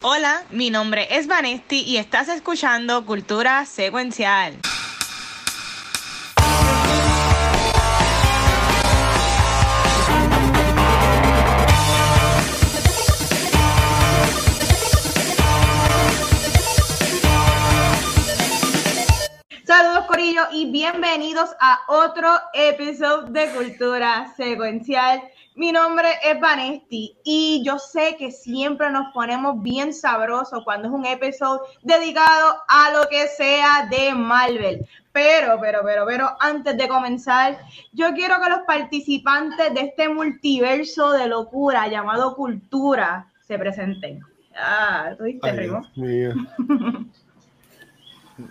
Hola, mi nombre es Vanesti y estás escuchando Cultura Secuencial. Saludos Corillo y bienvenidos a otro episodio de Cultura Secuencial. Mi nombre es Vanesti y yo sé que siempre nos ponemos bien sabrosos cuando es un episodio dedicado a lo que sea de Marvel. Pero, pero, pero, pero, antes de comenzar, yo quiero que los participantes de este multiverso de locura llamado Cultura se presenten. Ah, ¿tú viste, Rimo?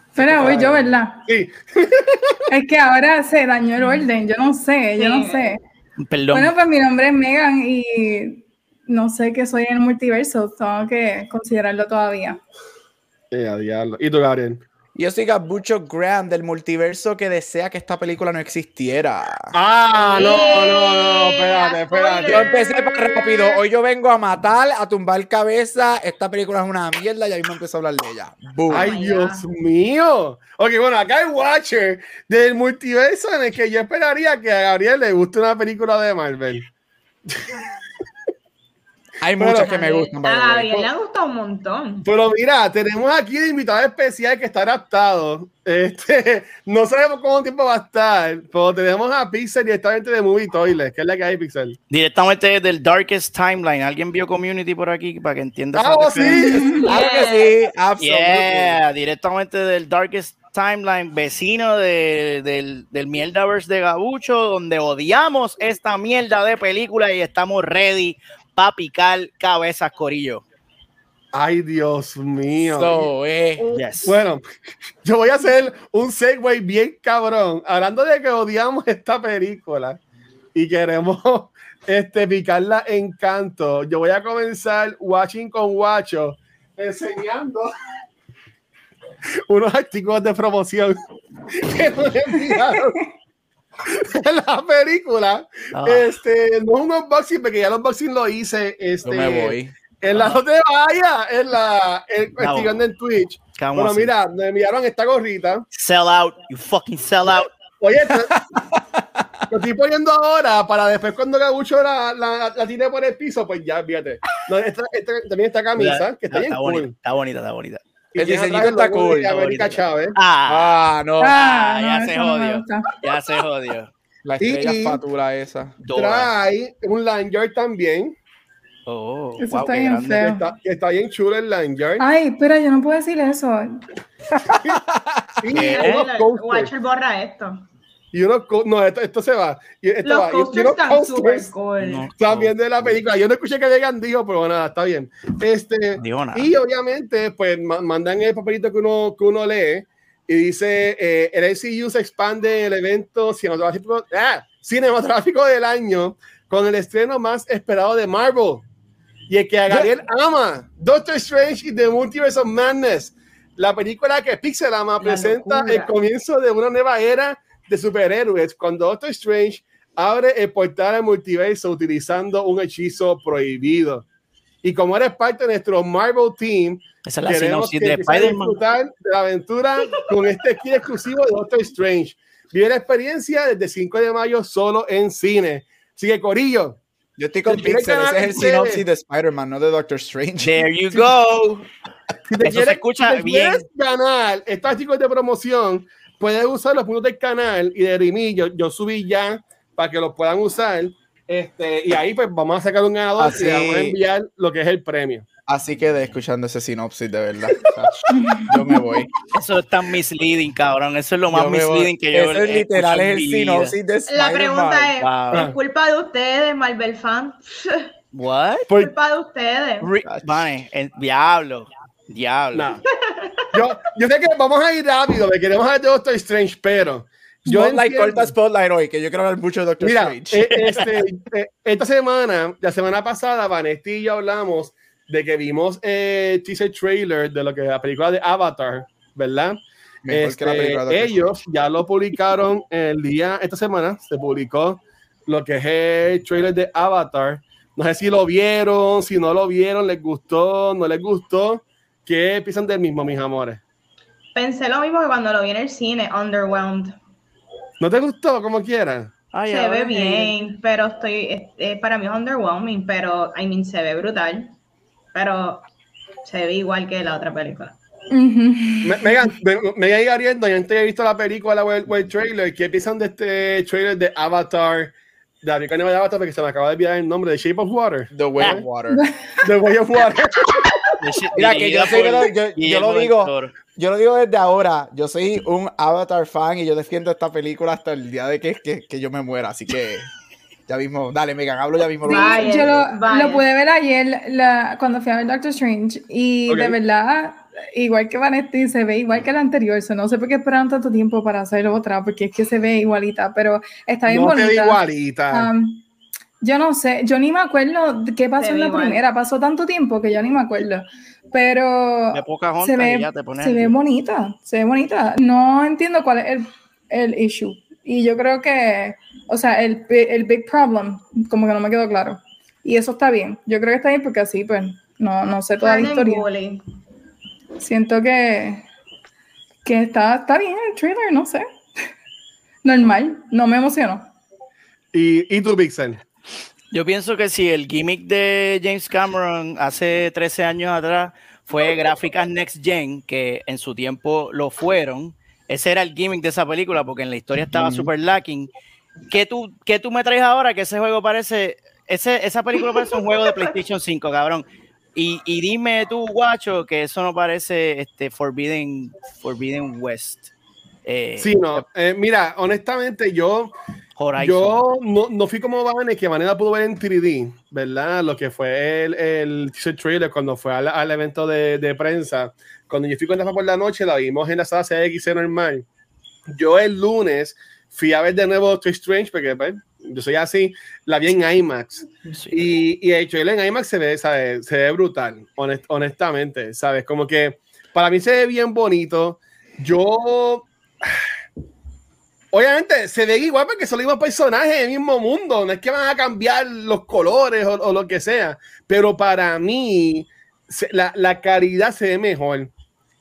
Espera, voy yo, ¿verdad? Sí. Es que ahora se dañó el orden, yo no sé, yo no sé. Perdón. Bueno, pues mi nombre es Megan y no sé qué soy en el multiverso, tengo que considerarlo todavía. Eh, a diablo. ¿Y tú, Gabriel? Yo soy Gabucho Graham del multiverso que desea que esta película no existiera. Ah, no, no, no, espérate, espérate. Yo empecé para rápido. Hoy yo vengo a matar, a tumbar cabeza. Esta película es una mierda y ahí me empezó a hablar de ella. Boom. Ay, Dios mío. Ok, bueno, acá hay Watcher del multiverso en el que yo esperaría que a Gabriel le guste una película de Marvel. Hay Pero- muchas que me gustan. A. Gabriel le ha gustado un montón. Pero mira, tenemos aquí de invitado especial que está adaptado. Este, no sabemos cuánto tiempo va a estar, pero tenemos a Pixel directamente de Movie Toilet, que es la que hay Pixel. Directamente del Darkest Timeline. ¿Alguien vio Community por aquí para que entienda? ¡Ah, oh, sí! Claro que sí, absolutamente. Yeah, directamente del Darkest Timeline, vecino de- del, del Mierdaverse de Gabucho, donde odiamos esta mierda de película y estamos ready para picar cabezas, corillo. Ay, Dios mío. So, eh, Yes. Bueno, yo voy a hacer un segue bien cabrón. Hablando de que odiamos esta película y queremos este, picarla en canto, yo voy a comenzar watching con Guacho enseñando unos artículos de promoción que nos enviaron la película. Ah. Este, no es un unboxing, porque ya el unboxing lo hice. Este, yo me voy. En la no te vayas, en la en, investigando en Twitch. ¿Qué vamos a Bueno, mira, me enviaron esta gorrita. Sell out, you fucking sell out. Oye, te- lo estoy poniendo ahora para después cuando Gabucho la, la, la tire por el piso, pues ya, fíjate. No, esta, esta- también esta camisa, que está bien está, cool. bonita, está bonita, está bonita. Y El diseñito el está cool, está América. Chávez. Ah, Ah, no. Ah, ya no, se eso no me jodió. ya se jodió. La estrella Y- fatura esa. Trae un lanyard también, Oh, Eso wow, está bien feo. está, está bien chulo el lanyard. Ay, espera, yo no puedo decir eso. Unos coasters. Watcher borra esto. Y unos no, esto, esto se va. Y esto Los va. Y- y coasters unos están super cool. No. también de la película. Yo no escuché que digan dijo, pero nada, está bien. Este, nada. y obviamente, pues ma- mandan el papelito que uno, que uno lee y dice: eh, el MCU se expande el evento cinematográfico, ah, cinematográfico del año con el estreno más esperado de Marvel. Y el que a Gabriel ama, Doctor Strange y The Multiverse of Madness, la película que Pixel ama presenta locura. el comienzo de una nueva era de superhéroes cuando Doctor Strange abre el portal al multiverso utilizando un hechizo prohibido. Y como eres parte de nuestro Marvel Team, Esa es la queremos sinopsis que de disfrutar de la aventura con este kit exclusivo de Doctor Strange. Vive la experiencia desde 5 de mayo solo en cine. Sigue Corillo. Yo estoy con quieres Pixel. Ese es el sinopsis de Spider-Man, no de Doctor Strange. There you go. Si te Eso se escucha si te bien. quieres ganar estos artículos de promoción, puedes usar los puntos del canal y de Rimi. Yo, yo subí ya para que los puedan usar. Este, y ahí pues vamos a sacar un ganador Así. y le vamos a enviar lo que es el premio. Así quedé escuchando ese sinopsis, de verdad. O sea, yo me voy. Eso es tan misleading, cabrón. Eso es lo más Yo misleading que yo Ese es literal es el vida. sinopsis de La pregunta es, Wow. ¿es culpa de ustedes, Marvel fan? What? Por- culpa de ustedes. Re- Vale, el diablo. Diablo. Nah. Yo, yo sé que vamos a ir rápido, me queremos hablar de Doctor Strange, pero yo Spotlight, corta Spotlight hoy, que yo quiero hablar mucho de Doctor Mira, Strange. eh, este, eh, esta semana, la semana pasada, Vanesti y yo hablamos de que vimos el teaser trailer de lo que es la película de Avatar, ¿verdad? Este, de ellos ya lo publicaron el día, esta semana se publicó lo que es el trailer de Avatar No sé si lo vieron, si no lo vieron, les gustó, no les gustó. ¿Qué piensan del mismo, mis amores? Pensé lo mismo que cuando lo vi en el cine, underwhelmed. ¿No te gustó como quieras? Ay, se ve bien, pero estoy, eh, para mí es underwhelming, pero, I mean, se ve brutal, pero se ve igual que la otra película. Ujú. Me- Megan, me- Megan y Gabriel, no, yo antes he visto la película o el, o el trailer. ¿Qué piensan de este trailer de Avatar? De la película de Avatar, porque se me acaba de olvidar el nombre, de Shape of Water. The Way of Water. The Way of Water. Mira, que yo, soy yo, yo lo digo, Toro. yo lo digo desde ahora. Yo soy un Avatar fan y yo defiendo esta película hasta el día de que, que, que yo me muera. Así que ya mismo, dale, Megan, hablo ya mismo. Yo lo, lo pude ver ayer la- cuando fui a ver Doctor Strange y Ok. de verdad, igual que Vanetti, se ve igual que la anterior. so no sé por qué esperaron tanto tiempo para hacer otra, porque es que se ve igualita, pero está bien No te ve bonita. igualita. Um, yo no sé, yo ni me acuerdo qué pasó en la igual. primera, pasó tanto tiempo que yo ni me acuerdo. Pero De Pocahontas se ve, ya te pones se ve bonita, se ve bonita. No entiendo cuál es el, el issue. Y yo creo que, o sea, el, el big problem, como que no me quedó claro. Y eso está bien. Yo creo que está bien porque así, pues, no, no sé toda la historia. Siento que, que está, está bien el trailer, no sé. Normal, no me emocionó. ¿Y, y tú, Pixel? Yo pienso que si el gimmick de James Cameron hace 13 años atrás fue gráficas Next Gen, que en su tiempo lo fueron, ese era el gimmick de esa película, porque en la historia estaba super lacking. ¿Qué tú, ¿Qué tú me traes ahora? Que ese juego parece, ese, esa película parece un juego de PlayStation 5, cabrón. Y, y dime tú, guacho, que eso no parece este Forbidden, Forbidden West. Eh, Sí, no. eh, mira, honestamente, yo, Horizon. yo no, no fui como Vane, que Vane la pudo ver en 3D, ¿verdad? Lo que fue el, el teaser trailer cuando fue al, al evento de, de prensa. Cuando yo fui con Rafa por la noche, la vimos en la sala CX normal. Yo el lunes fui a ver de nuevo Doctor Strange, porque pues, yo soy así, la vi en IMAX. Sí. Y, y el trailer en IMAX se ve, ¿sabes? se ve brutal, honest- honestamente, ¿sabes? Como que para mí se ve bien bonito. Yo, obviamente, se ve igual porque son los mismos personajes del mismo mundo. No es que van a cambiar los colores o, lo que sea, pero para mí la, la calidad se ve mejor.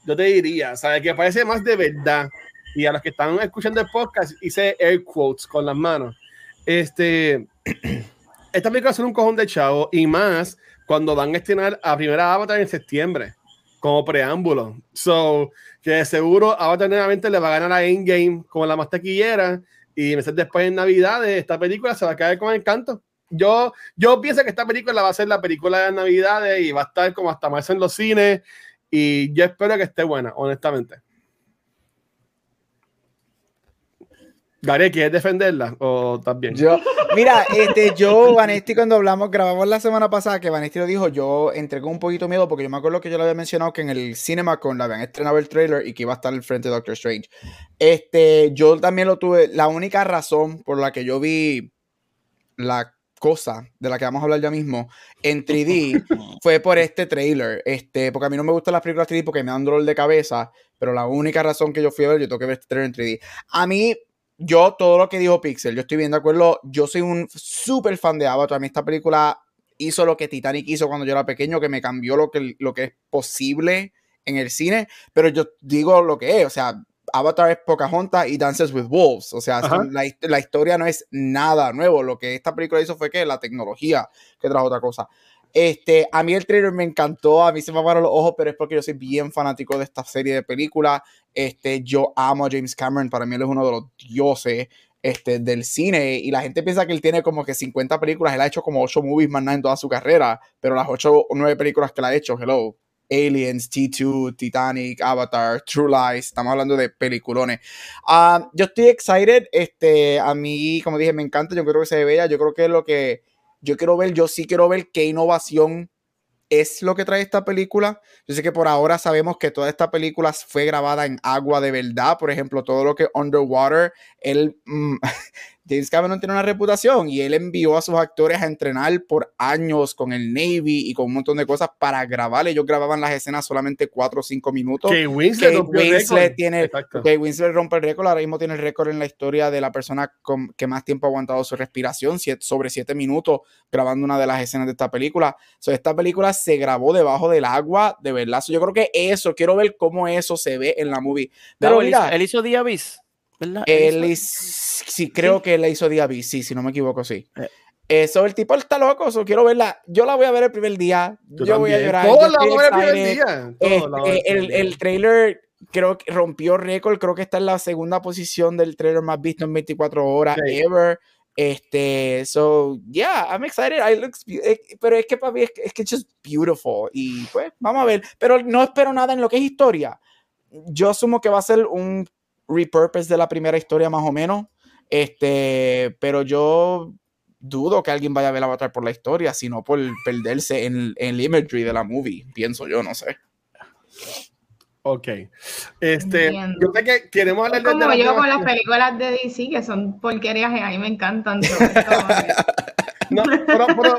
Yo te diría, ¿sabes? Que parece más de verdad. Y a los que están escuchando el podcast, hice air quotes con las manos. Este, esta película es un cojón de chavo y más cuando van a estrenar a primera Avatar en septiembre como preámbulo. So, que seguro Avatar nuevamente le va a ganar a Endgame como la más taquillera y meses después en Navidad esta película se va a caer con el canto. Yo, yo pienso que esta película va a ser la película de Navidades y va a estar como hasta marzo en los cines y yo espero que esté buena, honestamente. Gary, ¿quieres defenderla o también? Yo, mira, este, yo, Vanesti, cuando hablamos, grabamos la semana pasada, que Vanesti lo dijo, yo entré con un poquito miedo, porque yo me acuerdo que yo le había mencionado que en el Cinema con la habían estrenado el trailer y que iba a estar al frente de Doctor Strange. Este, yo también lo tuve, la única razón por la que yo vi la cosa de la que vamos a hablar ya mismo en 3D fue por este trailer, este, porque a mí no me gustan las películas 3D porque me dan dolor de cabeza, pero la única razón que yo fui a ver, yo tengo que ver este trailer en 3D. A mí yo todo lo que dijo Pixel, yo estoy bien de acuerdo. Yo soy un súper fan de Avatar. A mí esta película hizo lo que Titanic hizo cuando yo era pequeño, que me cambió lo que, lo que es posible en el cine. Pero yo digo lo que es. O sea, Avatar es Pocahontas y Dances with Wolves. O sea, la, la historia no es nada nuevo. Lo que esta película hizo fue que la tecnología que trajo otra cosa. Este, a mí el trailer me encantó, a mí se me aguaron los ojos, pero es porque yo soy bien fanático de esta serie de películas. Este, yo amo a James Cameron, para mí él es uno de los dioses este, del cine y la gente piensa que él tiene como que 50 películas, él ha hecho como 8 movies más nada en toda su carrera, pero las 8 o 9 películas que él ha hecho, hello, Aliens, T2, Titanic, Avatar, True Lies, estamos hablando de peliculones. Ah, yo estoy excited, este, a mí, como dije, me encanta, yo creo que se ve yo creo que es lo que yo quiero ver, yo sí quiero ver qué innovación es lo que trae esta película. Yo sé que por ahora sabemos que toda esta película fue grabada en agua de verdad. Por ejemplo, todo lo que Underwater, él, mm, James Cameron tiene una reputación y él envió a sus actores a entrenar por años con el Navy y con un montón de cosas para grabar. Ellos grababan las escenas solamente 4 o 5 minutos. Que Winslet, Kate Winslet tiene. Kate Winslet rompe el récord, ahora mismo tiene el récord en la historia de la persona con, que más tiempo ha aguantado su respiración, siete- sobre 7 minutos grabando una de las escenas de esta película. So, esta película se grabó debajo del agua, de verdad. So, yo creo que eso, quiero ver cómo eso se ve en la movie. Pero Pero él, hizo, mira, él hizo The Abyss, ¿verdad? él hizo- hizo- sí, creo que él hizo Diaby, sí, si no me equivoco, sí. Eh. Eso, el tipo está loco, so, quiero verla. Yo la voy a ver el primer día. Yo, Yo voy a llorar. Todos la vamos a ver el primer día. Todos la Este, el el, día. trailer creo que rompió récord, creo que está en la segunda posición del trailer más visto en 24 horas Sí. ever. Este, so, yeah, I'm excited. I looks, beau- eh, pero es que para mí es, que- es que it's just beautiful. Y pues, vamos a ver. Pero no espero nada en lo que es historia. Yo asumo que va a ser un repurpose de la primera historia, más o menos. Este, pero yo dudo que alguien vaya a ver Avatar por la historia, sino por perderse en, en el imagery de la movie, pienso yo, no sé. Ok. Este, Entiendo. yo sé que queremos hablar de- como yo con las películas de DC, que son porquerías y a mí me encantan. como que- No, pero, pero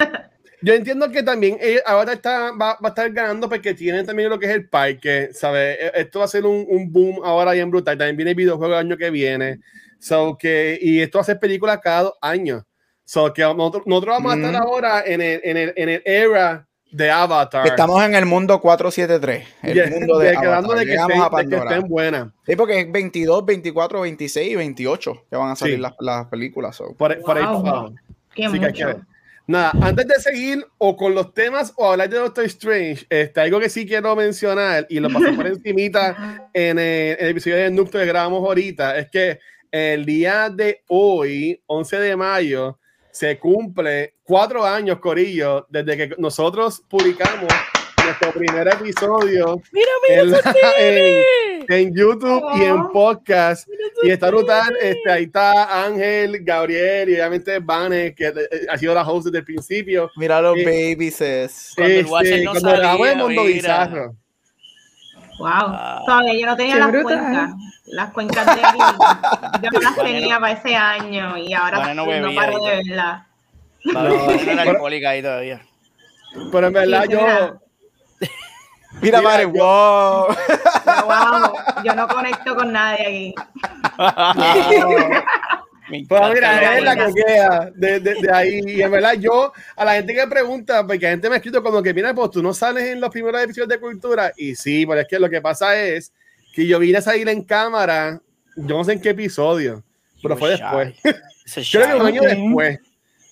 yo entiendo que también eh, ahora está, va, va a estar ganando porque tienen también lo que es el parque, ¿sabes? Eh, Esto va a ser un, un boom ahora bien brutal. También viene el videojuego el año que viene. So que, y esto va a ser películas cada dos años. So que nosotros, nosotros vamos a estar ahora en el, en, el, en el era de Avatar. Estamos en el mundo 473, el Ya- mundo de quedando Avatar. de que, Llegamos estén, a de que estén buenas. Sí, porque es 22, 24, 26 y 28 que van a salir Sí. las, las películas. so. Por, por ahí Wow. Qué Así que Nada, antes de seguir o con los temas o hablar de Doctor Strange, este, algo que sí quiero mencionar y lo pasé por encimita en el, en el episodio de Noob que grabamos ahorita, es que el día de hoy, 11 de mayo, se cumple cuatro años, Corillo, desde que nosotros publicamos nuestro primer episodio en, la- en- en YouTube y en podcast. Y está brutal. Este, ahí está Ángel, Gabriel y obviamente Vane, que eh, ha sido la host desde el principio. Mira los Eh, babies. es- Cuando el Este, no cuando salía, el Mundo mira. Bizarro. Wow. Ah. Todavía yo no tenía Qué las brutal. cuencas. Las cuencas de aquí. Yo no las Vale, tenía para ese año y ahora Vale, no paro de verlas. Va, No. no era alcohólica ahí todavía. Pero en verdad yo, mira. Madre, yo- wow. Yo, wow, yo no conecto con nadie aquí. Encanta mira, la es la queda de, de- de ahí. Y en verdad, yo, a la gente que pregunta, porque la gente me ha escrito como que, mira, pues tú no sales en los primeros episodios de cultura. Y sí, pero es que lo que pasa es que yo vine a salir en cámara, yo no sé en qué episodio, pero fue después. Creo que un año después.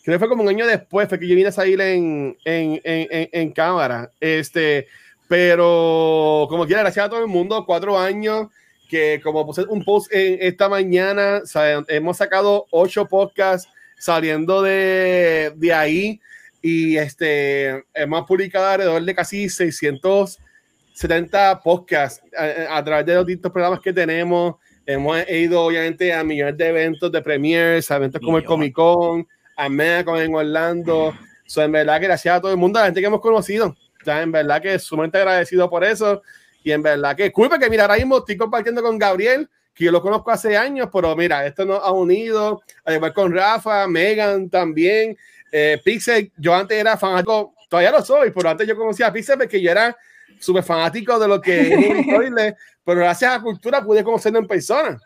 Creo que fue como un año después, fue que yo vine a salir en, en, en, en, en cámara. Este, pero como quiera, gracias a todo el mundo, cuatro años, que como puse un post en esta mañana, hemos sacado ocho podcasts saliendo de, de ahí y este, hemos publicado alrededor de casi 670 podcasts a, a través de los distintos programas que tenemos. Hemos ido obviamente a millones de eventos de premiers, a eventos como el Millones. Comic Con, a MegaCon en Orlando. So, en verdad gracias a todo el mundo, a la gente que hemos conocido. O sea, en verdad que sumamente agradecido por eso. Y en verdad que culpa que mira, ahora mismo estoy compartiendo con Gabriel, que yo lo conozco hace años, pero mira, esto nos ha unido, al igual con Rafa, Megan también, eh, Pixel, yo antes era fanático, todavía lo soy, pero antes yo conocía a Pixel porque yo era súper fanático de lo que spoiler, pero gracias a Cultura pude conocerlo en persona.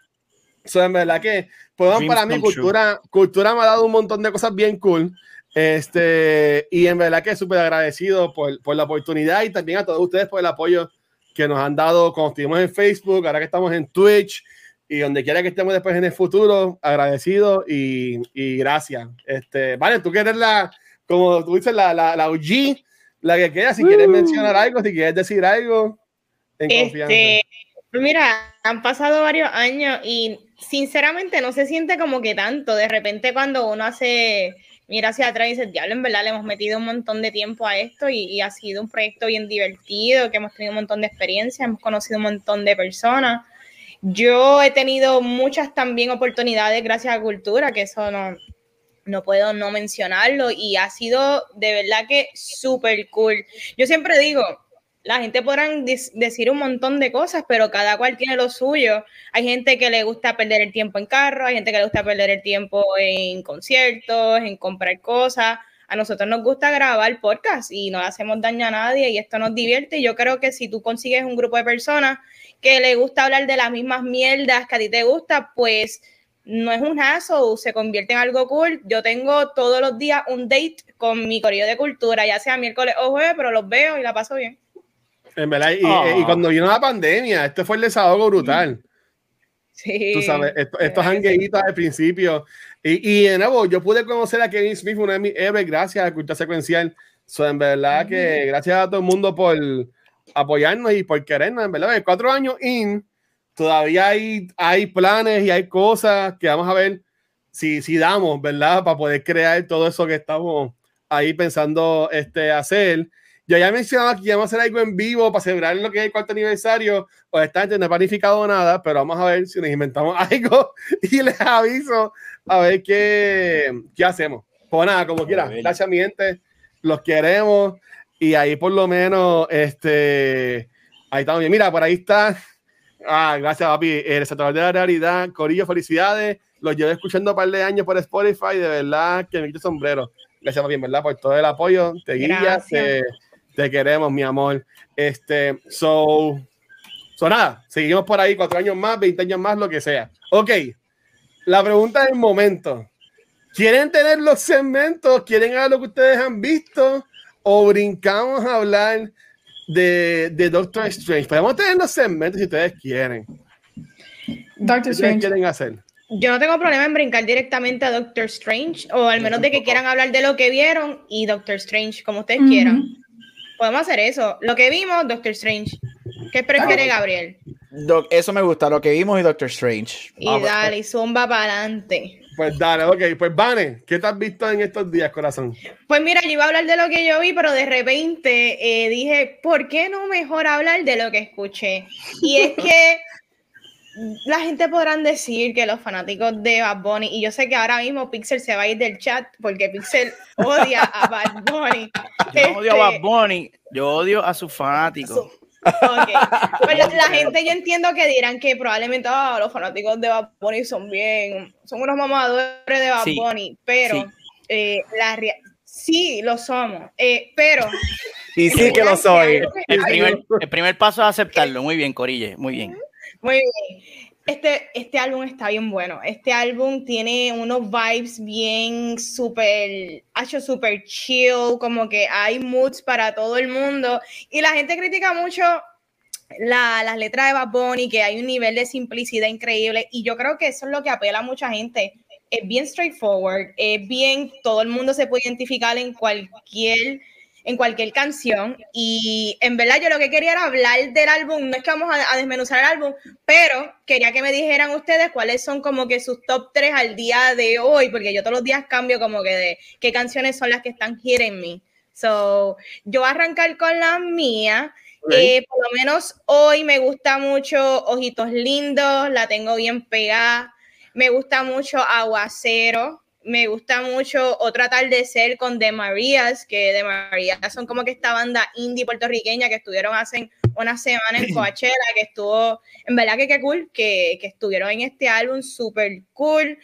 So, en verdad que, pues, para mí, cultura, cultura me ha dado un montón de cosas bien cool. Este, y en verdad que súper agradecido por, por la oportunidad y también a todos ustedes por el apoyo que nos han dado cuando estuvimos en Facebook, ahora que estamos en Twitch y donde quiera que estemos después en el futuro, agradecido y, y gracias. Este, vale, tú que eres la, como tú dices, la, la, la OG, la que queda, si quieres Uh. mencionar algo, si quieres decir algo, en confianza. Este, pues mira, han pasado varios años y sinceramente no se siente como que tanto. De repente cuando uno hace, mira hacia atrás y dice, diablo, en verdad le hemos metido un montón de tiempo a esto y, y ha sido un proyecto bien divertido, que hemos tenido un montón de experiencia, hemos conocido un montón de personas. Yo he tenido muchas también oportunidades gracias a Cultura, que eso no, no puedo no mencionarlo y ha sido de verdad que súper cool. Yo siempre digo, la gente podrán decir un montón de cosas, pero cada cual tiene lo suyo. Hay gente que le gusta perder el tiempo en carro, hay gente que le gusta perder el tiempo en conciertos, en comprar cosas. A nosotros nos gusta grabar podcast y no hacemos daño a nadie y esto nos divierte. Yo creo que si tú consigues un grupo de personas que le gusta hablar de las mismas mierdas que a ti te gusta, pues no es un hassle, se convierte en algo cool. Yo tengo todos los días un date con mi correo de cultura, ya sea miércoles o jueves, pero los veo y la paso bien. En verdad, y, ah. cuando vino la pandemia, este fue el desahogo brutal. Sí. Tú sabes, estos hangueitos al principio. Y, y, de nuevo, yo pude conocer a Kevin Smith, una de mis héroes, gracias a Cultura Secuencial. So, en verdad que gracias a todo el mundo por apoyarnos y por querernos. En verdad, cuatro años in, todavía hay, hay planes y hay cosas que vamos a ver si, si damos, ¿verdad? Para poder crear todo eso que estamos ahí pensando este, hacer. Yo ya he mencionado que vamos a hacer algo en vivo para celebrar lo que es el cuarto aniversario. Pues esta gente no ha planificado nada, pero vamos a ver si nos inventamos algo y les aviso a ver qué, qué hacemos. Pues nada, como quiera, gracias a mi gente, los queremos y ahí por lo menos, este, ahí estamos bien. Mira, por ahí está. Ah, gracias, papi. El sector de la realidad. Corillo, felicidades. Los llevo escuchando un par de años por Spotify. De verdad que me quito sombrero. Gracias, papi, en verdad, por todo el apoyo. Te guías, te, queremos, mi amor. Este, so, so nada, seguimos por ahí cuatro años más, 20 años más, lo que sea. Ok, la pregunta del momento. ¿Quieren tener los segmentos? ¿Quieren ver lo que ustedes han visto? ¿O brincamos a hablar de, de Doctor Strange? Podemos tener los segmentos si ustedes quieren. Doctor Strange. ¿Qué quieren hacer? Yo no tengo problema en brincar directamente a Doctor Strange, o al menos de que quieran hablar de lo que vieron y Doctor Strange, como ustedes quieran. Podemos hacer eso. Lo que vimos, Doctor Strange. ¿Qué prefiere Gabriel? eso me gusta, lo que vimos y Doctor Strange. Y dale, y zumba para adelante. Pues dale, ok. Pues Vane, ¿qué te has visto en estos días, corazón? Pues mira, yo iba a hablar de lo que yo vi, pero de repente eh, dije, ¿por qué no mejor hablar de lo que escuché? Y es que la gente podrán decir que los fanáticos de Bad Bunny, y yo sé que ahora mismo Pixel se va a ir del chat porque Pixel odia a Bad Bunny. Yo odio a Bad este, Bunny, yo odio a sus fanáticos. Okay. Pues la gente yo entiendo que dirán que probablemente ah, los fanáticos de Bad Bunny son bien, son unos mamadores de Bad Bunny, pero eh, la sí lo somos, eh, pero y sí que lo soy. El primer, el primer paso es aceptarlo. Muy bien, Corille, muy bien. Muy bien. Este, este álbum está bien bueno. Este álbum tiene unos vibes bien súper, hecho súper chill, como que hay moods para todo el mundo. Y la gente critica mucho la, las letras de Bad Bunny, que hay un nivel de simplicidad increíble. Y yo creo que eso es lo que apela a mucha gente. Es bien straightforward, es bien, todo el mundo se puede identificar en cualquier en cualquier canción. Y en verdad yo lo que quería era hablar del álbum, no es que vamos a, desmenuzar el álbum, pero quería que me dijeran ustedes cuáles son como que sus top 3 al día de hoy, porque yo todos los días cambio como que de qué canciones son las que están here en mí. So, yo voy a arrancar con la mía. Eh, por lo menos hoy me gusta mucho Ojitos Lindos, la tengo bien pegada. Me gusta mucho Aguacero, me gusta mucho Otro Atardecer con The Marías, que The Marías son como que esta banda indie puertorriqueña que estuvieron hace una semana en Coachella, que estuvo, en verdad que qué cool, que, que estuvieron en este álbum, súper cool.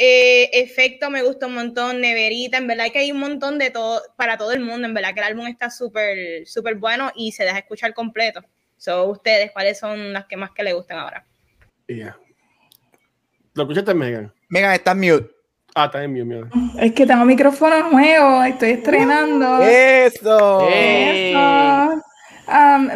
Eh, efecto me gusta un montón, Neverita, en verdad que hay un montón de todo, para todo el mundo, en verdad que el álbum está súper, súper bueno y se deja escuchar completo. So, ustedes, ¿cuáles son las que más que les gustan ahora? Yeah. ¿Lo escuchaste, Megan? Megan está mute. Ah, también mío, mío. Es que tengo micrófono nuevo, estoy estrenando. ¡Eso! Eso.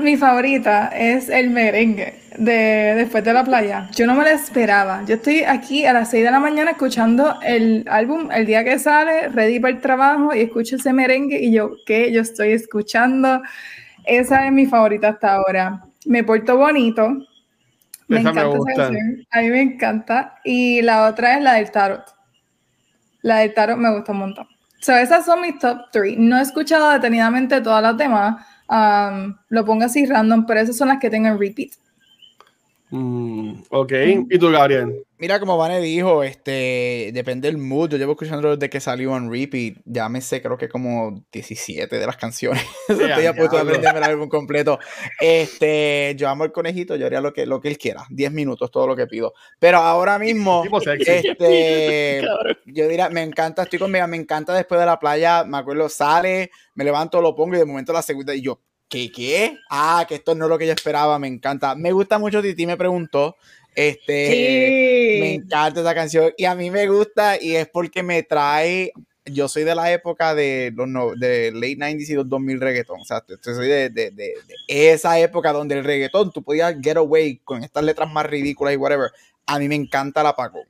mi favorita es el merengue de Después de la playa. Yo no me la esperaba. Yo estoy aquí a las 6 de la mañana escuchando el álbum el día que sale, ready para el trabajo y escucho ese merengue y yo, ¿qué? Yo estoy escuchando. Esa es mi favorita hasta ahora. Me porto bonito. Me encanta esa canción. A mí me encanta. Y la otra es la del tarot. La de tarot me gusta un montón. So, esas son mis top 3. No he escuchado detenidamente todas las demás. Um, lo pongo así random, pero esas son las que tengo en repeat. Mm, ok, ¿y tú, Gabriel? Mira, como Vane dijo, este, depende del mood. Yo llevo escuchando desde que salió en repeat. Ya me sé, creo que como 17 de las canciones. Estoy a punto de aprenderme el álbum completo. Este, yo amo el conejito, yo haría lo que, lo que él quiera. 10 minutos, todo lo que pido. Pero ahora mismo, este, yo diría, me encanta, estoy conmigo, me encanta después de la playa. Me acuerdo, sale, me levanto, lo pongo y de momento la segunda, y yo, ¿qué, qué? Ah, que esto no es lo que yo esperaba, me encanta. Me gusta mucho, Titi me preguntó. Este, me encanta esa canción y a mí me gusta y es porque me trae yo soy de la época de los no, de late 90s y los 2000 reggaetón. O sea, soy de, de, de, esa época donde el reggaetón tú podías get away con estas letras más ridículas y whatever. A mí me encanta el apagón.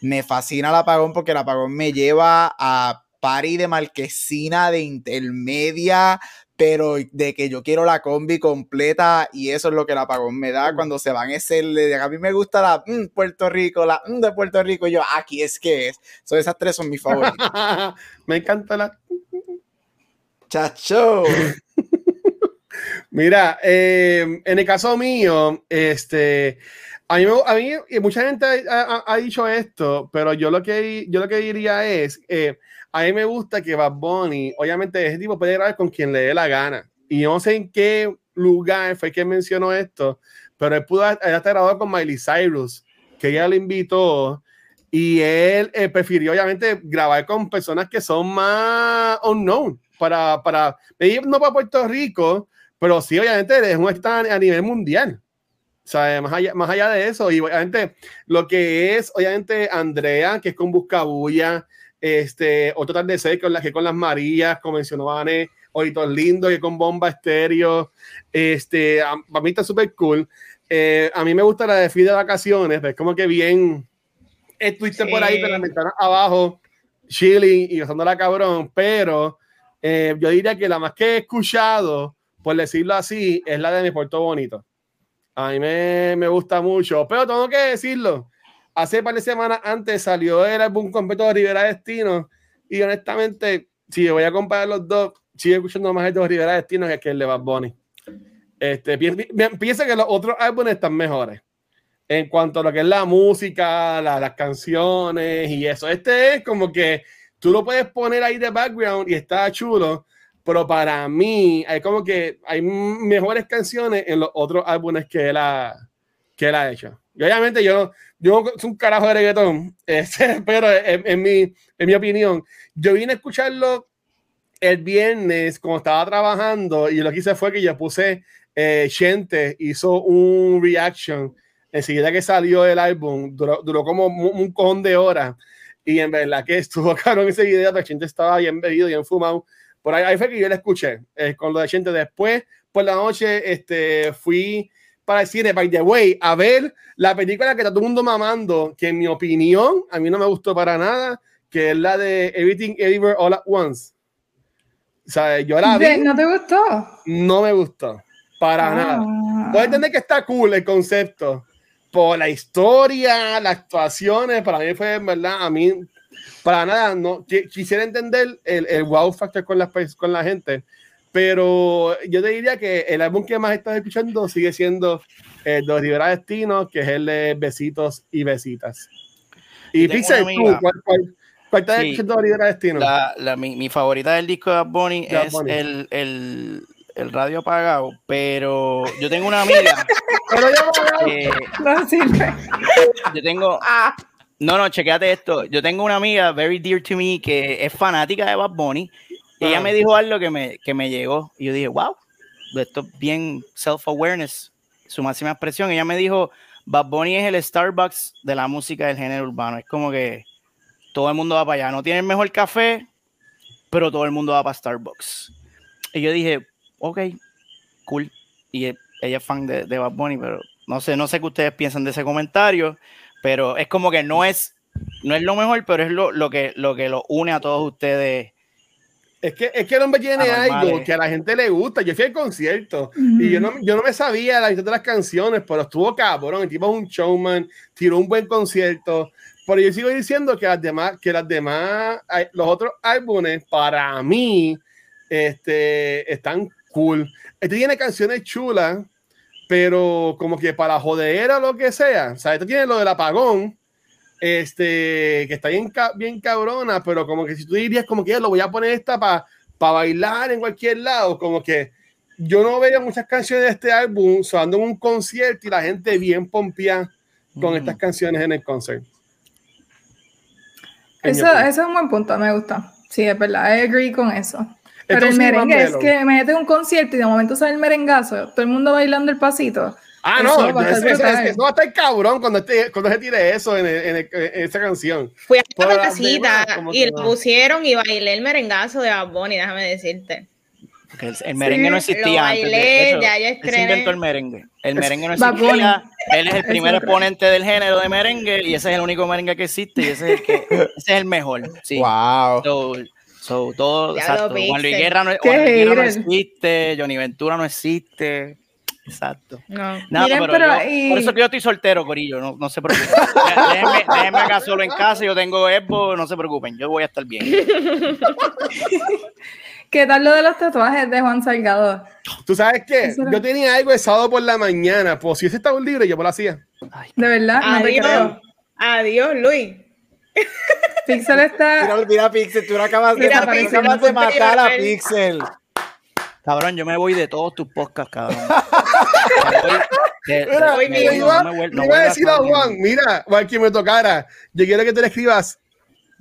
Me fascina el apagón porque el apagón me lleva a party de marquesina de intermedia pero de que yo quiero la combi completa y eso es lo que el apagón me da cuando se van a ese, a mí me gusta la mm, Puerto Rico, la mm, de Puerto Rico, y yo aquí es que es. So, esas tres son mis favoritas. me encanta la... Chacho. Mira, em, en el caso mío, este, a mí, a mí mucha gente ha, dicho esto, pero yo lo que, yo lo que diría es, eh, a mí me gusta que Bad Bunny, obviamente ese tipo puede grabar con quien le dé la gana. Y no sé en qué lugar fue que mencionó esto, pero él pudo haber grabado con Miley Cyrus, que ella lo invitó y él eh, prefirió obviamente grabar con personas que son más unknown para, para, no para Puerto Rico, pero sí obviamente es un estar a nivel mundial. O sea, más allá, más allá de eso, y obviamente lo que es, obviamente, Andrea, que es con Buscabulla, este, otro tarde con, la, que con las Marías, como mencionó Ojitos Lindo, que con Bomba Estéreo. Este, a, mí está súper cool. Eh, a mí me gusta la de fin de vacaciones, es como que bien estuviste por ahí con la ventana abajo, chilling y la cabrón, pero eh, yo diría que la más que he escuchado, por decirlo así, es la de mi puerto bonito. A mí me, me gusta mucho, pero tengo que decirlo hace par semanas antes salió el álbum completo de Rivera Destino y honestamente, si voy a comparar los dos, sigo escuchando más el de Rivera Destino que el de Bad Bunny. Este, piensa que los otros álbumes están mejores en cuanto a lo que es la música, las canciones y eso. Este es como que tú lo puedes poner ahí de background y está chulo, pero para mí hay como que hay mejores canciones en los otros álbumes que él que él ha hecho. Y obviamente yo, yo soy un carajo de reggaetón, este, pero en, mi, en mi opinión, yo vine a escucharlo el viernes cuando estaba trabajando y lo que hice fue que yo puse eh, hizo un reaction enseguida que salió el álbum, duró, duró como un, cojón de horas y en verdad que estuvo caro en ese video, la gente estaba bien bebido, bien fumado. Por ahí, ahí fue que yo le escuché eh, con lo de gente. Después, por la noche, este, fui para el cine, by the way, a ver la película que está todo el mundo mamando, que en mi opinión, a mí no me gustó para nada, que es la de Everything Everywhere All at Once. O sea, yo la vi. ¿No te gustó? No me gustó. Para ah. nada. Puedes entender que está cool el concepto. Por la historia, las actuaciones, para mí fue, en verdad, a mí, para nada, no, quisiera entender el, el wow factor con la, con la gente pero yo te diría que el álbum que más estás escuchando sigue siendo el de Rivera Destino, que es el de Besitos y Besitas. Y Pixel, tú, ¿cuál, cuál, cuál estás escuchando de Rivera Destino? La, la, mi, mi, favorita del disco de Bonnie es El, el, el, radio apagado, pero yo tengo una amiga. pero yo, no sirve. yo tengo. No, no, chequéate esto. Yo tengo una amiga, very dear to me, que es fanática de Bad Bunny y ella me dijo algo que me, que me llegó. Y yo dije, wow, esto es bien self-awareness, su máxima expresión. Ella me dijo, Bad Bunny es el Starbucks de la música del género urbano. Es como que todo el mundo va para allá. No tiene el mejor café, pero todo el mundo va para Starbucks. Y yo dije, ok, cool. Y ella es fan de, de Bad Bunny, pero no sé, no sé qué ustedes piensan de ese comentario, pero es como que no es, no es lo mejor, pero es lo, lo, que, lo que lo une a todos ustedes es que, es que el hombre tiene algo que a la gente le gusta. Yo fui al concierto y yo no, yo no me sabía la historia de las canciones, pero estuvo cabrón. El tipo es un showman, tiró un buen concierto. Pero yo sigo diciendo que las demás, que las demás, los otros álbumes, para mí, este, están cool. Este tiene canciones chulas, pero como que para joder o lo que sea. O sea, esto tiene lo del apagón, este, que está bien, bien cabrona, pero como que si tú dirías como que "Ya, lo voy a poner esta para bailar en cualquier lado, como que yo no veo muchas canciones de este álbum sonando en un concierto y la gente bien pompeada con Mm. estas canciones en el concierto. Eso, eso es un buen punto, me gusta. Sí, es verdad, I agree con eso. Pero el merengue es que me un concierto y de momento sale el merengazo, todo el mundo bailando el pasito. Ah, no, eso, eso va a estar cabrón cuando, este- cuando se tire eso en, el- en el- en esa canción. Fui a la casita y no. pusieron y bailé el merengazo de Bad Bunny, déjame decirte. Porque el, el merengue no existía lo antes. de- bailé, hecho, ya yo él se inventó el merengue. El merengue no existía. Él es el primer es exponente del género de merengue y ese es el único merengue que existe y ese es el, que, ese es el mejor. Sí. Wow. So, so, todo, exacto. lo Juan Luis. Guerra no, Juan Luis Guerra no existe, Johnny Ventura no existe. Exacto. No. Nada, Miren, pero, pero yo- y- por eso que yo estoy soltero, Corillo, no, no se preocupen. Dé- Déjenme, déjenme acá solo en casa, yo tengo Xbox, no se preocupen, yo voy a estar bien. ¿Qué tal lo de los tatuajes de Juan Salgado? ¿Tú sabes qué? Yo tenía algo el sábado por la mañana, pues si ese estaba libre, yo me lo hacía. De verdad, no te Adiós. creo. Adiós, Luis. Pixel está. Mira, mira, Pixel, tú no acabas de, Mira, tú Pixel, acabas de no matar a. Pixel. Cabrón, yo me voy de todos tus podcasts, cabrón. Me Mira, me mismo. iba, no me no iba a decir a. Juan, mira, Juan, que me tocara. Yo quiero que tú le escribas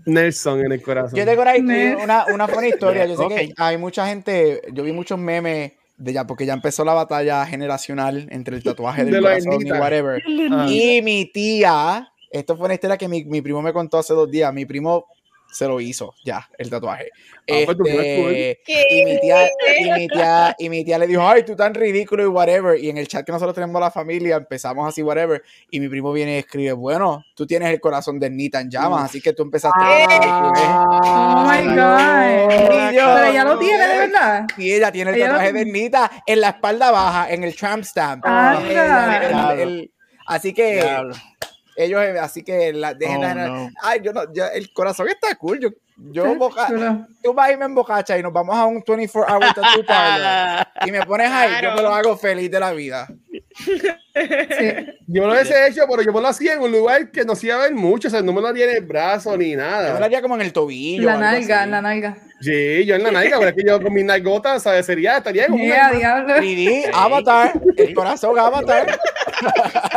Nelson en el corazón. Yo tengo una, Me- una, una buena historia. Yo sé que hay mucha gente, yo vi muchos memes de ya, porque ya empezó la batalla generacional entre el tatuaje del De la corazón y whatever. Ah. Y mi tía, esto fue una historia que mi, mi primo me contó hace dos días. Mi primo se lo hizo ya, el tatuaje. Ah. Este, y mi tía, y mi tía, y mi tía le dijo, ay, tú tan ridículo y whatever. Y en el chat que nosotros tenemos la familia, empezamos así, whatever. Y mi primo viene y escribe, bueno, tú tienes el corazón de Nita en llamas, así que tú empezaste Oh my god. Y yo- Pero ya lo tiene, de verdad. Y ella tiene el Ella lo tatuaje de tiene. Nita en la espalda baja, en el tramp stamp. Anda. El- el- el- así que Diablo. Ellos, eh, así que la, dejen Oh, la- no. Ay, yo no, yo- el corazón está cool. Yo, yo boca- tú vas y me embocacha y nos vamos a un 24 hour tattoo parlor y me pones ahí, yo me lo hago feliz de la vida. Sí. Yo lo hubiese hecho, pero yo me lo hacía en un lugar que no se iba a ver mucho, o sea, no me lo haría en el brazo ni Yo me lo nada. haría como en el tobillo. La nalga, así. la nalga. Sí, yo en la nalga, pero es que yo con mis nalgotas, ¿sabes? Sería, estaría como Yeah, una- diablo. 3D, Avatar, el corazón Avatar.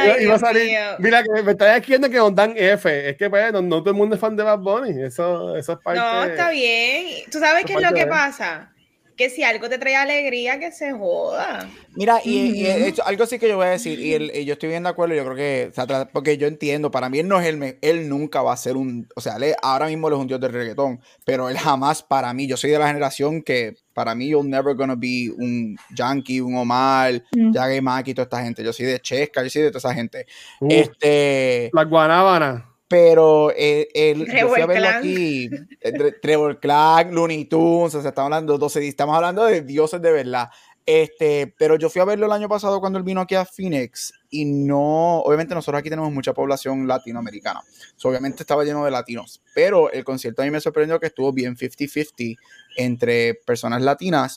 Ay, iba a Dios salir. mío. Mira, que me está escribiendo que nos dan F. Es que, pues, no, todo el mundo es fan de Bad Bunny. Eso, eso es parte. No, está bien. ¿Tú sabes qué es lo que pasa? Que si algo te trae alegría, que se joda. Mira, y, y Ujú. esto- algo sí que yo voy a decir, y, el- y yo estoy bien de acuerdo, yo creo que, o sea, tra- porque yo entiendo, para mí él no es el, él nunca va a ser un, o sea, él es- ahora mismo él es un dios del reggaetón, pero él jamás para mí, yo soy de la generación que para mí you're never gonna be un Yankee, un Omar, Mm. Maki, toda esta gente, yo soy de Chesca, yo soy de toda esa gente, Uh, este, La guanábana. Pero eh, él, yo fui a verlo Clan. aquí, Tre- Trevor Clark, Looney Tunes, o sea, estamos hablando, 12, estamos hablando de dioses de verdad. Este, pero yo fui a verlo el año pasado cuando él vino aquí a Phoenix y no, obviamente nosotros aquí tenemos mucha población latinoamericana, So, obviamente estaba lleno de latinos, pero el concierto a mí me sorprendió que estuvo bien 50-50 entre personas latinas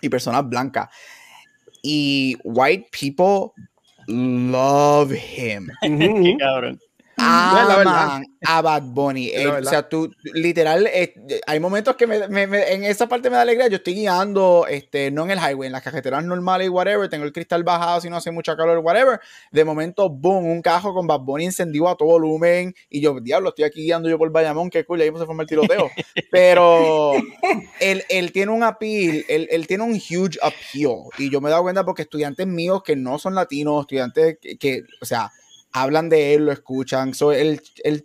y personas blancas. Y white people love him ujú. Cabrón. Aman a Bad Bunny. Eh, o sea, tú, literal, eh, hay momentos que me, me- me- en esa parte me da alegría. Yo estoy guiando, este, no en el highway, en las carreteras normales, whatever. Tengo el cristal bajado si no hace mucha calor, whatever. De momento, boom, un cajo con Bad Bunny encendido a todo volumen. Y yo, diablo, estoy aquí guiando yo por Bayamón, qué cool, y ahí se forma el tiroteo. Pero él, él tiene un appeal, él, él tiene un huge appeal. Y yo me he dado cuenta porque estudiantes míos que no son latinos, estudiantes que, que, o sea, hablan de él, lo escuchan. So, el, el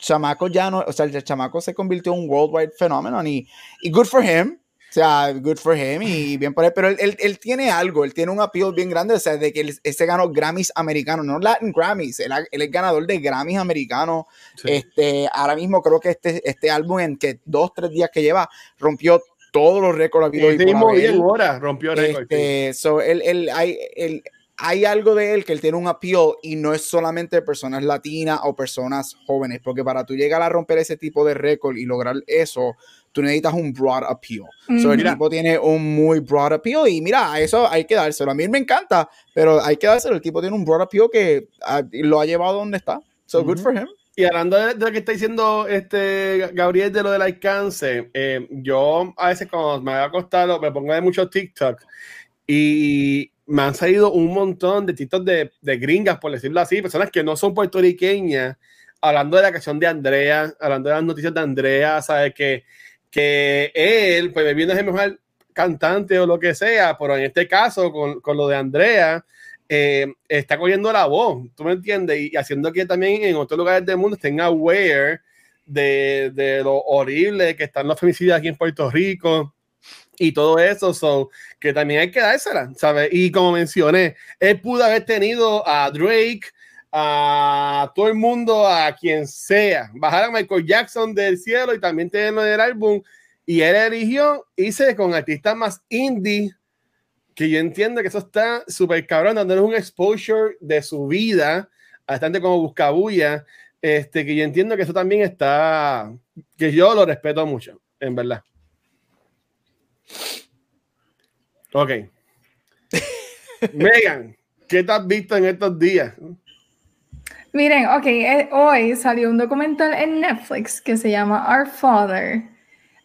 chamaco ya no, o sea, el chamaco se convirtió en un worldwide phenomenon y, y good for him. O sea, good for him y bien por él, pero él, él, él tiene algo, él tiene un appeal bien grande, o sea, de que él, ese ganó Grammys americanos, no Latin Grammys, él, él es ganador de Grammys americanos. Sí. Este, ahora mismo creo que este, este álbum en que dos, tres días que lleva rompió todos los récords habidos y Ese por mismo haber. día en hora rompió récord. sí. Este, so, él, él, hay- él- hay algo de él que él tiene un appeal y no es solamente personas latinas o personas jóvenes, porque para tú llegar a romper ese tipo de récord y lograr eso, tú necesitas un broad appeal. So, el Mira. tipo tiene un muy broad appeal y mira, a eso hay que dárselo. A mí me encanta, pero hay que dárselo. El tipo tiene un broad appeal que ah, lo ha llevado donde está. So good Ujú. for him. Y hablando de, de lo que está diciendo este Gabriel de lo del alcance, eh, yo a veces cuando me voy a acostar me pongo de muchos TikTok y me han salido un montón de TikTok de, de gringas, por decirlo así, personas que no son puertorriqueñas, hablando de la canción de Andrea, hablando de las noticias de Andrea, ¿sabes? Que, que él, pues viendo es mejor cantante o lo que sea, pero en este caso, con, con lo de Andrea, eh, está cogiendo la voz, ¿tú me entiendes? Y haciendo que también en otros lugares del mundo estén aware de, de lo horrible que están los femicidios aquí en Puerto Rico y todo eso, so, que también hay que dársela, ¿sabes? Y como mencioné, él pudo haber tenido a Drake, a todo el mundo, a quien sea, bajar a Michael Jackson del cielo y también tenerlo en el álbum, y él eligió irse con artistas más indie, que yo entiendo que eso está súper cabrón, dándoles un exposure de su vida, bastante como Buscabulla, este, que yo entiendo que eso también está, que yo lo respeto mucho, en verdad. Ok. Megan, ¿qué te has visto en estos días? Miren, ok, eh, hoy salió un documental en Netflix que se llama Our Father.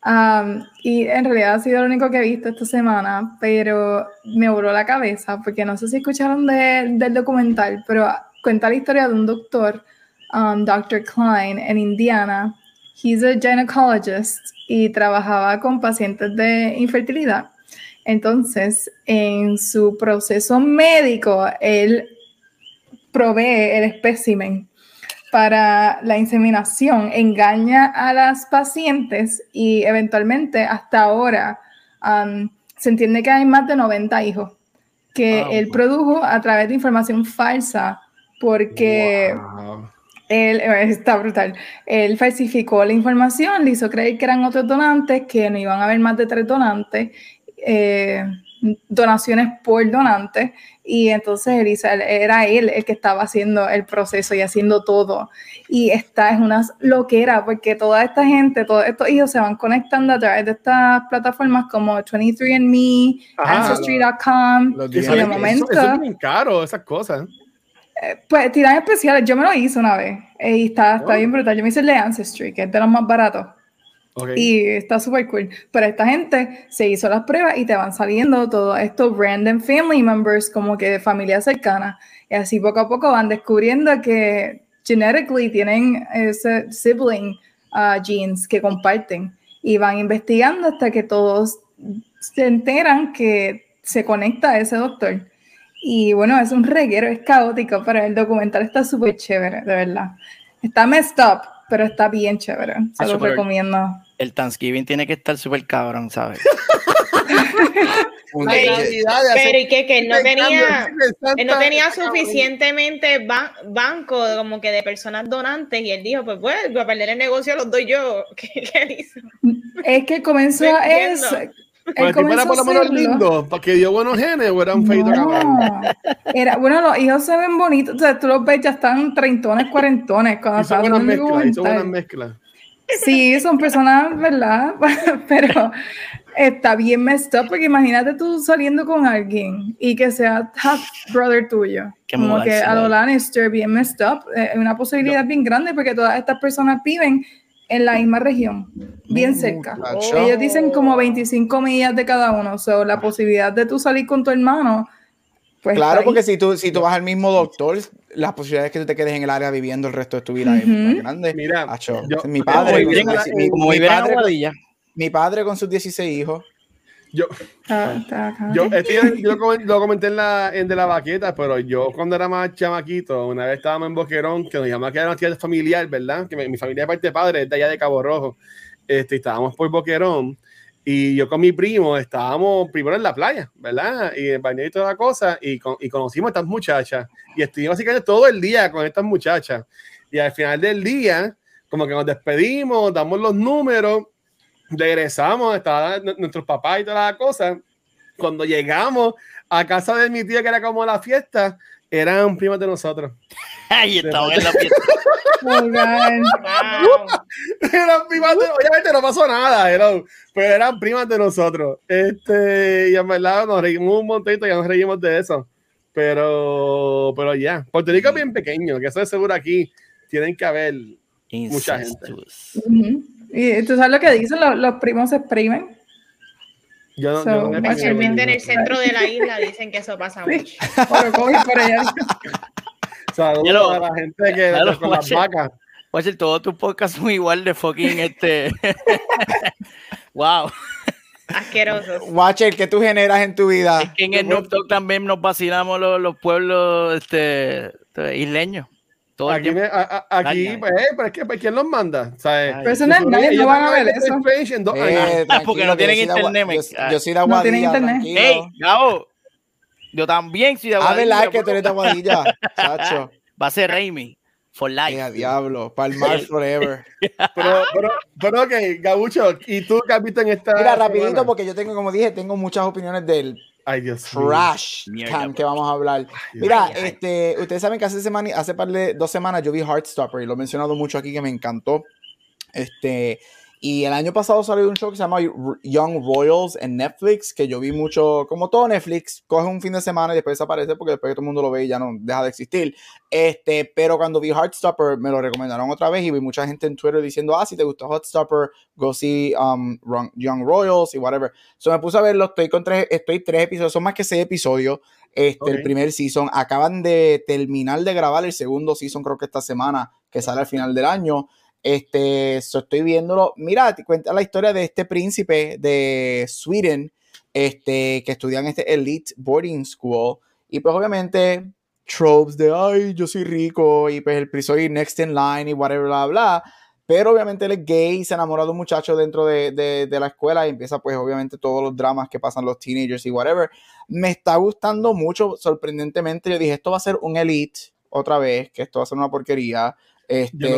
Um, y en realidad ha sido lo único que he visto esta semana, pero me voló la cabeza porque no sé si escucharon de- del documental, pero cuenta la historia de un doctor, um, Dr. Klein, en Indiana. He's a gynecologist y trabajaba con pacientes de infertilidad. Entonces, en su proceso médico, él provee el espécimen para la inseminación, engaña a las pacientes y eventualmente hasta ahora um, se entiende que hay más de 90 hijos que Wow. él produjo a través de información falsa porque Wow. Él eh, está brutal. Él falsificó la información, le hizo creer que eran otros donantes, que no iban a haber más de tres donantes, eh, donaciones por donante, y entonces él hizo- él- era él el que estaba haciendo el proceso y haciendo todo. Y esta es una loquera, porque toda esta gente, todos estos hijos se van conectando a través de estas plataformas como 23andMe, Ajá. Ancestry.com, y Eso, de eso- momento... eso es bien caro, esas cosas. Pues tiran especiales, yo me lo hice una vez eh, y está, está Oh. bien brutal. Yo me hice el de Ancestry, que es de los más baratos Ok. y está súper cool. Pero esta gente se hizo las pruebas y te van saliendo todos estos random family members, como que de familia cercana. Y así poco a poco van descubriendo que genetically tienen ese sibling uh, genes que comparten y van investigando hasta que todos se enteran que se conecta a ese doctor. Y bueno, es un reguero, es caótico, pero el documental está súper chévere, de verdad. Está messed up, pero está bien chévere. Se Ah, lo recomiendo. El Thanksgiving tiene que estar súper cabrón, ¿sabes? Pero- Pero y que, que él no tenía, él no tenía suficientemente ba- banco como que de personas donantes y él dijo, pues bueno, voy a perder el negocio los doy yo. ¿Qué, hizo? Es que comenzó No eso. Pues el tipo era por lo menos lindo, porque dio buenos genes o era un feito cabrón. No, era, bueno, los hijos se ven bonitos, o sea, tú los ves, ya están treintones, cuarentones, cuando Hizo buenas mezclas, hizo buenas documental. mezclas. Sí, son personas, ¿verdad? Pero está bien messed up, porque imagínate tú saliendo con alguien y que sea half brother tuyo. Que como que a lo. Lannister, bien messed up. eh, Es una posibilidad bien grande porque todas estas personas viven en la misma región, bien cerca. Muchacho. Ellos dicen como 25 millas de cada uno. O sea, la posibilidad de tú salir con tu hermano, pues. Claro, porque si tú, si tú vas al mismo doctor, las posibilidades que tú te quedes en el área viviendo el resto de tu vida es Ujú. más grande. Mira, Acho, yo- mi padre, mi padre con sus 16 hijos. Yo, acá. yo, esto yo lo comen- lo comenté en, la, en De la Baqueta, pero yo cuando era más chamaquito, una vez estábamos en Boquerón, que nos llamaba que era una tía familiar, ¿verdad? Que mi, mi familia de parte de padre es de allá de Cabo Rojo. Este, estábamos por Boquerón y yo con mi primo estábamos primero en la playa, ¿verdad? Y en baño y toda la cosa, y, con- y conocimos a estas muchachas. Y estuvimos básicamente todo el día con estas muchachas. Y al final del día, como que nos despedimos, damos los números, regresamos, estaban nu- nuestros papás y toda la cosa. Cuando llegamos a casa de mi tía, que era como la fiesta, eran primas de nosotros. Ahí estaba en la fiesta. Oh, eran primas de, obviamente no pasó nada, hello, pero eran primas de nosotros. Este, y en verdad nos reímos un montón y ya nos reímos de eso. Pero, pero ya, Puerto Rico es bien pequeño, que eso es seguro aquí. Tienen que haber. Mucha gente. Incestuous. Y tú sabes lo que dicen, los, los primos se exprimen. Yo no, So, yo no me Especialmente en el centro de la isla dicen que eso pasa Sí. mucho. Por coge por allá. Saludos lo- a la gente que lo con las vacas. Oye, todos tus podcasts son igual de fucking este. wow. Asquerosos. Watcher, ¿qué tú generas en tu vida? Es que en el Noob Talk también nos vacilamos los, los pueblos este, este, isleños. Todo el Aquí, me- a- a- aquí pues, eh, pero es que pues, ¿quién los manda? ¿Sabes? Ay. Pero eso no es nadie, no van a ver eso. En dos. Eh, Ah, porque no tienen internet, Yo, me- yo soy de No Aguadilla, tienen internet. ¡Ey, Gabo! Yo también soy de Aguadilla, ¿verdad que tú eres de Aguadilla? Chacho. Va a ser Raimi. For life. Ay, a diablo. Palmar forever. Pero, pero, pero, ok, Gabucho, ¿y tú qué has visto en esta Mira, rapidito, semana? porque yo tengo, como dije, tengo muchas opiniones del Ay, Dios trash Mierda, can que vamos a hablar. Mira, este, ustedes saben que hace semana, hace par de dos semanas yo vi Heartstopper y lo he mencionado mucho aquí que me encantó. Este, y el año pasado salió un show que se llama Young Royals en Netflix, que yo vi mucho, como todo Netflix, coge un fin de semana y después desaparece porque después que todo el mundo lo ve y ya no deja de existir. Este, pero cuando vi Heartstopper me lo recomendaron otra vez y vi mucha gente en Twitter diciendo, ah, si te gustó Heartstopper, go see um, Young Royals y whatever. So me puse a verlo, estoy con tres, estoy tres episodios, son más que seis episodios. Este, el primer season. Acaban de terminar de grabar el segundo season, creo que esta semana, que sale al final del año. Este, so estoy viéndolo. Mira, te cuenta la historia de este príncipe de Sweden, este, que estudia en este Elite Boarding School. Y pues obviamente, tropes de, ay, yo soy rico, y pues el soy next in line y whatever, bla, bla. Pero obviamente él es gay, se enamora de un muchacho dentro de, de- de la escuela y empieza pues obviamente todos los dramas que pasan los teenagers y whatever. Me está gustando mucho, sorprendentemente. Yo dije, esto va a ser un elite otra vez, que esto va a ser una porquería. Este, no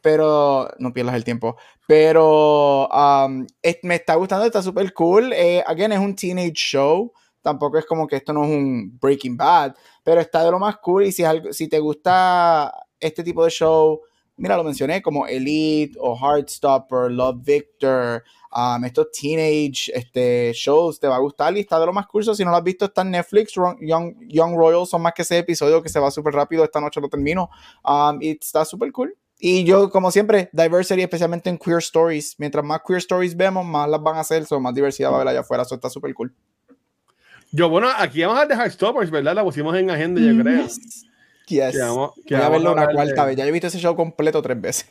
pero no pierdas el tiempo. Pero um, es- me está gustando, está súper cool. Eh, again, es un teenage show. Tampoco es como que esto no es un Breaking Bad, pero está de lo más cool. Y si, es algo- si te gusta este tipo de show, mira, lo mencioné como Elite o Heartstopper, Love Victor, um, estos teenage este, shows, te va a gustar y está de lo más cool. So, si no lo has visto, está en Netflix. Young, Young Royals son más que ese episodio que se va súper rápido. Esta noche lo termino. Um, y está súper cool. Y yo, como siempre, diversity, especialmente en queer stories. Mientras más queer stories vemos, más las van a hacer, so, más diversidad va a haber allá afuera. Eso está súper cool. Yo, bueno, aquí vamos a dejar Stoppers, ¿verdad? La pusimos en agenda, yo creo. Yes. Que vamos, que Voy a verlo una cuarta vez. Ya yo he visto ese show completo tres veces.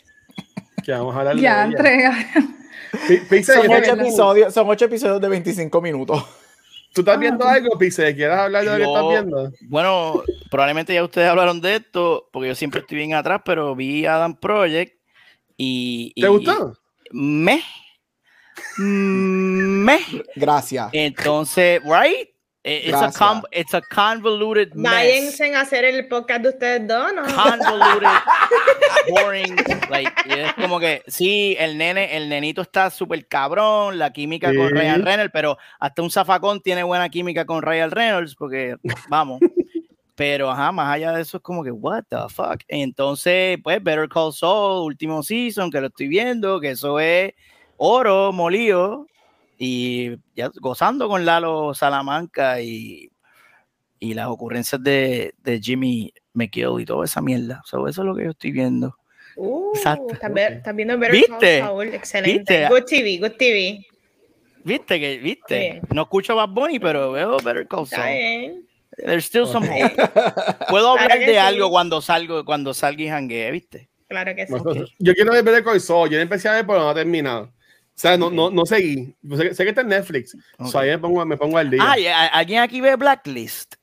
Que vamos a hablar Ya, entrega. Pixel, Son ¿qué ocho, episodios, son ocho episodios de 25 minutos. ¿Tú estás viendo algo, Pixel? ¿Quieres hablar de lo que estás viendo? Bueno, probablemente ya ustedes hablaron de esto, porque yo siempre estoy bien atrás, pero vi Adam Project y. ¿Te y- gustó? Me. Me. Gracias. Entonces, right? Eh, It's a, Gracias. con- it's a convoluted mess. Váyanse a hacer el podcast de ustedes dos, ¿no? Convoluted, boring. Like, es como que sí, el nene, el nenito está súper cabrón, la química con. Ryan Reynolds, pero hasta un zafacón tiene buena química con Ryan Reynolds, porque vamos. Pero ajá, más allá de eso es como que, what the fuck. Entonces, pues, Better Call Saul, último season, que lo estoy viendo, que eso es oro molido y ya gozando con Lalo Salamanca y, y las ocurrencias de, de Jimmy McGill y toda esa mierda. So, eso es lo que yo estoy viendo. Uh, Exacto. viendo Better ¿Viste? Call Saul, excelente. ¿Viste? Good TV, good TV. ¿Viste que, viste? Bien. No escucho Bad Bunny, pero veo Better Call Saul. There's still some Ok. hope. Puedo Claro hablar de sí. algo cuando salgo, cuando salga y janguee, ¿viste? Claro que sí. Bueno, Yo quiero ver Better Call Saul. Yo empecé a ver, pero no he terminado. O sea, no, no, no seguí. Yo Sé, que- sé que está en Netflix. O sea, ahí me pongo, me pongo al día. Ah, ¿y a- ¿alguien aquí ve Blacklist?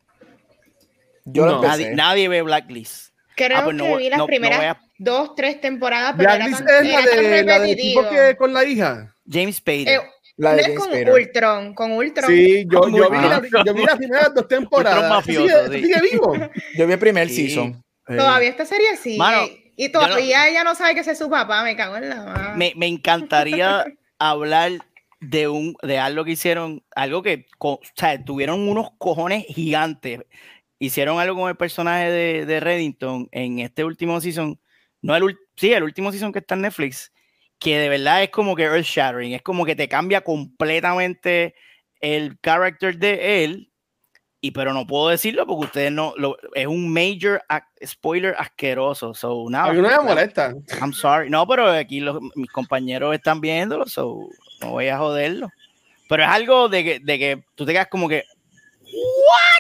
Yo No. Nadie, nadie ve Blacklist. Creo Ah, pues que vi las no- primeras a- dos, tres temporadas, pero era Blacklist tan, es la, de, la del tipo que con la hija. James Spader. Eh, La de James con Spader. Ultron, con Ultron. Sí, yo, yo, vi la- yo vi las primeras dos temporadas. Ultron mafioso, ¿Sigue, sí. sigue vivo? Yo vi el primer Sí. season. Todavía esta serie sigue. Mano, y todavía ella no sabe que ese es su papá, me cago en la madre. me, me encantaría hablar de un de algo que hicieron, algo que o sea, tuvieron unos cojones gigantes. Hicieron algo con el personaje de, de Reddington en este último season, no el sí, el último season que está en Netflix, que de verdad es como que earth shattering, es como que te cambia completamente el character de él. Y pero no puedo decirlo porque ustedes no lo, es un major spoiler asqueroso. So nada. A mí no me molesta. I'm sorry. No, pero aquí los, mis compañeros están viéndolo, so no voy a joderlo. Pero es algo de que, de que tú te quedas como que, ¿what?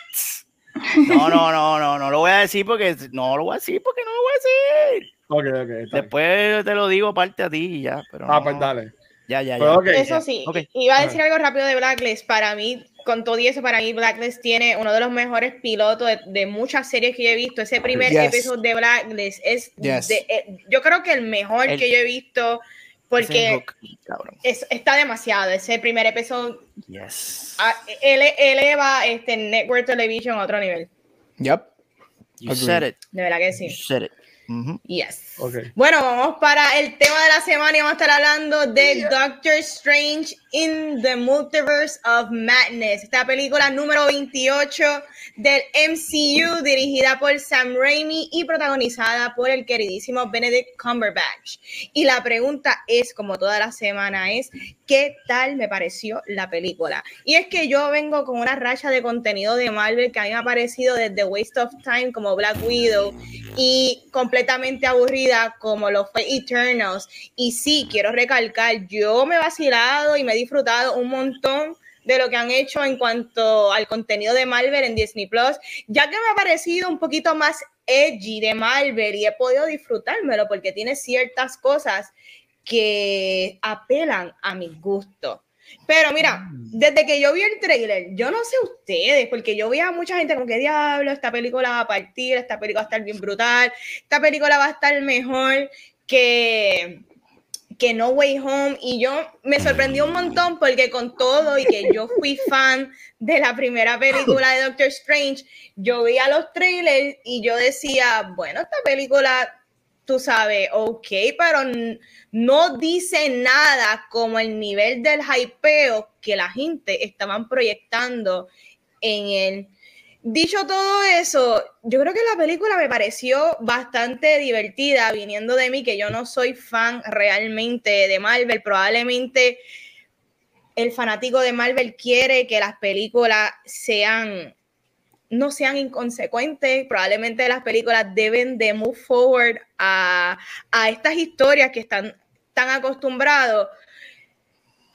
No, no, no, no, no lo voy a decir porque no lo voy a decir porque no lo voy a decir. Ok, ok. está bien. Después te lo digo aparte a ti y ya. Pero Ah, no, pues dale. Ya, ya, ya. Pues. Eso sí, iba a decir algo rápido de Blacklist. Para mí, con todo y eso, para mí Blacklist tiene uno de los mejores pilotos de, de muchas series que yo he visto. Ese primer Yes. episodio de Blacklist es, Yes. de- eh, yo creo que el mejor El- que yo he visto porque hook, cabrón. es- está demasiado. Ese primer episodio Yes. ele- eleva este Network Television a otro nivel. Yep. You agreed. said it. De verdad que You sí. said it. Ujú. Yes. Ok. Bueno, vamos para el tema de la semana y vamos a estar hablando de Doctor Strange in the Multiverse of Madness. Esta película número 28 del MCU, dirigida por Sam Raimi y protagonizada por el queridísimo Benedict Cumberbatch. Y la pregunta es, como toda la semana, es ¿qué tal me pareció la película? Y es que yo vengo con una racha de contenido de Marvel que a mí me ha parecido desde Waste of Time como Black Widow y completamente aburrida como lo fue Eternals. Y sí, quiero recalcar, yo me he vacilado y me disfrutado un montón de lo que han hecho en cuanto al contenido de Marvel en Disney Plus, ya que me ha parecido un poquito más edgy de Marvel y he podido disfrutármelo porque tiene ciertas cosas que apelan a mi gusto. Pero mira, desde que yo vi el trailer, yo no sé ustedes, porque yo vi a mucha gente como que diablo, esta película va a partir, esta película va a estar bien brutal, esta película va a estar mejor que, que No Way Home. Y yo me sorprendió un montón porque con todo y que yo fui fan de la primera película de Doctor Strange, yo veía los trailers y yo decía, bueno, esta película tú sabes, ok, pero no dice nada como el nivel del hypeo que la gente estaban proyectando en él. Dicho todo eso, yo creo que la película me pareció bastante divertida, viniendo de mí, que yo no soy fan realmente de Marvel. Probablemente el fanático de Marvel quiere que las películas sean no sean inconsecuentes. Probablemente las películas deben de move forward a, a estas historias que están tan acostumbrados.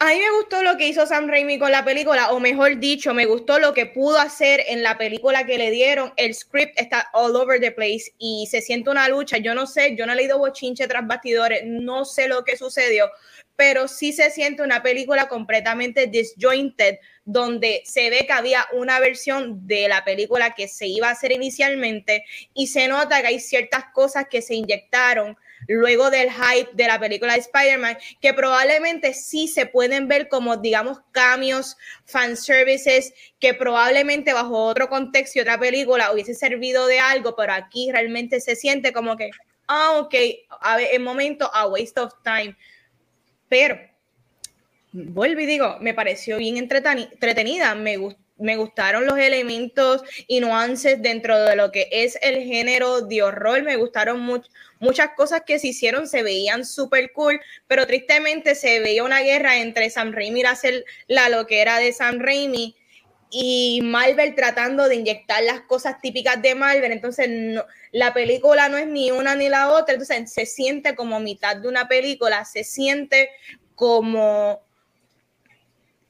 A mí me gustó lo que hizo Sam Raimi con la película, o mejor dicho, me gustó lo que pudo hacer en la película que le dieron. El script está all over the place y se siente una lucha. Yo no sé, yo no he leído bochinche tras bastidores, no sé lo que sucedió, pero sí se siente una película completamente disjointed, donde se ve que había una versión de la película que se iba a hacer inicialmente y se nota que hay ciertas cosas que se inyectaron luego del hype de la película de Spider-Man, que probablemente sí se pueden ver como, digamos, cambios, fanservices, que probablemente bajo otro contexto y otra película hubiese servido de algo, pero aquí realmente se siente como que, ah, ok, a ver, en momento, a waste of time. Pero, vuelvo y digo, me pareció bien entreteni- entretenida, me gustó me gustaron los elementos y nuances dentro de lo que es el género de horror. Me gustaron much- muchas cosas que se hicieron, se veían súper cool, pero tristemente se veía una guerra entre Sam Raimi y hacer la loquera de Sam Raimi y Marvel tratando de inyectar las cosas típicas de Marvel. Entonces, la película no es ni una ni la otra. Entonces, se siente como mitad de una película, se siente como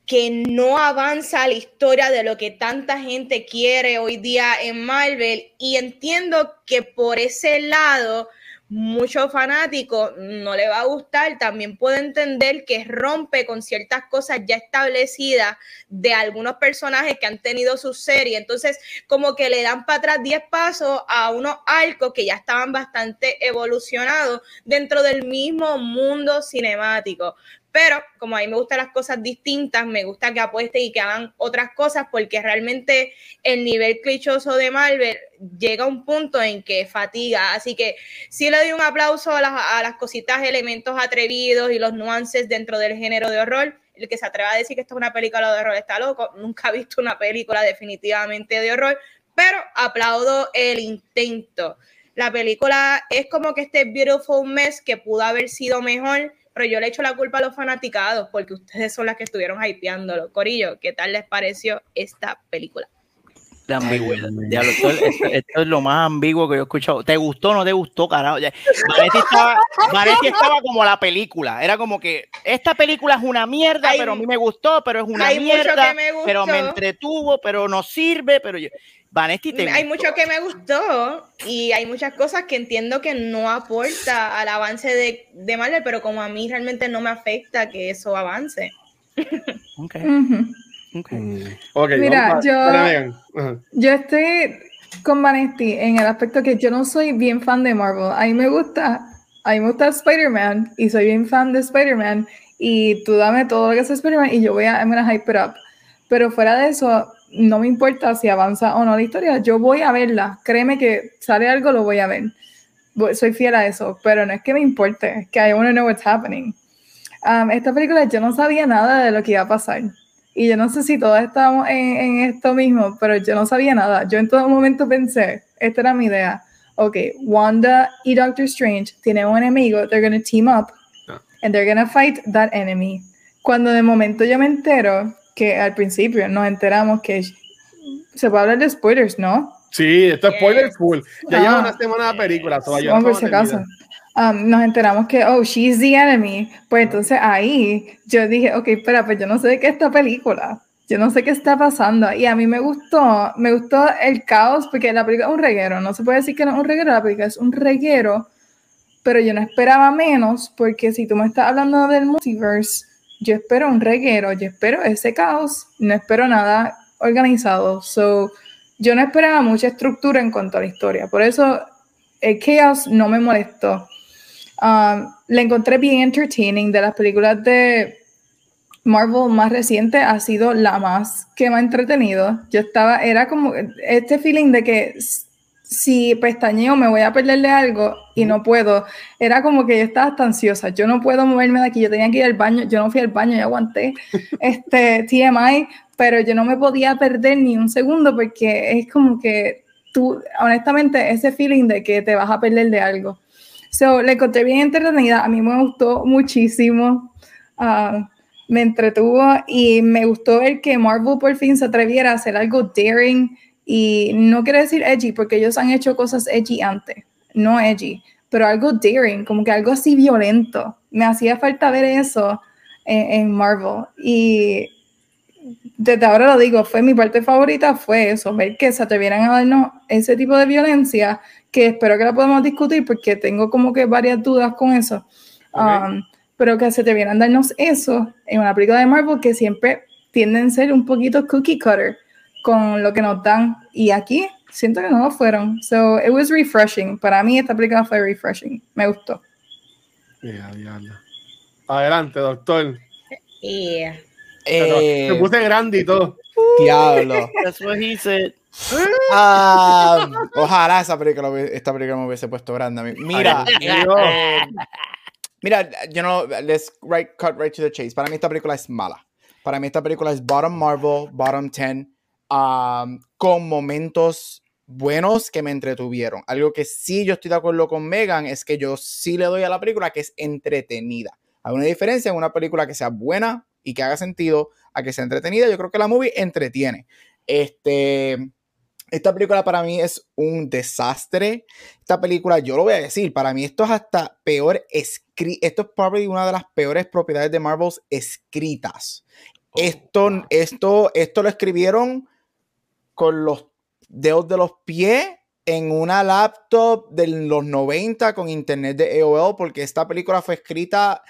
que no avanza la historia de lo que tanta gente quiere hoy día en Marvel. Y entiendo que por ese lado muchos fanáticos no le va a gustar, también puedo entender que rompe con ciertas cosas ya establecidas de algunos personajes que han tenido su serie, entonces como que le dan para atrás 10 pasos a unos arcos que ya estaban bastante evolucionados dentro del mismo mundo cinemático. Pero como a mí me gustan las cosas distintas, me gusta que apuesten y que hagan otras cosas porque realmente el nivel clichoso de Marvel llega a un punto en que fatiga. Así que sí le doy un aplauso a las, a las cositas, elementos atrevidos y los nuances dentro del género de horror. El que se atreva a decir que esto es una película de horror está loco. Nunca he visto una película definitivamente de horror, pero aplaudo el intento. La película es como que este beautiful mess que pudo haber sido mejor, pero yo le echo la culpa a los fanaticados porque ustedes son las que estuvieron hypeándolo. Corillo, ¿qué tal les pareció esta película? La ambigüedad. Esto, esto- esto es lo más ambiguo que yo he escuchado. ¿Te gustó o no te gustó, carajo? Ya, Vanetti estaba, estaba como la película. Era como que esta película es una mierda, Hay- pero a mí me gustó, pero es una mierda, me pero me entretuvo, pero no sirve, pero yo... Vanetti te Hay gustó? mucho que me gustó y hay muchas cosas que entiendo que no aporta al avance de, de Marvel, pero como a mí realmente no me afecta que eso avance. Ok, Ujú. ok. Ok, Mira, vamos a- yo-. Yo estoy con Vanesti en el aspecto que yo no soy bien fan de Marvel. A mí me gusta, a mí me gusta Spider-Man y soy bien fan de Spider-Man y tú dame todo lo que es Spider-Man y yo voy a, I'm gonna hype it up. Pero fuera de eso, no me importa si avanza o no la historia, yo voy a verla. Créeme que sale algo, lo voy a ver. Soy fiel a eso, pero no es que me importe, es que I want to know what's happening. Um, esta película yo no sabía nada de lo que iba a pasar. Y yo no sé si todos estábamos en, en esto mismo, pero yo no sabía nada. Yo en todo momento pensé, esta era mi idea. Ok, Wanda y Doctor Strange tienen un enemigo, they're gonna team up, Ah. and they're gonna fight that enemy. Cuando de momento yo me entero que al principio nos enteramos que se puede hablar de spoilers, ¿no? Sí, esto es spoiler full. Ya Ah. lleva una semana de película. todavía no por si acaso. Um, nos enteramos que, oh, she's the enemy. Pues entonces ahí yo dije, ok, espera, pues yo no sé de qué es esta película. Yo no sé qué está pasando. Y a mí me gustó, me gustó el caos, porque la película es un reguero. No se puede decir que no es un reguero, la película es un reguero. Pero yo no esperaba menos, porque si tú me estás hablando del multiverse, yo espero un reguero, yo espero ese caos, no espero nada organizado. So, yo no esperaba mucha estructura en cuanto a la historia. Por eso el chaos no me molestó. Um, la encontré bien entertaining. De las películas de Marvel más reciente ha sido la más que me ha entretenido. Yo estaba, era como este feeling de que si pestañeo me voy a perderle algo y no puedo. Era como que yo estaba hasta ansiosa. Yo no puedo moverme de aquí. Yo tenía que ir al baño. Yo no fui al baño y aguanté este TMI, pero yo no me podía perder ni un segundo porque es como que tú, honestamente, ese feeling de que te vas a perder de algo. So, la encontré bien entretenida, a mí me gustó muchísimo, ah, me entretuvo y me gustó ver que Marvel por fin se atreviera a hacer algo daring y no quiero decir edgy porque ellos han hecho cosas edgy antes, no edgy, pero algo daring, como que algo así violento. Me hacía falta ver eso en, en Marvel y desde ahora lo digo, fue mi parte favorita, fue eso, ver que se atrevieran a darnos ese tipo de violencia, que espero que la podamos discutir porque tengo como que varias dudas con eso, Ok. Um, pero que se atrevieran a darnos eso en una película de Marvel que siempre tienden a ser un poquito cookie cutter con lo que nos dan, y aquí siento que no lo fueron, so it was refreshing, para mí esta película fue refreshing, me gustó. Diablo. Adelante, doctor. Yeah. Eh, Me puse grande y todo. diablo. That's what he said. Ah, ojalá esa película, esta película me hubiese puesto grande a mí. Mira, eh, mira, yo no, let's right, cut right to the chase. Para mí esta película es mala. Para mí esta película es bottom Marvel, bottom 10, um, con momentos buenos que me entretuvieron. Algo que sí yo estoy de acuerdo con Megan es que yo sí le doy a la película que es entretenida. Hay una diferencia en una película que sea buena y que haga sentido a que sea entretenida. Yo creo que la movie entretiene. Este, esta película para mí es un desastre. Esta película, yo lo voy a decir, para mí esto es hasta peor escrito. Esto es probablemente una de las peores propiedades de Marvel escritas. Esto, esto, esto lo escribieron con los dedos de los pies en una laptop de los 90 con internet de AOL, porque esta película fue escrita.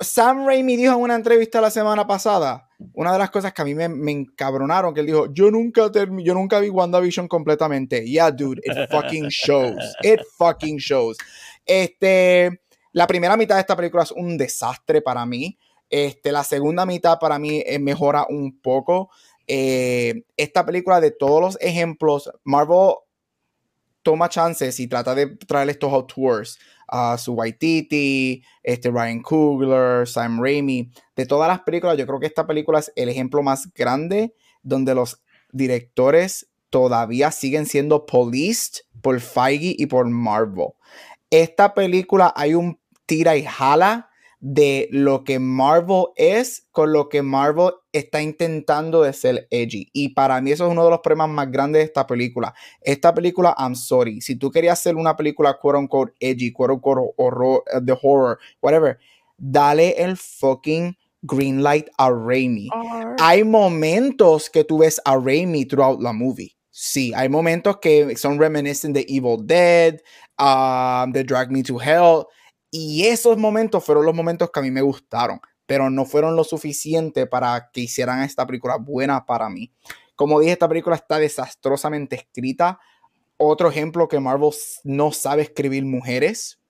Sam Raimi dijo en una entrevista la semana pasada, una de las cosas que a mí me, me encabronaron, que él dijo, yo nunca, yo nunca vi WandaVision completamente. Yeah, dude, it fucking shows. It fucking shows. Este, la primera mitad de esta película es un desastre para mí. Este, la segunda mitad para mí eh, mejora un poco. Eh, esta película, de todos los ejemplos, Marvel toma chances y trata de traer estos auteurs a su Waititi, este Ryan Coogler, Sam Raimi. De todas las películas, yo creo que esta película es el ejemplo más grande donde los directores todavía siguen siendo policed por Feige y por Marvel. Esta película hay un tira y jala de lo que Marvel es con lo que Marvel está intentando de ser edgy. Y para mí eso es uno de los problemas más grandes de esta película. Esta película, I'm sorry, si tú querías hacer una película quote unquote edgy, quote unquote horror, uh, the horror, whatever, dale el fucking green light a Raimi. Hay momentos que tú ves a Raimi throughout la movie. Sí, hay momentos que son reminiscent de Evil Dead, um, de Drag Me to Hell. Y esos momentos fueron los momentos que a mí me gustaron, pero no fueron lo suficiente para que hicieran esta película buena para mí. Como dije, esta película está desastrosamente escrita. Otro ejemplo que Marvel no sabe escribir mujeres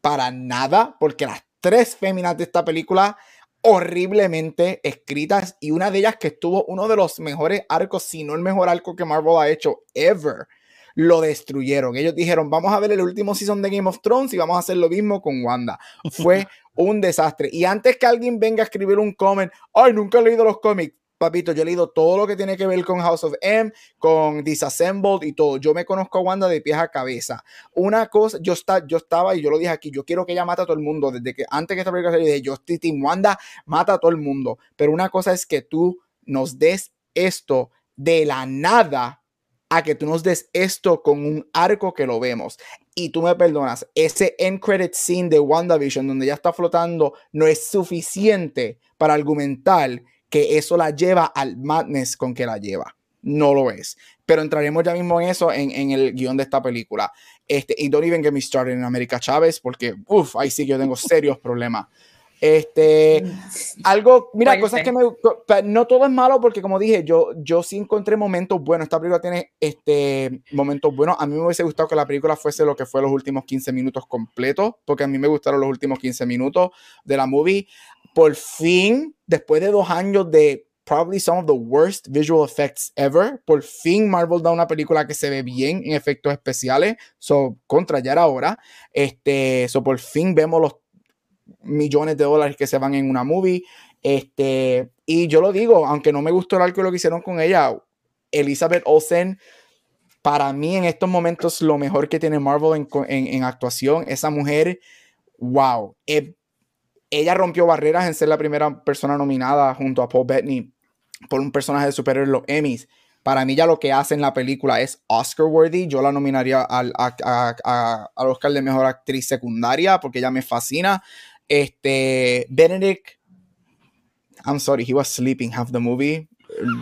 para nada, porque las tres féminas de esta película horriblemente escritas y una de ellas que tuvo uno de los mejores arcos, si no el mejor arco que Marvel ha hecho ever lo destruyeron. Ellos dijeron, vamos a ver el último season de Game of Thrones y vamos a hacer lo mismo con Wanda. Fue un desastre. Y antes que alguien venga a escribir un comment, ay, nunca he leído los cómics. Papito, yo he leído todo lo que tiene que ver con House of M, con Disassembled y todo. Yo me conozco a Wanda de pies a cabeza. Una cosa, yo, está, yo estaba y yo lo dije aquí, yo quiero que ella mate a todo el mundo. Desde que antes que esta película saliera, dije, yo estoy Team Wanda, mata a todo el mundo. Pero una cosa es que tú nos des esto de la nada a que tú nos des esto con un arco que lo vemos. Y tú me perdonas, ese end credit scene de WandaVision donde ya está flotando no es suficiente para argumentar que eso la lleva al madness con que la lleva. No lo es. Pero entraremos ya mismo en eso en, en el guion de esta película. Este, y don't even get me started en América Chávez porque, uff, ahí sí que yo tengo serios problemas. Este, algo, mira, cosas que me, no todo es malo porque como dije, yo, yo sí encontré momentos buenos. Esta película tiene este, momentos buenos. A mí me hubiese gustado que la película fuese lo que fue los últimos 15 minutos completos, porque a mí me gustaron los últimos 15 minutos de la movie. Por fin, después de dos años de probably some of the worst visual effects ever, por fin Marvel da una película que se ve bien en efectos especiales. So, contra ya era ahora. Este, so, por fin vemos los millones de dólares que se van en una movie. Este, y yo lo digo, aunque no me gustó el arco lo que hicieron con ella, Elizabeth Olsen, para mí en estos momentos lo mejor que tiene Marvel en, actuación, esa mujer, wow, eh, ella rompió barreras en ser la primera persona nominada junto a Paul Bettany por un personaje de superhéroe en los Emmys. Para mí ya lo que hace en la película es Oscar worthy. Yo la nominaría al, al Oscar de Mejor Actriz Secundaria porque ella me fascina. Este, Benedict, I'm sorry, he was sleeping half the movie.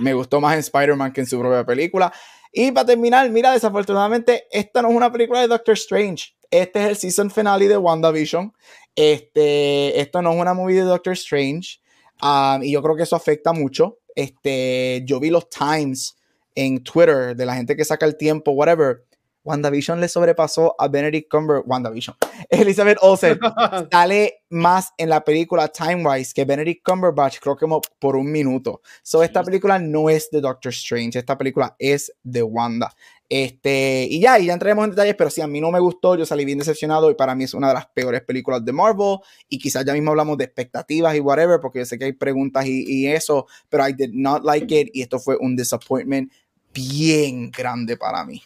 Me gustó más en Spider-Man que en su propia película. Y para terminar, mira, desafortunadamente, esta no es una película de Doctor Strange. Este es el season finale de WandaVision. Este, esto no es una movie de Doctor Strange. Um, y yo creo que eso afecta mucho. Este, yo vi los times en Twitter de la gente que saca el tiempo, whatever. WandaVision le sobrepasó a Benedict Cumberbatch. WandaVision. Elizabeth Olsen sale más en la película Timewise que Benedict Cumberbatch, creo que por un minuto. So, esta película no es de Doctor Strange, esta película es de Wanda. Este, y ya, y ya entraremos en detalles, pero si a mí no me gustó, yo salí bien decepcionado y para mí es una de las peores películas de Marvel. Y quizás ya mismo hablamos de expectativas y whatever, porque yo sé que hay preguntas y, y eso, pero I did not like it y esto fue un disappointment bien grande para mí.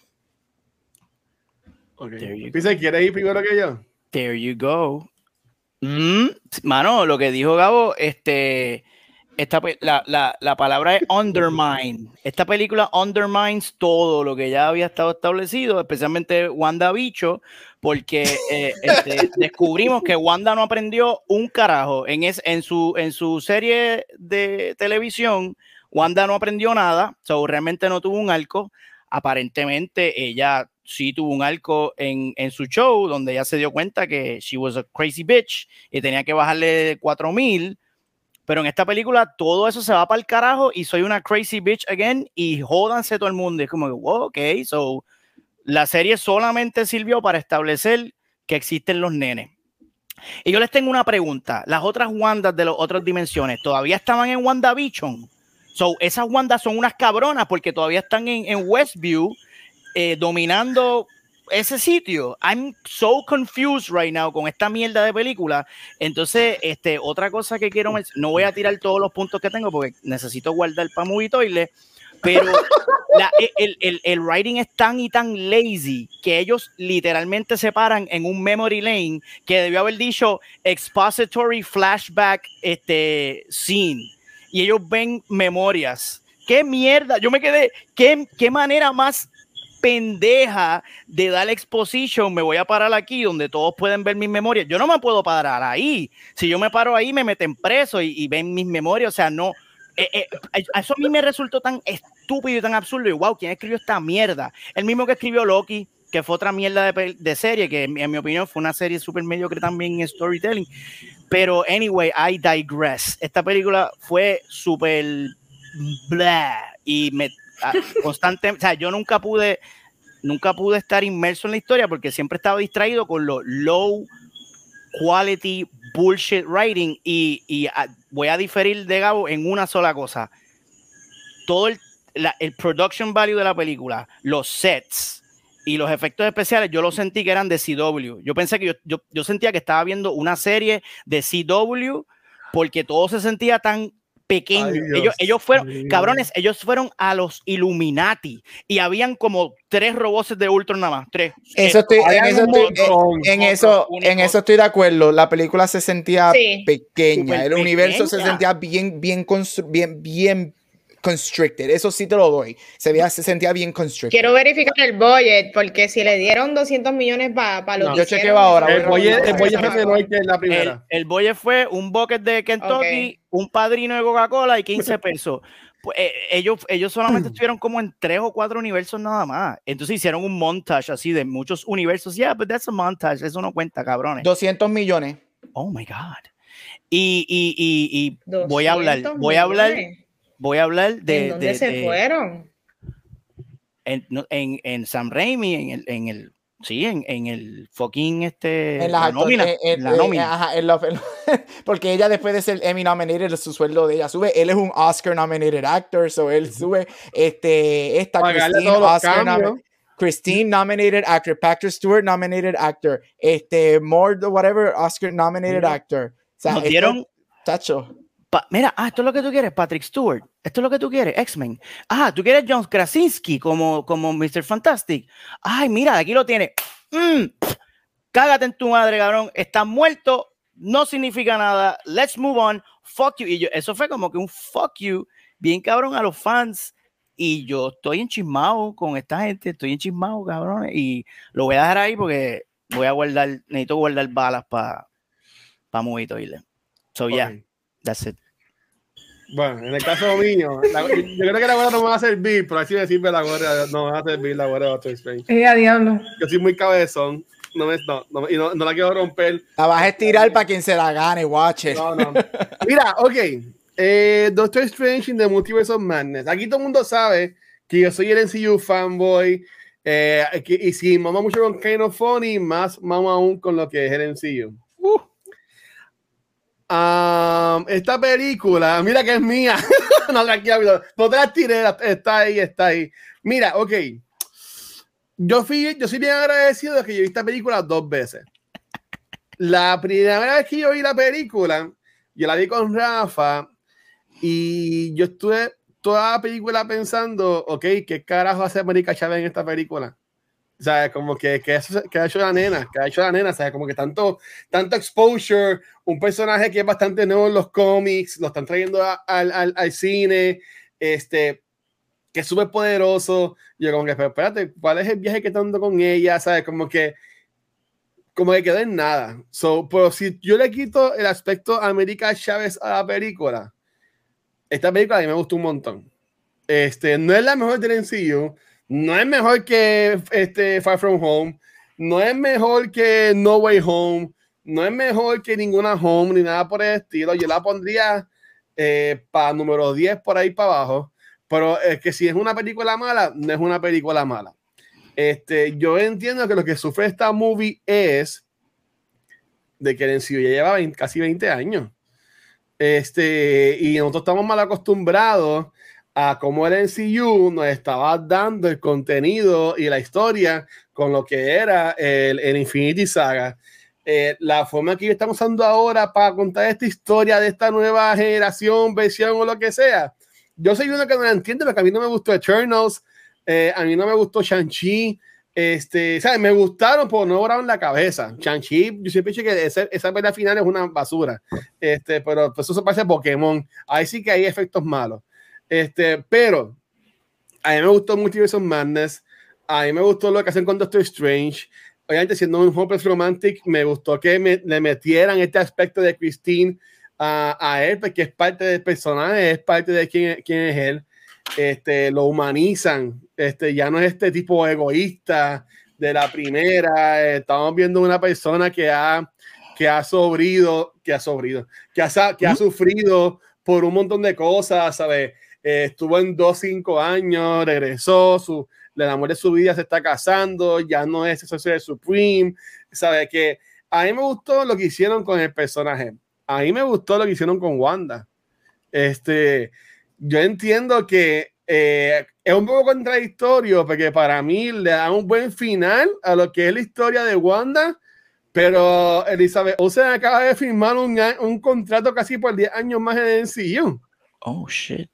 Okay. ¿quieres ir primero que yo? There you go. Mm, mano, lo que dijo Gabo, este, esta, la, la, la, palabra es undermine. Esta película undermines todo lo que ya había estado establecido, especialmente Wanda Bicho, porque eh, este, descubrimos que Wanda no aprendió un carajo. En, es, en, su, en su serie de televisión, Wanda no aprendió nada, so, realmente no tuvo un arco. Aparentemente ella sí tuvo un arco en, en, su show donde ella se dio cuenta que she was a crazy bitch y tenía que bajarle 4000. Pero en esta película todo eso se va para el carajo y soy una crazy bitch again y jódanse todo el mundo. es como wow, ok, so la serie solamente sirvió para establecer que existen los nenes. Y yo les tengo una pregunta. Las otras Wandas de las otras dimensiones todavía estaban en WandaVision. So, esas Wandas son unas cabronas porque todavía están en, en Westview eh, dominando ese sitio. I'm so confused right now con esta mierda de película. Entonces, este, otra cosa que quiero no voy a tirar todos los puntos que tengo porque necesito guardar para Movie Toilet, pero la- el, el, el writing es tan y tan lazy que ellos literalmente se paran en un memory lane que debió haber dicho expository flashback este, scene y ellos ven memorias. ¿Qué mierda? Yo me quedé, ¿qué, qué manera más pendeja de dar exposition? Me voy a parar aquí donde todos pueden ver mis memorias. Yo no me puedo parar ahí. Si yo me paro ahí, me meten preso y, ven mis memorias. O sea, no. eh, eh, eso a mí me resultó tan estúpido y tan absurdo. Y wow, ¿quién escribió esta mierda? El mismo que escribió Loki, que fue otra mierda de, de serie, que en en mi opinión fue una serie súper mediocre también en storytelling. Pero, anyway, I digress. Esta película fue súper blah y me constante, o sea, yo nunca pude nunca pude estar inmerso en la historia porque siempre estaba distraído con lo low quality bullshit writing y, y, ah, voy a diferir de Gabo en una sola cosa. Todo el, el production value de la película, los sets y los efectos especiales, yo lo sentí que eran de CW. Yo pensé que yo, yo, yo sentía que estaba viendo una serie de CW porque todo se sentía tan pequeño. Ay, ellos, ellos fueron, mío. cabrones, ellos fueron a los Illuminati y habían como tres robots de Ultron nada más. Tres. Eso estoy, en eso estoy, montón. en, en Otro eso, único. en eso estoy de acuerdo. La película se sentía Sí. pequeña. Súper El universo se pequeña. sentía bien, bien, bien, bien constricted. Eso sí te lo doy. Se, veía, se sentía bien constricted. Quiero verificar el budget, porque si le dieron 200 millones para pa lo No, que yo chequeo ahora, El fue la El, primera. el bolle fue un bucket de Kentucky, Ok. Un padrino de Coca-Cola y 15 pesos. Pues, eh, ellos, ellos solamente estuvieron como en tres o cuatro universos nada más. Entonces hicieron un montage así de muchos universos. Yeah, but that's a montage. Eso no cuenta, cabrones. 200 millones. Oh my God. Y, y, y, y voy a hablar, 200 voy a hablar, voy a hablar de. ¿En dónde de- se de- fueron? En, en, en Sam Raimi, en el, en el, sí, en, en el fucking este. En las la nómina, en- en- la eh, nómina. ajá, en la- en- porque ella después de ser Emmy nominated su sueldo de ella sube él es un Oscar nominated actor so él sube este esta Christine Oscar Christine nominated actor Patrick Stewart nominated actor este Mord whatever Oscar nominated Mira. actor o sea, Nos esto- dieron tacho Pa- mira, ah, esto es lo que tú quieres, Patrick Stewart. Esto es lo que tú quieres, X-Men. Ah, tú quieres John Krasinski como, como Mr. Fantastic. Ay, mira, aquí lo tienes. Mm, cágate en tu madre, cabrón. Estás muerto, no significa nada. Let's move on. Fuck you. Y yo, eso fue como que un fuck you, bien cabrón a los fans. Y yo estoy enchismado con esta gente, estoy enchismado, cabrón. Y lo voy a dejar ahí porque voy a guardar, necesito guardar balas para pa Movie Toilet. So, yeah, Ok. That's it. Bueno, en el caso mío, la- yo creo que la gorra no me va a servir, pero así me sirve la gorra, no me va a servir la gorra de Doctor Strange. Eh, a diablo. Yo soy muy cabezón, no me, no, no, y no, no la quiero romper. la vas a estirar para quien se la gane watch it. No, no. Mira, ok. Eh, Doctor Strange in the Multiverse of Madness. Aquí todo el mundo sabe que yo soy el NCU fanboy. eh, que- y si mama mucho con Kind of Funny, más mama aún con lo que es el MCU. Uh. Um, esta película, mira que es mía. no, tranquila, no te la tiré, está ahí, está ahí. Mira, ok. Yo, fui, yo soy bien agradecido de que yo vi esta película dos veces. La primera vez que yo vi la película, yo la vi con Rafa y yo estuve toda la película pensando, ok, ¿qué carajo hace América Chávez en esta película? O sea, como que, que, eso, que ha hecho la nena, que ha hecho la nena, o sea, como que tanto, tanto exposure, un personaje que es bastante nuevo en los cómics, lo están trayendo a- al, al, al cine, este, que es súper poderoso. Yo como que, pero espérate, ¿cuál es el viaje que está dando con ella? ¿Sabes? Como que, como que quedó en nada. So, pero si yo le quito el aspecto América Chávez a la película, esta película a mí me gustó un montón. Este, no es la mejor del MCU, no es mejor que este, Far From Home, no es mejor que No Way Home, no es mejor que ninguna Home ni nada por el estilo. Yo la pondría para número 10 por ahí para abajo, pero es que si es una película mala, no es una película mala. Este, yo entiendo que lo que sufre esta movie es de que el MCU ya lleva 20 casi 20 años. Este, y nosotros estamos mal acostumbrados a cómo el NCU nos estaba dando el contenido y la historia con lo que era el, el Infinity Saga. Eh, la forma que estamos usando ahora para contar esta historia de esta nueva generación, versión o lo que sea. Yo soy uno que no la entiende porque a mí no me gustó Eternals, eh, a mí no me gustó Shang-Chi, este, ¿sabes? Me gustaron, pero no volaron la cabeza. Shang-Chi, yo siempre dicho que esa, esa pelea final es una basura, este, pero pues, eso se parece a Pokémon. Ahí sí que hay efectos malos. Este, pero a mí me gustó Multiverse Madness, a mí me gustó lo que hacen con Doctor Strange obviamente siendo un Hopeless Romantic, me gustó que me, le metieran este aspecto de Christine a, a, él, porque es parte del personaje, es parte de quién, quién es él. Este, lo humanizan, este, ya no es este tipo egoísta de la primera. Estamos viendo una persona que ha, que ha sobrido, que ha sobrido, que ha, que ha sufrido por un montón de cosas, ¿sabes? Eh, estuvo en dos, cinco años, regresó, su, el amor de su vida se está casando, ya no es eso de Supreme, sabe que a mí me gustó lo que hicieron con el personaje, a mí me gustó lo que hicieron con Wanda. Este, yo entiendo que eh, es un poco contradictorio porque para mí le da un buen final a lo que es la historia de Wanda, pero Elizabeth Olsen acaba de firmar un, un contrato casi por 10 años más en MCU. Oh, shit.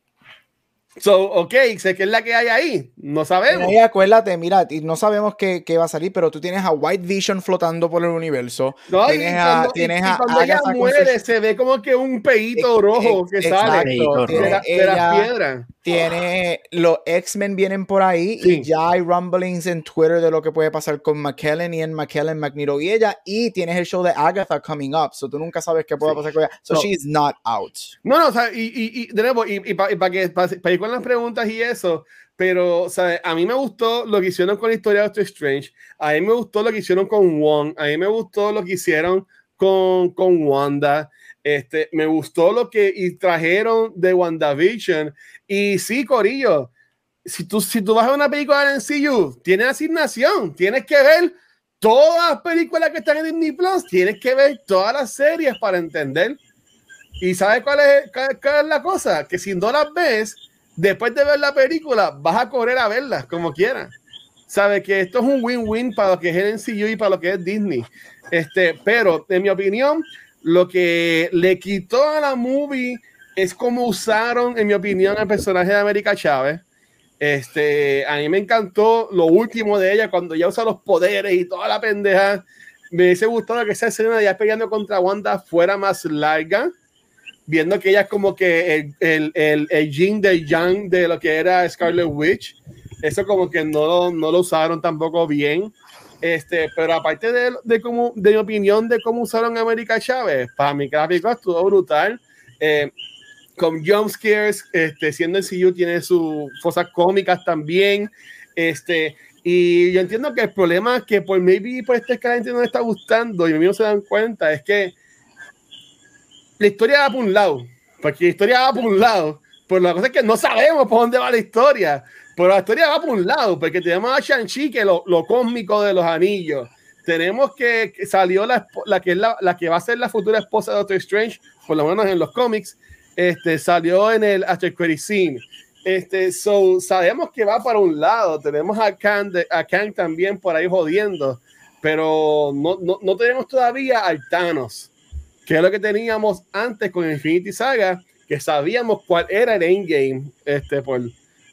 So, ok, sé que es la que hay ahí. No sabemos. Y acuérdate, mira, no sabemos qué, qué, va a salir, pero tú tienes a White Vision flotando por el universo. No, tienes y cuando, a, tienes y, a y cuando ella muere, se ve como que un peito rojo que sale Exacto, de, la, las piedras. Tiene los X-Men vienen por ahí Sí. y ya hay rumblings en Twitter de lo que puede pasar con McKellen y en McKellen, Magneto y ella. Y tienes el show de Agatha coming up. So tú nunca sabes qué puede Sí. pasar con ella. So No. she's not out. No, no, o sea, y, y, y de nuevo, y, y para que para ir con las preguntas y eso, pero, sea, a mí me gustó lo que hicieron con la historia de Doctor Strange, a mí me gustó lo que hicieron con Wong, a mí me gustó lo que hicieron con, con Wanda, este, me gustó lo que y trajeron de WandaVision, y sí, Corillo, si tú, si tú vas a una película de MCU, tienes asignación, tienes que ver todas las películas que están en Disney Plus, tienes que ver todas las series para entender. ¿Y sabes cuál es, la cosa? Que si no las ves, después de ver la película, vas a correr a verlas como quieras. Sabes que esto es un win-win para lo que es MCU y para lo que es Disney. Este, pero, en mi opinión, lo que le quitó a la movie es cómo usaron, en mi opinión, el personaje de América Chávez. Este, a mí me encantó lo último de ella cuando ya usa los poderes y toda la pendeja. Me hubiese gustado que esa escena de ella peleando contra Wanda fuera más larga, viendo que ella es como que el, el, el, el yin de yang de lo que era Scarlet Witch. Eso como que no, no lo usaron tampoco bien. Este, pero aparte de, de, cómo, de mi opinión de cómo usaron América Chávez, para mi gráfico estuvo brutal. Eh, con jump scares, este, siendo el CU tiene sus cosas cómicas también. Este, y yo entiendo que el problema es que por maybe por este que la gente no le está gustando y a mí no se dan cuenta es que la historia va por un lado, porque la historia va por un lado, pero la cosa es que no sabemos por dónde va la historia, pero la historia va por un lado, porque tenemos a Shang-Chi, que lo, lo cósmico de los anillos, tenemos que, que salió la, la que es la, la que va a ser la futura esposa de Doctor Strange, por lo menos en los cómics, este, salió en el Credit Scene. Este, so, sabemos que va para un lado. Tenemos a Kang, a Kang también por ahí jodiendo, pero no, no, no tenemos todavía al Thanos, que es lo que teníamos antes con Infinity Saga, que sabíamos cuál era el endgame, este, por,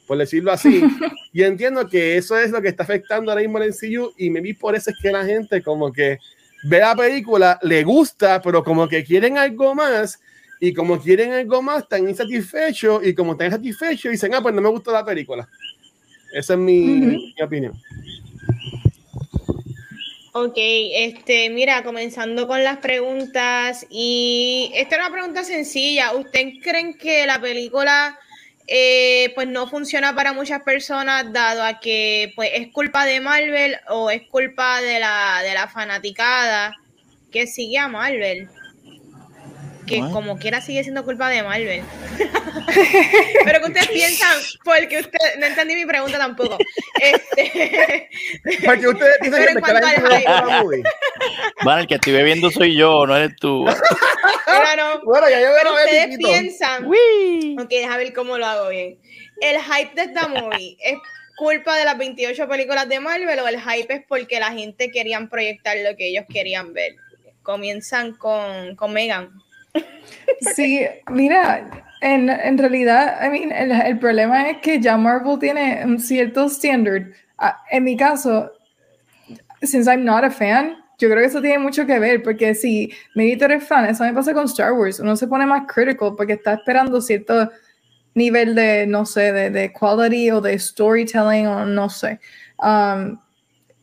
por decirlo así. y entiendo que eso es lo que está afectando ahora mismo al MCU, y me vi por eso es que la gente como que ve la película, le gusta, pero como que quieren algo más, y como quieren algo más, están insatisfechos, y como están insatisfechos, dicen, ah, pues no me gustó la película. Esa es mi, mi opinión. Ok, este, mira, comenzando con las preguntas y esta es una pregunta sencilla. ¿Ustedes creen que la película eh, pues no funciona para muchas personas dado a que pues es culpa de Marvel o es culpa de la, de la fanaticada que sigue a Marvel? Que como quiera sigue siendo culpa de Marvel. Pero que ustedes piensan, porque usted, no entendí mi pregunta tampoco. Este, Porque ustedes piensan que cuanto al hype. la movie. Bueno, el que estoy bebiendo soy yo, no eres tú. pero no, Bueno, ya yo pero veo ustedes piensan Uy. Ok, déjame ver cómo lo hago bien. el hype de esta movie es culpa de las 28 películas de Marvel o el hype es porque la gente querían proyectar lo que ellos querían ver. Comienzan con, con Megan. Sí, mira, en, en realidad, I mean, el, el problema es que ya Marvel tiene un cierto standard. Ah, en mi caso, since I'm not a fan, yo creo que eso tiene mucho que ver, porque si maybe tú eres fan, eso me pasa con Star Wars, uno se pone más critical porque está esperando cierto nivel de, no sé, de, de quality o de storytelling o no sé. Um,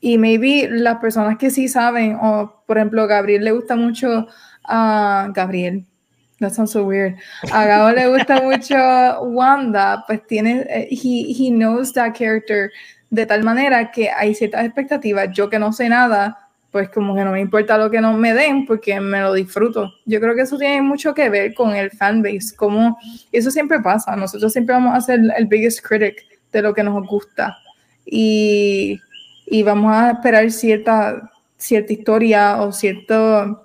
y maybe las personas que sí saben, o por ejemplo, Gabriel le gusta mucho a Gabriel. That sounds so weird. A Gabo le gusta mucho Wanda, pues tiene, eh, he, he knows that character de tal manera que hay ciertas expectativas. Yo que no sé nada, pues como que no me importa lo que no me den porque me lo disfruto. Yo creo que eso tiene mucho que ver con el fanbase, como eso siempre pasa. Nosotros siempre vamos a ser el biggest critic de lo que nos gusta y, y vamos a esperar cierta, cierta historia o cierta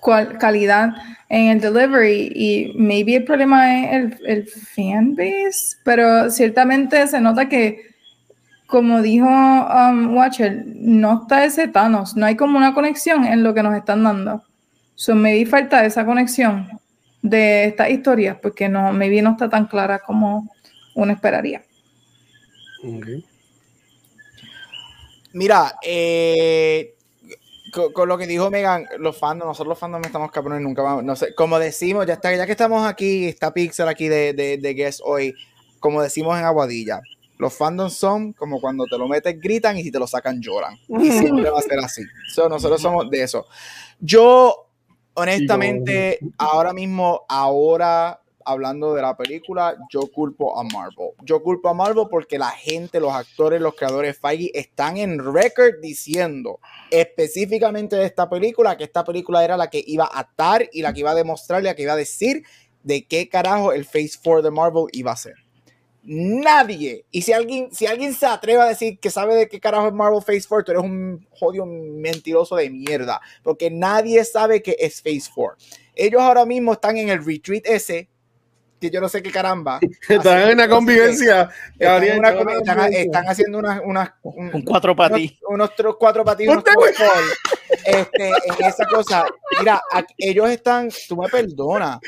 cual, calidad en el delivery y maybe el problema es el, el fanbase, pero ciertamente se nota que como dijo um, Watcher, no está ese Thanos, no hay como una conexión en lo que nos están dando. So maybe falta esa conexión de estas historias, porque no, maybe no está tan clara como uno esperaría. Mira, eh, con, con lo que dijo Megan, los fans, nosotros los fans no estamos cabrones nunca vamos, no sé, como decimos, ya está, ya que estamos aquí, está Pixel aquí de, de, de guest hoy, como decimos en Aguadilla, los fandoms son como cuando te lo metes gritan y si te lo sacan lloran. Y siempre va a ser así. So, nosotros somos de eso. Yo, honestamente, ahora mismo, ahora hablando de la película, yo culpo a Marvel. Yo culpo a Marvel porque la gente, los actores, los creadores Feige están en record diciendo específicamente de esta película que esta película era la que iba a atar y la que iba a demostrar, la que iba a decir de qué carajo el Phase 4 de Marvel iba a ser. Nadie. Y si alguien, si alguien se atreve a decir que sabe de qué carajo es Marvel Phase 4, tú eres un jodido mentiroso de mierda. Porque nadie sabe que es Phase 4. Ellos ahora mismo están en el retreat ese, que yo no sé qué caramba. Están en una convivencia. Están, en Gabriel, una están en una están- convivencia. están haciendo unas, unas, un- Un cuatro para ti. unos, unos tres, cuatro unos fútbol, este, en esa cosa. Mira, ellos están, tú me perdonas,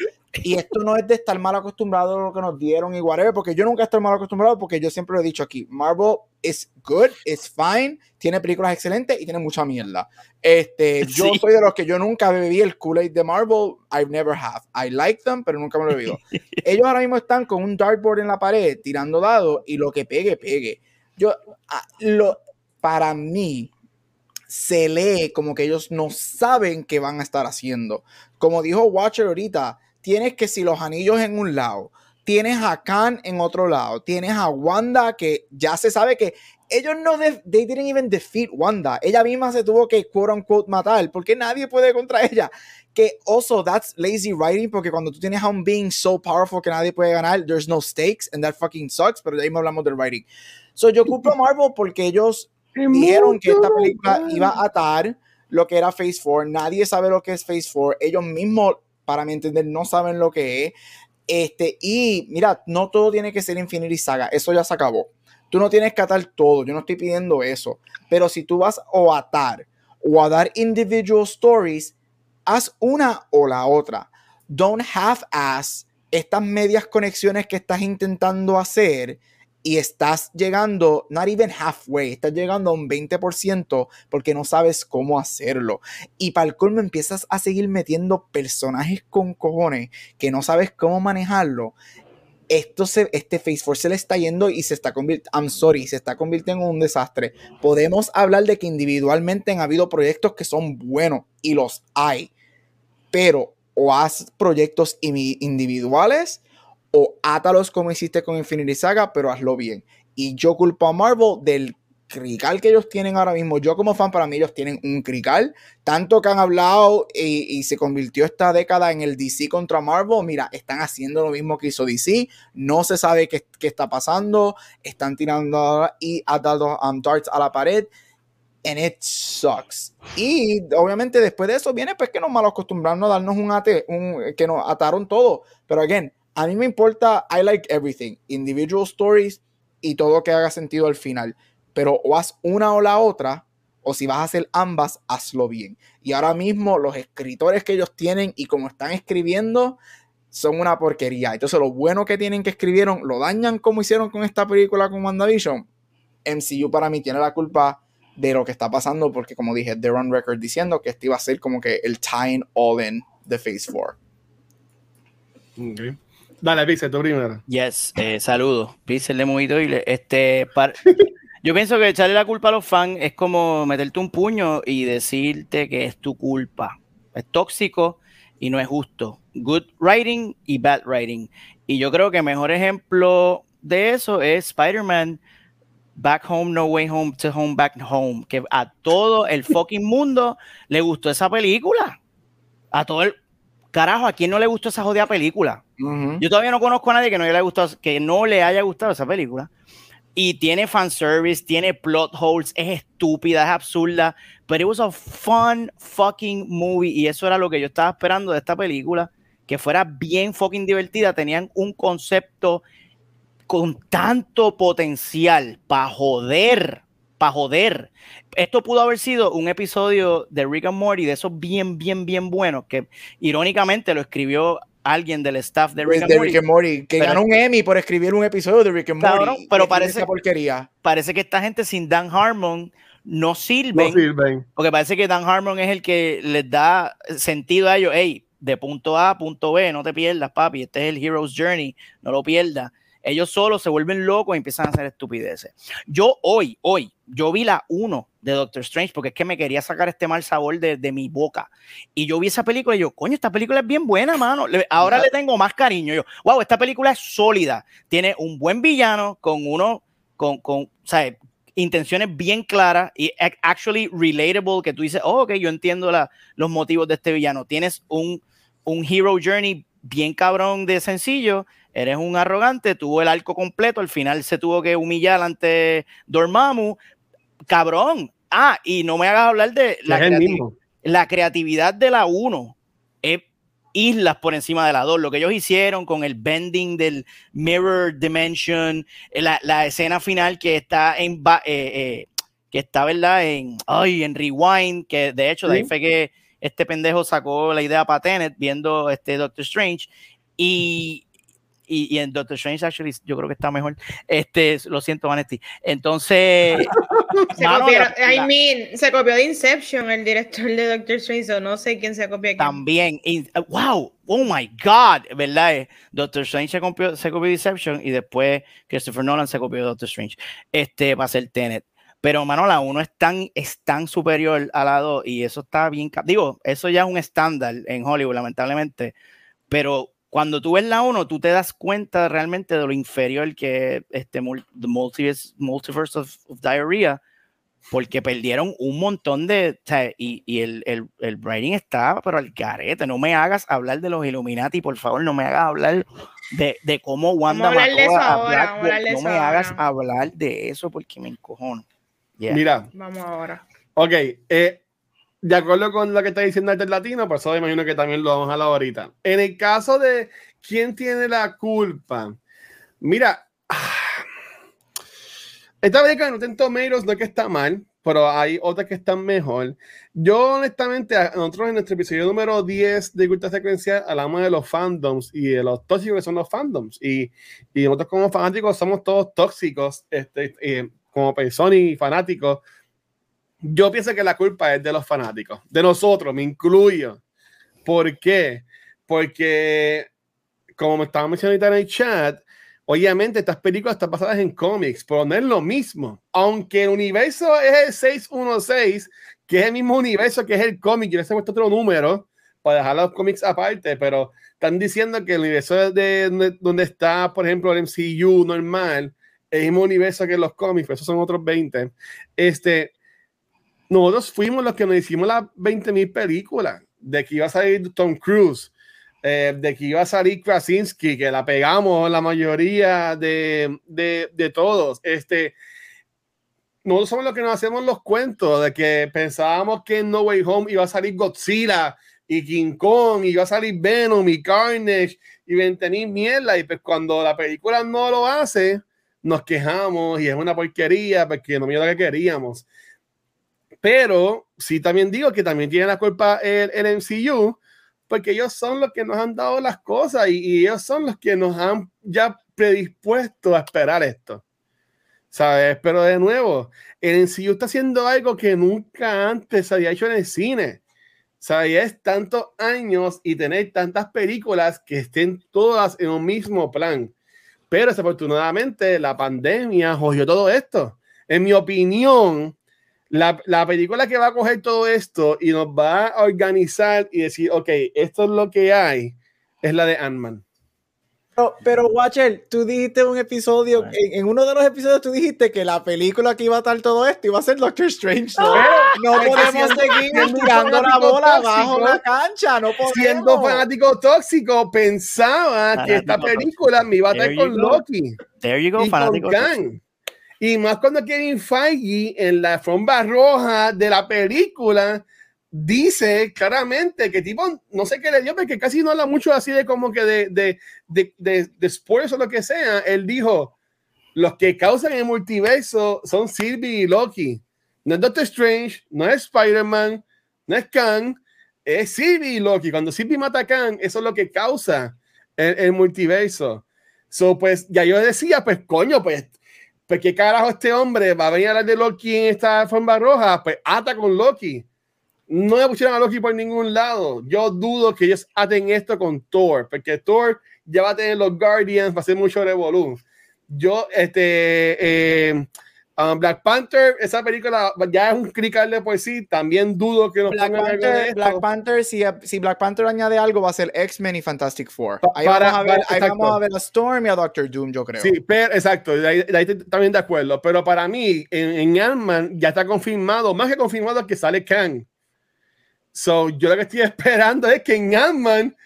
y esto no es de estar mal acostumbrado a lo que nos dieron y whatever, porque yo nunca estoy mal acostumbrado, porque yo siempre lo he dicho aquí, Marvel is good, is fine, tiene películas excelentes y tiene mucha mierda. Este, yo Sí. soy de los que yo nunca bebí el Kool-Aid de Marvel, I never have. I like them, pero nunca me lo he bebido. Ellos ahora mismo están con un dartboard en la pared, tirando dados, y lo que pegue, pegue. Yo, ah, lo, para mí, se lee como que ellos no saben qué van a estar haciendo. Como dijo Watcher ahorita, tienes que si los anillos en un lado, tienes a Khan en otro lado, tienes a Wanda que ya se sabe que ellos no, de, they didn't even defeat Wanda. Ella misma se tuvo que quote unquote matar porque nadie puede contra ella. Que also that's lazy writing porque cuando tú tienes a un being so powerful que nadie puede ganar, there's no stakes and that fucking sucks. Pero de ahí me hablamos del writing. So yo culpo a Marvel porque ellos dijeron que esta película iba a atar lo que era Phase 4. Nadie sabe lo que es Phase 4. Ellos mismos, para mi entender, no saben lo que es. Este, y mira, no todo tiene que ser Infinity Saga. Eso ya se acabó. Tú no tienes que atar todo. Yo no estoy pidiendo eso. Pero si tú vas a atar o a dar individual stories, haz una o la otra. Don't half-ass estas medias conexiones que estás intentando hacer y estás llegando, not even halfway, estás llegando a un 20% porque no sabes cómo hacerlo. Y para colmo empiezas a seguir metiendo personajes con cojones que no sabes cómo manejarlo. Esto se, este Phase 4 se le está yendo y se está convirtiendo, I'm sorry, se está convirtiendo en un desastre. Podemos hablar de que individualmente han habido proyectos que son buenos y los hay, pero o haz proyectos individuales o átalos como hiciste con Infinity Saga, pero hazlo bien. Y yo culpo a Marvel del crical que ellos tienen ahora mismo. Yo como fan, para mí ellos tienen un crical. Tanto que han hablado y, se convirtió esta década en el DC contra Marvel. Mira, están haciendo lo mismo que hizo DC. No se sabe qué, qué está pasando. Están tirando y ha a la pared. And it sucks. Y obviamente después de eso viene pues que nos mal acostumbrarnos a darnos un ate, un, que nos ataron todo. Pero again, A mí me importa, I like everything, individual stories y todo que haga sentido al final. Pero o haz una o la otra, o si vas a hacer ambas, hazlo bien. Y ahora mismo los escritores que ellos tienen y como están escribiendo son una porquería. Entonces lo bueno que tienen que escribieron lo dañan como hicieron con esta película con WandaVision. MCU para mí tiene la culpa de lo que está pasando porque como dije, they're on record diciendo que este iba a ser como que el tying all in de Phase 4. Ok. Dale, Pixel, tú primero. Yes, eh, saludos. Pixel de Mojito y este par- Yo pienso que echarle la culpa a los fans es como meterte un puño y decirte que es tu culpa. Es tóxico y no es justo. Good writing y bad writing. Y yo creo que mejor ejemplo de eso es Spider-Man Back Home, No Way Home, to Home, Back Home. Que a todo el fucking mundo le gustó esa película. A todo el. Carajo, ¿a quién no le gustó esa jodida película? Yo todavía no conozco a nadie que no le haya gustado, que no le haya gustado esa película. Y tiene fanservice, tiene plot holes, es estúpida, es absurda, pero it was a fun fucking movie. Y eso era lo que yo estaba esperando de esta película, que fuera bien fucking divertida. Tenían un concepto con tanto potencial para joder, para joder. Esto pudo haber sido un episodio de Rick and Morty de esos bien, bien, bien buenos, que irónicamente lo escribió alguien del staff de Rick Pues and de Morty. Rick and Morty, que Pero- ganó un Emmy por escribir un episodio de Rick and Morty. Cabrón, pero parece- porquería. Parece que esta gente sin Dan Harmon no No sirven, sirven. porque parece que Dan Harmon es el que les da sentido a ellos. Hey, de punto A a punto B, no te pierdas, papi. Este es el Hero's Journey, no lo pierdas. Ellos solos se vuelven locos y empiezan a hacer estupideces. Yo hoy, hoy, yo vi la 1 de Doctor Strange porque es que me quería sacar este mal sabor de, de mi boca. Y yo vi esa película y yo, coño, esta película es bien buena, mano. Le- ahora le tengo más cariño. Yo, wow, esta película es sólida. Tiene un buen villano con uno, con, con, sea, intenciones bien claras y ac- actually relatable, que tú dices, oh, ok, yo entiendo la- los motivos de este villano. Tienes un, un hero journey bien cabrón de sencillo, eres un arrogante, tuvo el arco completo, al final se tuvo que humillar ante Dormammu, cabrón. Ah, y no me hagas hablar de la, creati- creatividad de la 1. Es islas por encima de la 2. Lo que ellos hicieron con el bending del mirror dimension, eh, la, la escena final que está en eh, eh, que está, ¿verdad? En, ay, en Rewind, que de hecho de ahí fue que este pendejo sacó la idea para Tenet viendo este Doctor Strange y, y, y en Doctor Strange actually yo creo que está mejor. Este, lo siento, Vanetti. Entonces, Se, mano, la- I mean, se copió de Inception, el director de Doctor Strange, so no sé quién se copia. También, wow, oh my God, ¿verdad? Doctor Strange se copió, se copió Deception y después Christopher Nolan se copió de Doctor Strange este, para hacer Tenet. Pero, mano, la 1 es tan, es tan superior a la 2 y eso está bien. Digo, eso ya es un estándar en Hollywood, lamentablemente. Pero cuando tú ves la 1, tú te das cuenta realmente de lo inferior que es este Multiverse, multiverse of, of Diarrhea porque perdieron un montón de. o sea, y y el, el, el writing está, pero al carete. No me hagas hablar de los Illuminati, por favor, no me hagas hablar de, de cómo Wanda mató a ahora, Black. No me hagas ahora. hablar de eso porque me encojono. Yeah. Mira, Vamos ahora. ok. eh, de acuerdo con lo que está diciendo el latino, por eso imagino que también lo vamos a hablar ahorita. En el caso de quién tiene la culpa, mira, esta película no Rotten Tomatoes no es que está mal, pero hay otras que están mejor. Yo, honestamente, nosotros en nuestro episodio número 10 de Cultura Secuencial hablamos de los fandoms y de los tóxicos que son los fandoms. Y, y nosotros, como fanáticos, somos todos tóxicos, este, eh, como personas y fanáticos. Yo pienso que la culpa es de los fanáticos, de nosotros, me incluyo. ¿Por qué? Porque, como me estaba mencionando en el chat, obviamente estas películas están basadas en cómics, pero no es lo mismo. Aunque el universo es el 616, que es el mismo universo que es el cómic, y les he puesto otro número para dejar los cómics aparte, pero están diciendo que el universo de donde está, por ejemplo, el MCU normal, el mismo universo que los cómics, pero esos son otros 20. Este, nosotros fuimos los que nos hicimos las 20.000 películas, de que iba a salir Tom Cruise, eh, de que iba a salir Krasinski, que la pegamos la mayoría de, de, todos. Este, nosotros somos los que nos hacemos los cuentos de que pensábamos que en No Way Home iba a salir Godzilla y King Kong, y va a salir Venom y Carnage y Ventenir mierda. Y pues cuando la película no lo hace, nos quejamos y es una porquería porque no mira lo que queríamos. Pero sí también digo que también tiene la culpa el, el MCU, porque ellos son los que nos han dado las cosas y, y ellos son los que nos han ya predispuesto a esperar esto. ¿Sabes? Pero de nuevo, el MCU está haciendo algo que nunca antes había hecho en el cine. ¿Sabes? Es tantos años y tener tantas películas que estén todas en un mismo plan. Pero desafortunadamente la pandemia jodió todo esto. En mi opinión, la, la, película que va a coger todo esto y nos va a organizar y decir, ok, esto es lo que hay, es la de Ant-Man. Pero, pero, Watcher, tú dijiste un episodio, en, en, uno de los episodios tú dijiste que la película que iba a estar todo esto iba a ser Doctor Strange. ¿no? no podemos seguir tirando la bola bajo la cancha, no podemos. Siendo fanático tóxico, pensaba fanático que esta película tóxico. me iba a estar con go. Loki. There you go, y fanático con. Y más cuando Kevin Feige en la alfombra roja de la película dice claramente que tipo, no sé qué le dio, porque casi no habla mucho así de como que de, de, de, de, o lo que sea. Él dijo, los que causan el multiverso son Sylvie y Loki. No es Doctor Strange, no es Spider-Man, no es Kang, es Sylvie y Loki. Cuando Sylvie mata a Kang, eso es lo que causa el, el multiverso. So, pues ya yo decía, pues coño, pues pues qué carajo este hombre va a venir a hablar de Loki en esta forma roja, pues ata con Loki. No me pusieron a Loki por ningún lado. Yo dudo que ellos aten esto con Thor, porque Thor ya va a tener los Guardians, va a ser mucho revolú. Yo, este, eh, um, Black Panther, esa película ya es un crical de por sí. También dudo que nos Black pongan Panther, algo de esto. Black Panther si, si, Black Panther añade algo, va a ser X-Men y Fantastic Four. Ahí, Para, vamos, a ver, para, ahí vamos a ver a Storm y a Doctor Doom, yo creo. Sí, pero exacto, de ahí, de ahí también de acuerdo. Pero para mí, en, en Ant-Man ya está confirmado, más que confirmado que sale Kang. So, yo lo que estoy esperando es que en Ant-Man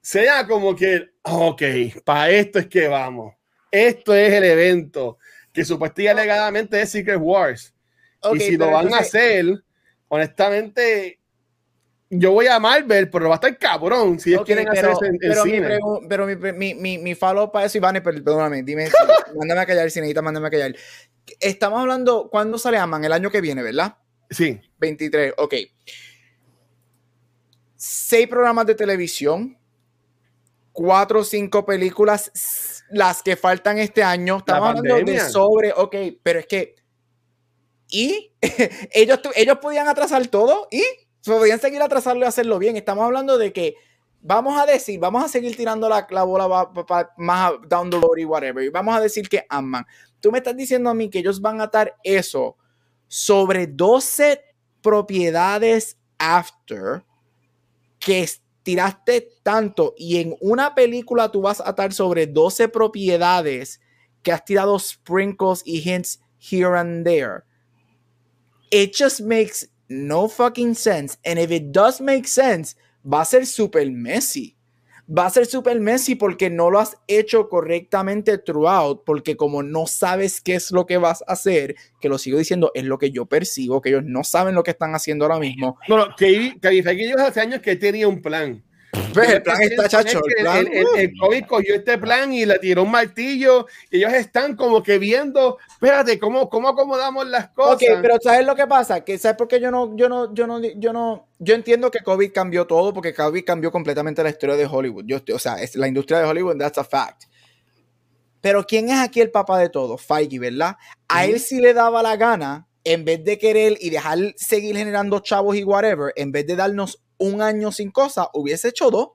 sea como que, ok, para esto es que vamos. Esto es el evento que supuestamente alegadamente es Secret Wars. Okay, y si lo van entonces... a hacer, honestamente, yo voy a Marvel, pero va a estar cabrón si ellos okay, quieren pero, hacer en, pero en mi cine. Pero mi, mi, mi, mi follow para eso, Iván, perdóname, dime, mándame a callar, si necesitas, mándame a callar. Estamos hablando, ¿cuándo sale Aman? El año que viene, ¿verdad? Sí. 23, ok. Seis programas de televisión, cuatro o cinco películas, las que faltan este año. Estamos hablando de sobre, ok, pero es que. ¿Y? ellos, ellos podían atrasar todo y podían seguir atrasarlo y hacerlo bien. Estamos hablando de que vamos a decir, vamos a seguir tirando la, la bola pa, pa, más down the road y whatever. Y vamos a decir que Ant-Man. Tú me estás diciendo a mí que ellos van a atar eso sobre 12 propiedades after que tiraste tanto y en una película tú vas a atar sobre 12 propiedades que has tirado sprinkles y hints here and there. It just makes no fucking sense. And if it does make sense, va a ser super messy. Va a ser super messy porque no lo has hecho correctamente throughout, porque como no sabes qué es lo que vas a hacer, que lo sigo diciendo, es lo que yo percibo, que ellos no saben lo que están haciendo ahora mismo. Bueno, que, que, que hace años que tenía un plan. Pues el plan está chacho. El, plan, el, el, el, COVID cogió este plan y le tiró un martillo. Y ellos están como que viendo, espérate, ¿cómo, cómo acomodamos las cosas? Ok, pero ¿sabes lo que pasa? Que ¿sabes por qué yo no, yo no, yo no, yo no, yo entiendo que COVID cambió todo porque COVID cambió completamente la historia de Hollywood. Yo, o sea, es la industria de Hollywood, that's a fact. Pero ¿quién es aquí el papá de todo? Feige, ¿verdad? A él sí le daba la gana, en vez de querer y dejar seguir generando chavos y whatever, en vez de darnos un año sin cosas, hubiese hecho dos.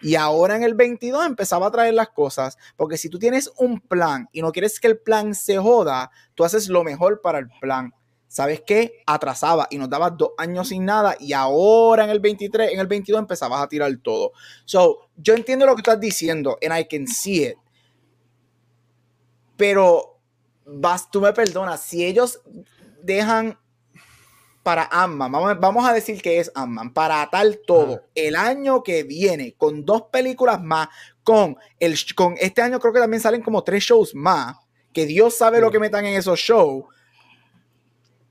Y ahora en el 22 empezaba a traer las cosas. Porque si tú tienes un plan y no quieres que el plan se joda, tú haces lo mejor para el plan. ¿Sabes qué? Atrasaba y nos dabas dos años sin nada y ahora en el 23, en el 22 empezabas a tirar todo. So, yo entiendo lo que estás diciendo and I can see it. Pero vas, tú me perdonas, si ellos dejan para Ant-Man, vamos, vamos, a decir que es Ant-Man, para atar todo ah. el año que viene, con dos películas más, con, el, con este año creo que también salen como tres shows más, que Dios sabe sí. lo que metan en esos shows.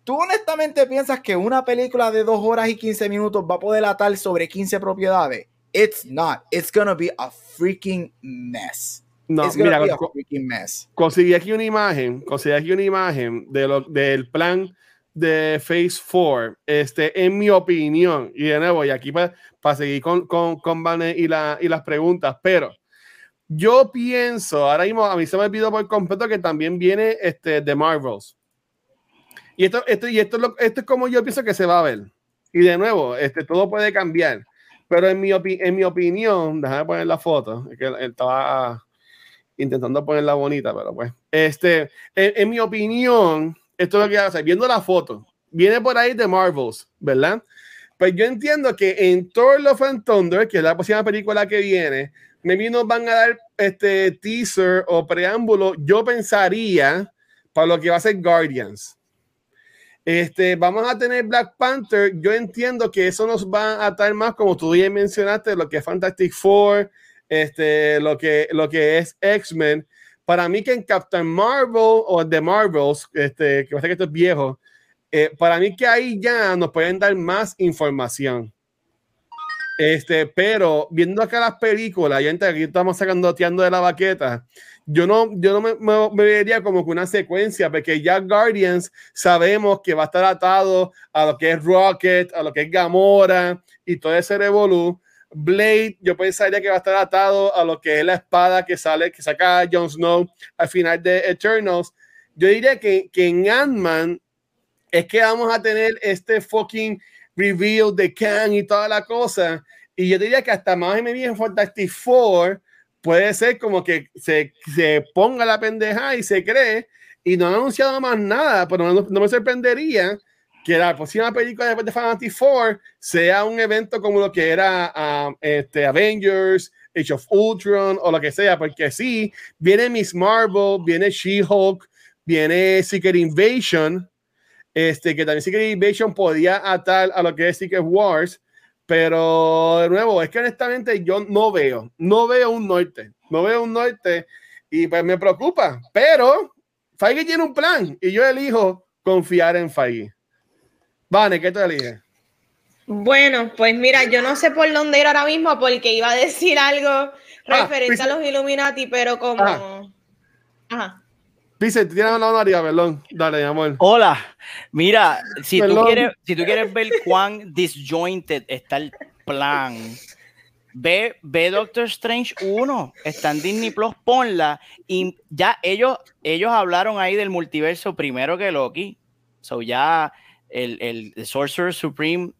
¿Tú honestamente piensas que una película de 2 horas y 15 minutos va a poder atar sobre 15 propiedades? It's not. It's gonna be a freaking mess. No, It's mira, be a freaking mess. conseguí aquí una imagen, conseguí aquí una imagen de lo, del plan de Phase 4, este, en mi opinión, y de nuevo, y aquí para seguir con, con, con Vane y, la, y las preguntas, pero yo pienso, ahora mismo a mí se me olvidó por completo que también viene este, de Marvels. Y esto, esto, y esto, esto es como yo pienso que se va a ver. Y de nuevo, este, todo puede cambiar. Pero en mi, opi- en mi opinión, déjame poner la foto, es que él estaba intentando ponerla bonita, pero pues, este, en, en mi opinión, esto es lo que hace, viendo la foto, viene por ahí de Marvels, ¿verdad? Pues yo entiendo que en Thor Love and Thunder, que es la próxima película que viene, me vino van a dar este teaser o preámbulo, yo pensaría para lo que va a ser Guardians. Este, vamos a tener Black Panther. Yo entiendo que eso nos va a atar más, como tú bien mencionaste, lo que es Fantastic Four, este, lo, que, lo que es X-Men. Para mí que en Captain Marvel o The Marvels, este, que pasa que esto es viejo, eh, para mí que ahí ya nos pueden dar más información. Este, pero viendo acá las películas, y aquí estamos sacando teando de la baqueta, yo no, yo no me, me- me vería como que una secuencia, porque ya Guardians sabemos que va a estar atado a lo que es Rocket, a lo que es Gamora y todo ese revolú. Blade, yo pensaría que va a estar atado a lo que es la espada que sale, que saca Jon Snow al final de Eternals. Yo diría que, que en Ant-Man es que vamos a tener este fucking reveal de Kang y toda la cosa. Y yo diría que hasta más me bien Fantastic Four puede ser como que se, se ponga la pendeja y se cree y no han anunciado más nada, pero no me sorprendería que la próxima película después de Fantastic Four sea un evento como lo que era um, este, Avengers, Age of Ultron o lo que sea, porque sí, viene Miss Marvel, viene She-Hulk, viene Secret Invasion, este, que también Secret Invasion podía atar a lo que es Secret Wars, pero de nuevo, es que honestamente yo no veo, no veo un norte, no veo un norte y pues me preocupa, pero Feige tiene un plan y yo elijo confiar en Feige. Vane, ¿qué tú eliges? Bueno, pues mira, yo no sé por dónde ir ahora mismo porque iba a decir algo Ah, referente a los Illuminati, pero como... Ajá. Ajá. Dice, tú tienes la mano arriba, perdón. Dale, mi amor. Hola, mira, si tú, quieres, si tú quieres ver cuán disjointed está el plan, ve, ve Doctor Strange 1, está en Disney Plus, ponla, y ya ellos, ellos hablaron ahí del multiverso primero que Loki, so ya el, el, Sorcerer Supreme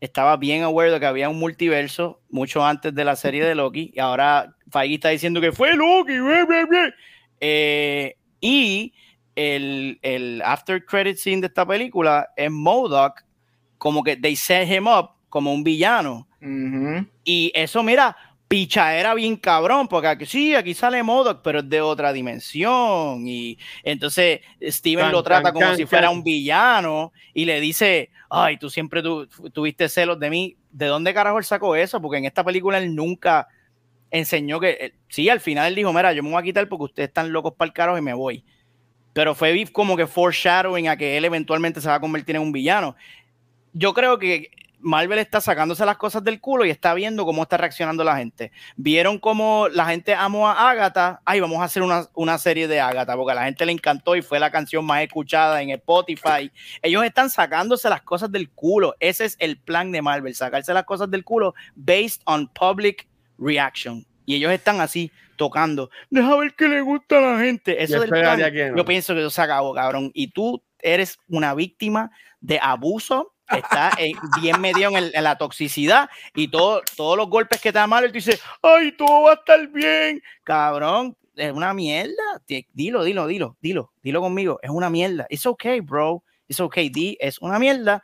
estaba bien aware de que había un multiverso mucho antes de la serie de Loki, y ahora Feige está diciendo que fue Loki. Eh, y el, el after credit scene de esta película es Modoc, como que they set him up como un villano. Y eso, mira, picha era bien cabrón, porque aquí sí, aquí sale Modoc, pero es de otra dimensión. Y entonces Steven Can, lo trata can, como can, si fuera un villano y le dice, ay, tú siempre tu- tuviste celos de mí. ¿De dónde carajo él sacó eso? Porque en esta película él nunca enseñó que, eh, sí, al final él dijo, mira, yo me voy a quitar porque ustedes están locos para el carajo y me voy. Pero fue como que foreshadowing a que él eventualmente se va a convertir en un villano. Yo creo que Marvel está sacándose las cosas del culo y está viendo cómo está reaccionando la gente. Vieron cómo la gente amó a Agatha. Ay, vamos a hacer una, una serie de Agatha porque a la gente le encantó y fue la canción más escuchada en Spotify. Ellos están sacándose las cosas del culo. Ese es el plan de Marvel, sacarse las cosas del culo based on public reaction. Y ellos están así tocando. Deja ver qué le gusta a la gente. Eso Yo del plan, no. yo pienso que eso se acabó, cabrón. Y tú eres una víctima de abuso. Está eh, bien metido en, la toxicidad y todo, todos los golpes que te da mal, él dice, ay, todo va a estar bien. Cabrón, es una mierda. Dilo, dilo, dilo, dilo, dilo conmigo. Es una mierda. It's okay, bro. It's okay, di, es una mierda.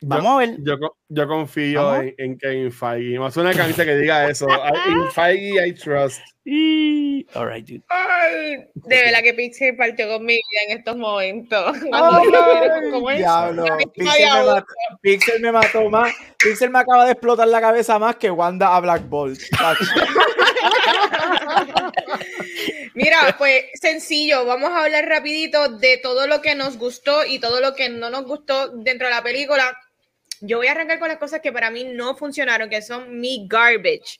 Vamos a ver. Yo, co- yo confío en, en Kevin Feige. Me hace una camisa que diga eso. I- In Feige I trust. Y- All right, dude. Ay, de verdad que Pixel partió con mi vida en estos momentos. Ay, ¿Cómo es? diablo. Pixel me, mató, Pixel me mató más. Pixel me acaba de explotar la cabeza más que Wanda a Black Bolt. Mira, pues sencillo, vamos a hablar rapidito de todo lo que nos gustó y todo lo que no nos gustó dentro de la película. Yo voy a arrancar con las cosas que para mí no funcionaron, que son mi garbage.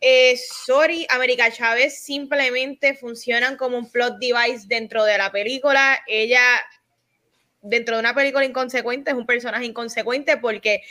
Eh, sorry, América Chávez simplemente funcionan como un plot device dentro de la película. Ella, dentro de una película inconsecuente, es un personaje inconsecuente porque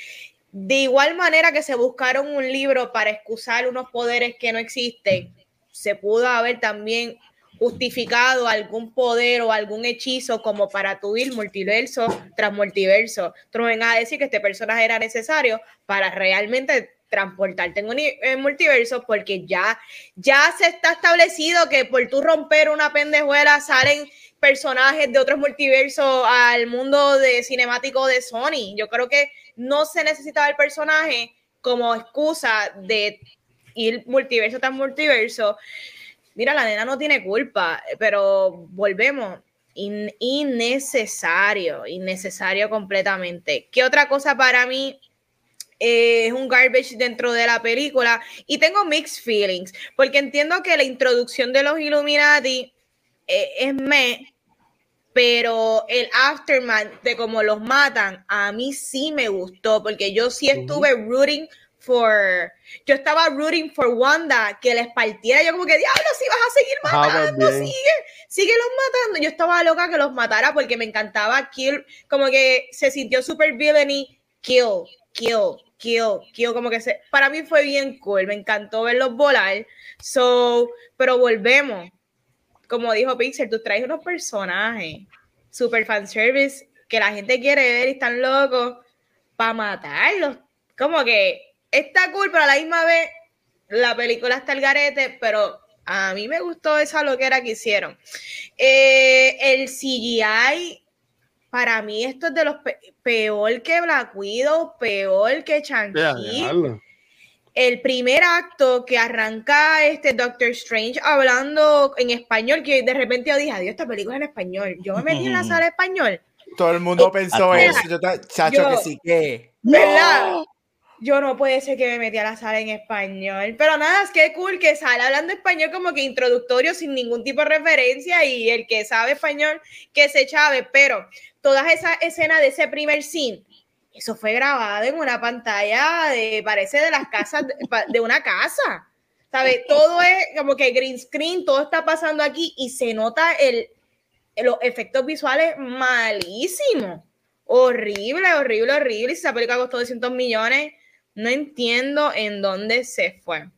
de igual manera que se buscaron un libro para excusar unos poderes que no existen, se pudo haber también justificado algún poder o algún hechizo como para tuir multiverso tras multiverso. Tú no a decir que este personaje era necesario para realmente transportarte en un multiverso porque ya, ya se está establecido que por tú romper una pendejuela salen personajes de otros multiversos al mundo de cinemático de Sony. Yo creo que no se necesitaba el personaje como excusa de ir multiverso tras multiverso. Mira, la nena no tiene culpa, pero volvemos. innecesario, innecesario completamente. ¿Qué otra cosa para mí eh, es un garbage dentro de la película? Y tengo mixed feelings, porque entiendo que la introducción de los Illuminati eh, es me, pero el aftermath de cómo los matan, a mí sí me gustó, porque yo sí estuve rooting for. Yo estaba rooting for Wanda que les partiera. Yo, como que, diablo, si vas a seguir pues matando, bien. sigue, sigue los matando. Yo estaba loca que los matara porque me encantaba kill, como que se sintió super villainy, kill, kill, kill, kill, como que se, para mí fue bien cool, me encantó verlos volar. So, pero volvemos. Como dijo Pixel, tú traes unos personajes super fanservice que la gente quiere ver y están locos para matarlos. Como que está cool, pero a la misma vez la película está el garete, pero a mí me gustó esa loquera que hicieron. Eh, el CGI, para mí esto es de los pe- peor que Black Widow, peor que dejarlo. el primer acto que arranca este Doctor Strange hablando en español, que de repente yo dije, adiós, esta película es en español. Yo me metí en la sala de español, Todo el mundo Eh, pensó mira, eso. Yo, chacho, yo- que sí que. ¿verdad? Yo no puede ser que me metí a la sala en español. Pero nada, es que cool que sale hablando español como que introductorio sin ningún tipo de referencia y el que sabe español que se chave. Pero todas esas escenas de ese primer scene, eso fue grabado en una pantalla de, parece de las casas, de, una casa. ¿Sabes? Todo es como que green screen, todo está pasando aquí y se nota el, los efectos visuales malísimos. Horrible, horrible, horrible. Y si esa película costó 200 millones, no entiendo en dónde se fue.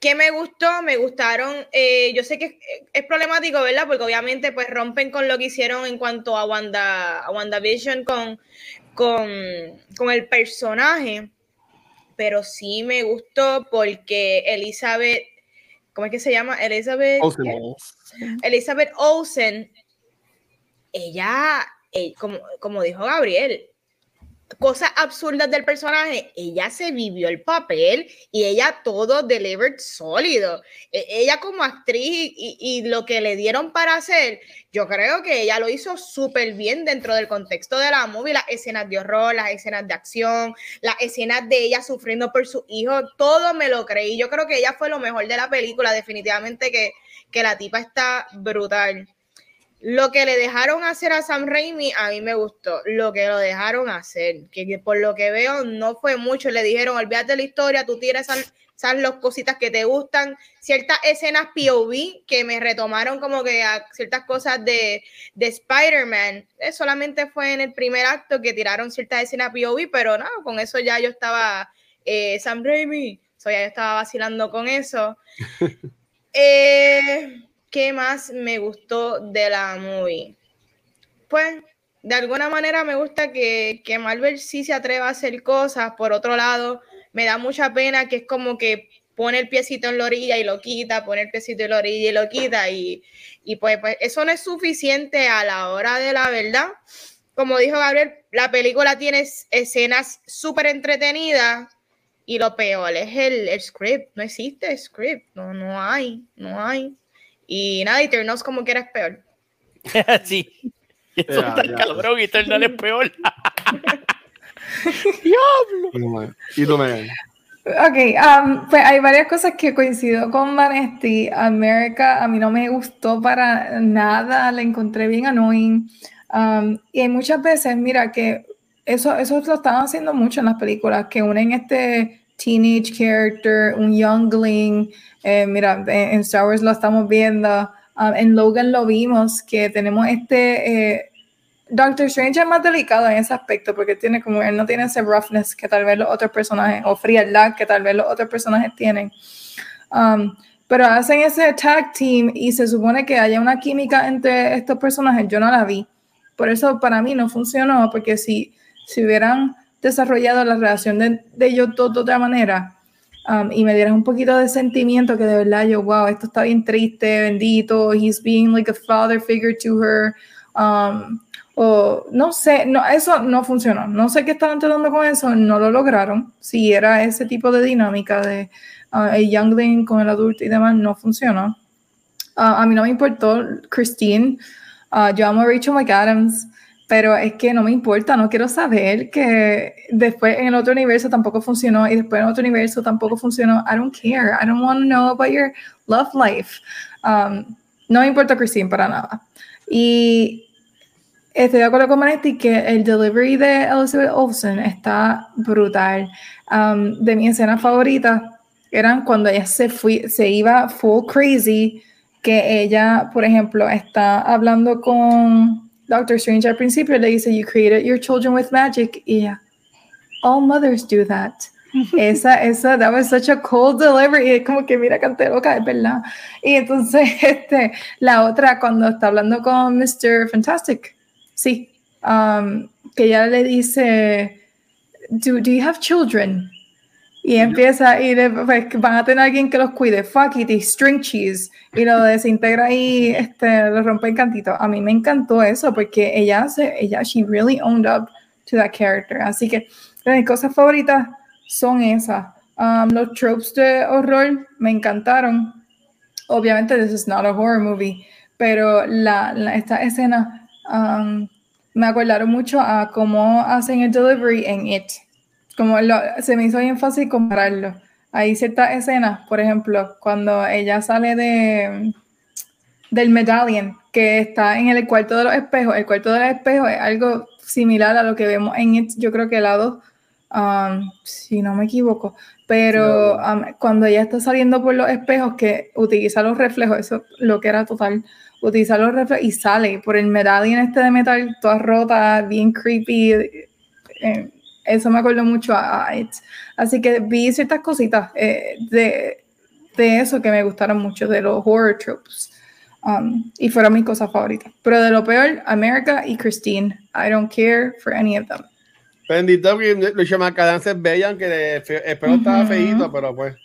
¿Qué me gustó? Me gustaron, eh, yo sé que es, es problemático, ¿verdad? Porque obviamente pues rompen con lo que hicieron en cuanto a Wanda, a WandaVision con, con, con el personaje, pero sí me gustó porque Elizabeth, ¿cómo es que se llama? Elizabeth. Olsen. ¿qué? Elizabeth Olsen, ella, eh, como, como dijo Gabriel, cosas absurdas del personaje, ella se vivió el papel y ella todo delivered sólido. E- Ella como actriz y, lo que le dieron para hacer, yo creo que ella lo hizo súper bien dentro del contexto de la movie, las escenas de horror, las escenas de acción, las escenas de ella sufriendo por su hijo, todo me lo creí. Yo creo que ella fue lo mejor de la película, definitivamente que, que la tipa está brutal. Lo que le dejaron hacer a Sam Raimi a mí me gustó. Lo que lo dejaron hacer, que, que por lo que veo no fue mucho. Le dijeron, olvídate de la historia, tú tiras esas, esas las cositas que te gustan. Ciertas escenas POV que me retomaron como que a ciertas cosas de, de Spider-Man. Eh, solamente fue en el primer acto que tiraron ciertas escenas POV, pero no, con eso ya yo estaba, eh, Sam Raimi, so ya yo estaba vacilando con eso. Eh, ¿Qué más me gustó de la movie? Pues, de alguna manera me gusta que, que Marvel sí se atreva a hacer cosas. Por otro lado, me da mucha pena que es como que pone el piecito en la orilla y lo quita, pone el piecito en la orilla y lo quita. Y, y pues, pues eso no es suficiente a la hora de la verdad. Como dijo Gabriel, la película tiene es- escenas súper entretenidas y lo peor es el, el script. No existe script, no, no hay, no hay. Y nada, Eternals como que era peor. sí. Eso Ya, está ya. cabrón, y Eternal es peor. Y tú, Megan. Ok, um, pues hay varias cosas que coincido con Vanesti. America a mí no me gustó para nada, la encontré bien annoying. Um, y hay muchas veces, mira, que eso, eso lo están haciendo mucho en las películas, que unen este teenage character, un youngling. Eh, mira, en, Star Wars lo estamos viendo. Um, en Logan lo vimos, que tenemos este... Eh, Doctor Strange es más delicado en ese aspecto porque tiene como él no tiene ese roughness que tal vez los otros personajes o frialdad que tal vez los otros personajes tienen. Um, pero hacen ese tag team y se supone que haya una química entre estos personajes. Yo no la vi. Por eso para mí no funcionó porque si, si hubieran desarrollado la relación de, de ellos dos de otra manera um, y me dieran un poquito de sentimiento que de verdad yo, wow, esto está bien triste, bendito, he's being like a father figure to her. Um, o no sé, no, eso no funcionó. No sé qué estaban tratando con eso, no lo lograron. Si era ese tipo de dinámica de uh, el youngling con el adulto y demás, no funcionó. Uh, a mí no me importó Christine. Uh, yo amo a Rachel McAdams, pero es que no me importa, no quiero saber que después en el otro universo tampoco funcionó y después en otro universo tampoco funcionó. I don't care. I don't want to know about your love life. Um, no me importa Christine para nada. Y Estoy de acuerdo con Manetti que el delivery de Elizabeth Olsen está brutal. Um, de mi escena favorita eran cuando ella se, fui, se iba full crazy, que ella, por ejemplo, está hablando con Doctor Strange al principio, le dice, You created your children with magic. Y ella, All mothers do that. esa, esa, that was such a cold delivery. Y es como que, mira, canté loca, es verdad. Y entonces, este, la otra, cuando está hablando con Mr. Fantastic, Sí, um, que ya le dice, do, do you have children? Y empieza, y pues, van a tener alguien que los cuide, fuck it, y string cheese, y lo desintegra y este, lo rompe en cantito. A mí me encantó eso, porque ella, se, ella, she really owned up to that character. Así que mis cosas favoritas son esas. Um, los tropes de horror me encantaron. Obviamente, this is not a horror movie, pero la, la esta escena Um, me acordaron mucho a cómo hacen el delivery en It. Como se me hizo bien fácil compararlo. Hay ciertas escenas, por ejemplo, cuando ella sale de del medallion que está en el cuarto de los espejos. El cuarto de los espejos es algo similar a lo que vemos en It, yo creo que el lado, um, si no me equivoco. Pero um, cuando ella está saliendo por los espejos, que utiliza los reflejos, eso lo que era total utiliza los reflejos y sale por el medallion este de metal, toda rota, bien creepy. Eh, eso me acuerdo mucho a, Así que vi ciertas cositas eh, de, de, eso que me gustaron mucho, de los horror tropes. Um, y fueron mis cosas favoritas. Pero de lo peor, America y Christine. I don't care for any of them. Bendito que Lucha Macadance es bella, aunque el pelo estaba feíto, pero pues.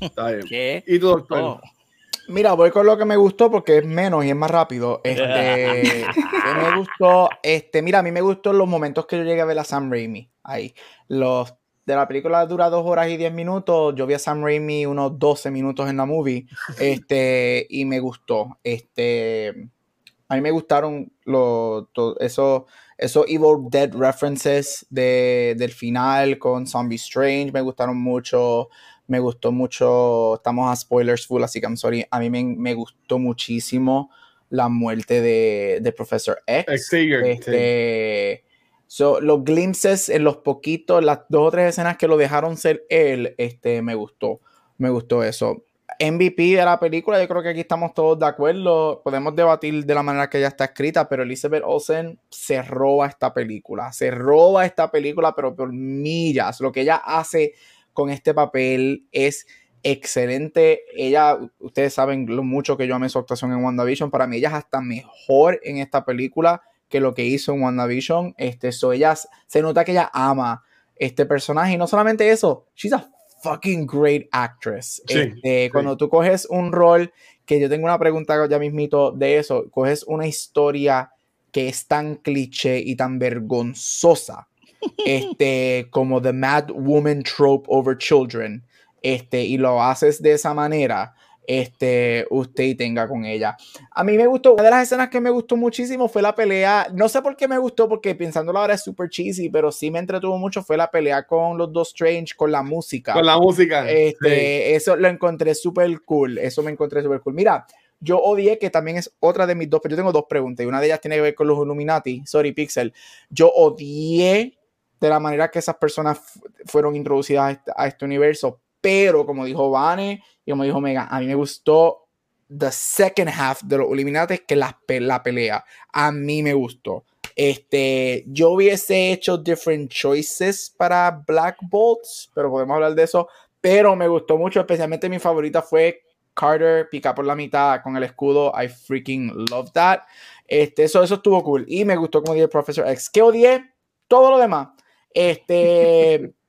Está bien. ¿Qué? ¿Y tu doctor? Oh. Mira, voy con lo que me gustó porque es menos y es más rápido. Este, me gustó, este, mira, a mí me gustó los momentos que yo llegué a ver a Sam Raimi ahí. Los de la película dura dos horas y diez minutos. Yo vi a Sam Raimi unos 12 minutos en la movie. Este, y me gustó. Este, a mí me gustaron los, esos, esos Evil Dead references de, del final con Zombie Strange. Me gustaron mucho me gustó mucho, estamos a spoilers full, así que I'm sorry, a mí me, gustó muchísimo la muerte de, de Professor X. Este, los glimpses en los poquitos, las dos o tres escenas que lo dejaron ser él, este, me gustó, me gustó eso. MVP de la película, yo creo que aquí estamos todos de acuerdo. Podemos debatir de la manera que ella está escrita, pero Elizabeth Olsen se roba esta película. Se roba esta película, pero por millas. Lo que ella hace con este papel es excelente. Ella, ustedes saben lo mucho que yo amé su actuación en WandaVision. Para mí, ella es hasta mejor en esta película que lo que hizo en WandaVision. Este, so ella, se nota que ella ama este personaje. Y no solamente eso, she's a fucking great actress. Este, cuando tú coges un rol, que yo tengo una pregunta ya mismito de eso, coges una historia que es tan cliché y tan vergonzosa este, como The Mad Woman Trope Over Children, este, y lo haces de esa manera, este, usted tenga con ella. A mí me gustó, una de las escenas que me gustó muchísimo fue la pelea, no sé por qué me gustó, porque pensándolo ahora es super cheesy, pero sí me entretuvo mucho, fue la pelea con los dos Strange, con la música. Con la música. Este, Eso lo encontré súper cool, eso me encontré súper cool. Mira, yo odié que también es otra de mis dos, pero yo tengo dos preguntas y una de ellas tiene que ver con los Illuminati, sorry Pixel. Yo odié de la manera que esas personas fueron introducidas a este, universo, pero como dijo Vane y como dijo Mega, a mí me gustó the second half de los Illuminati que la, pelea. A mí me gustó. Este, yo hubiese hecho different choices para Black Bolts, pero podemos hablar de eso. Pero me gustó mucho, especialmente mi favorita fue Carter pica por la mitad con el escudo. I freaking love that. Este, eso, eso estuvo cool. Y me gustó como dije Professor X. ¿Qué odié? Todo lo demás. Este.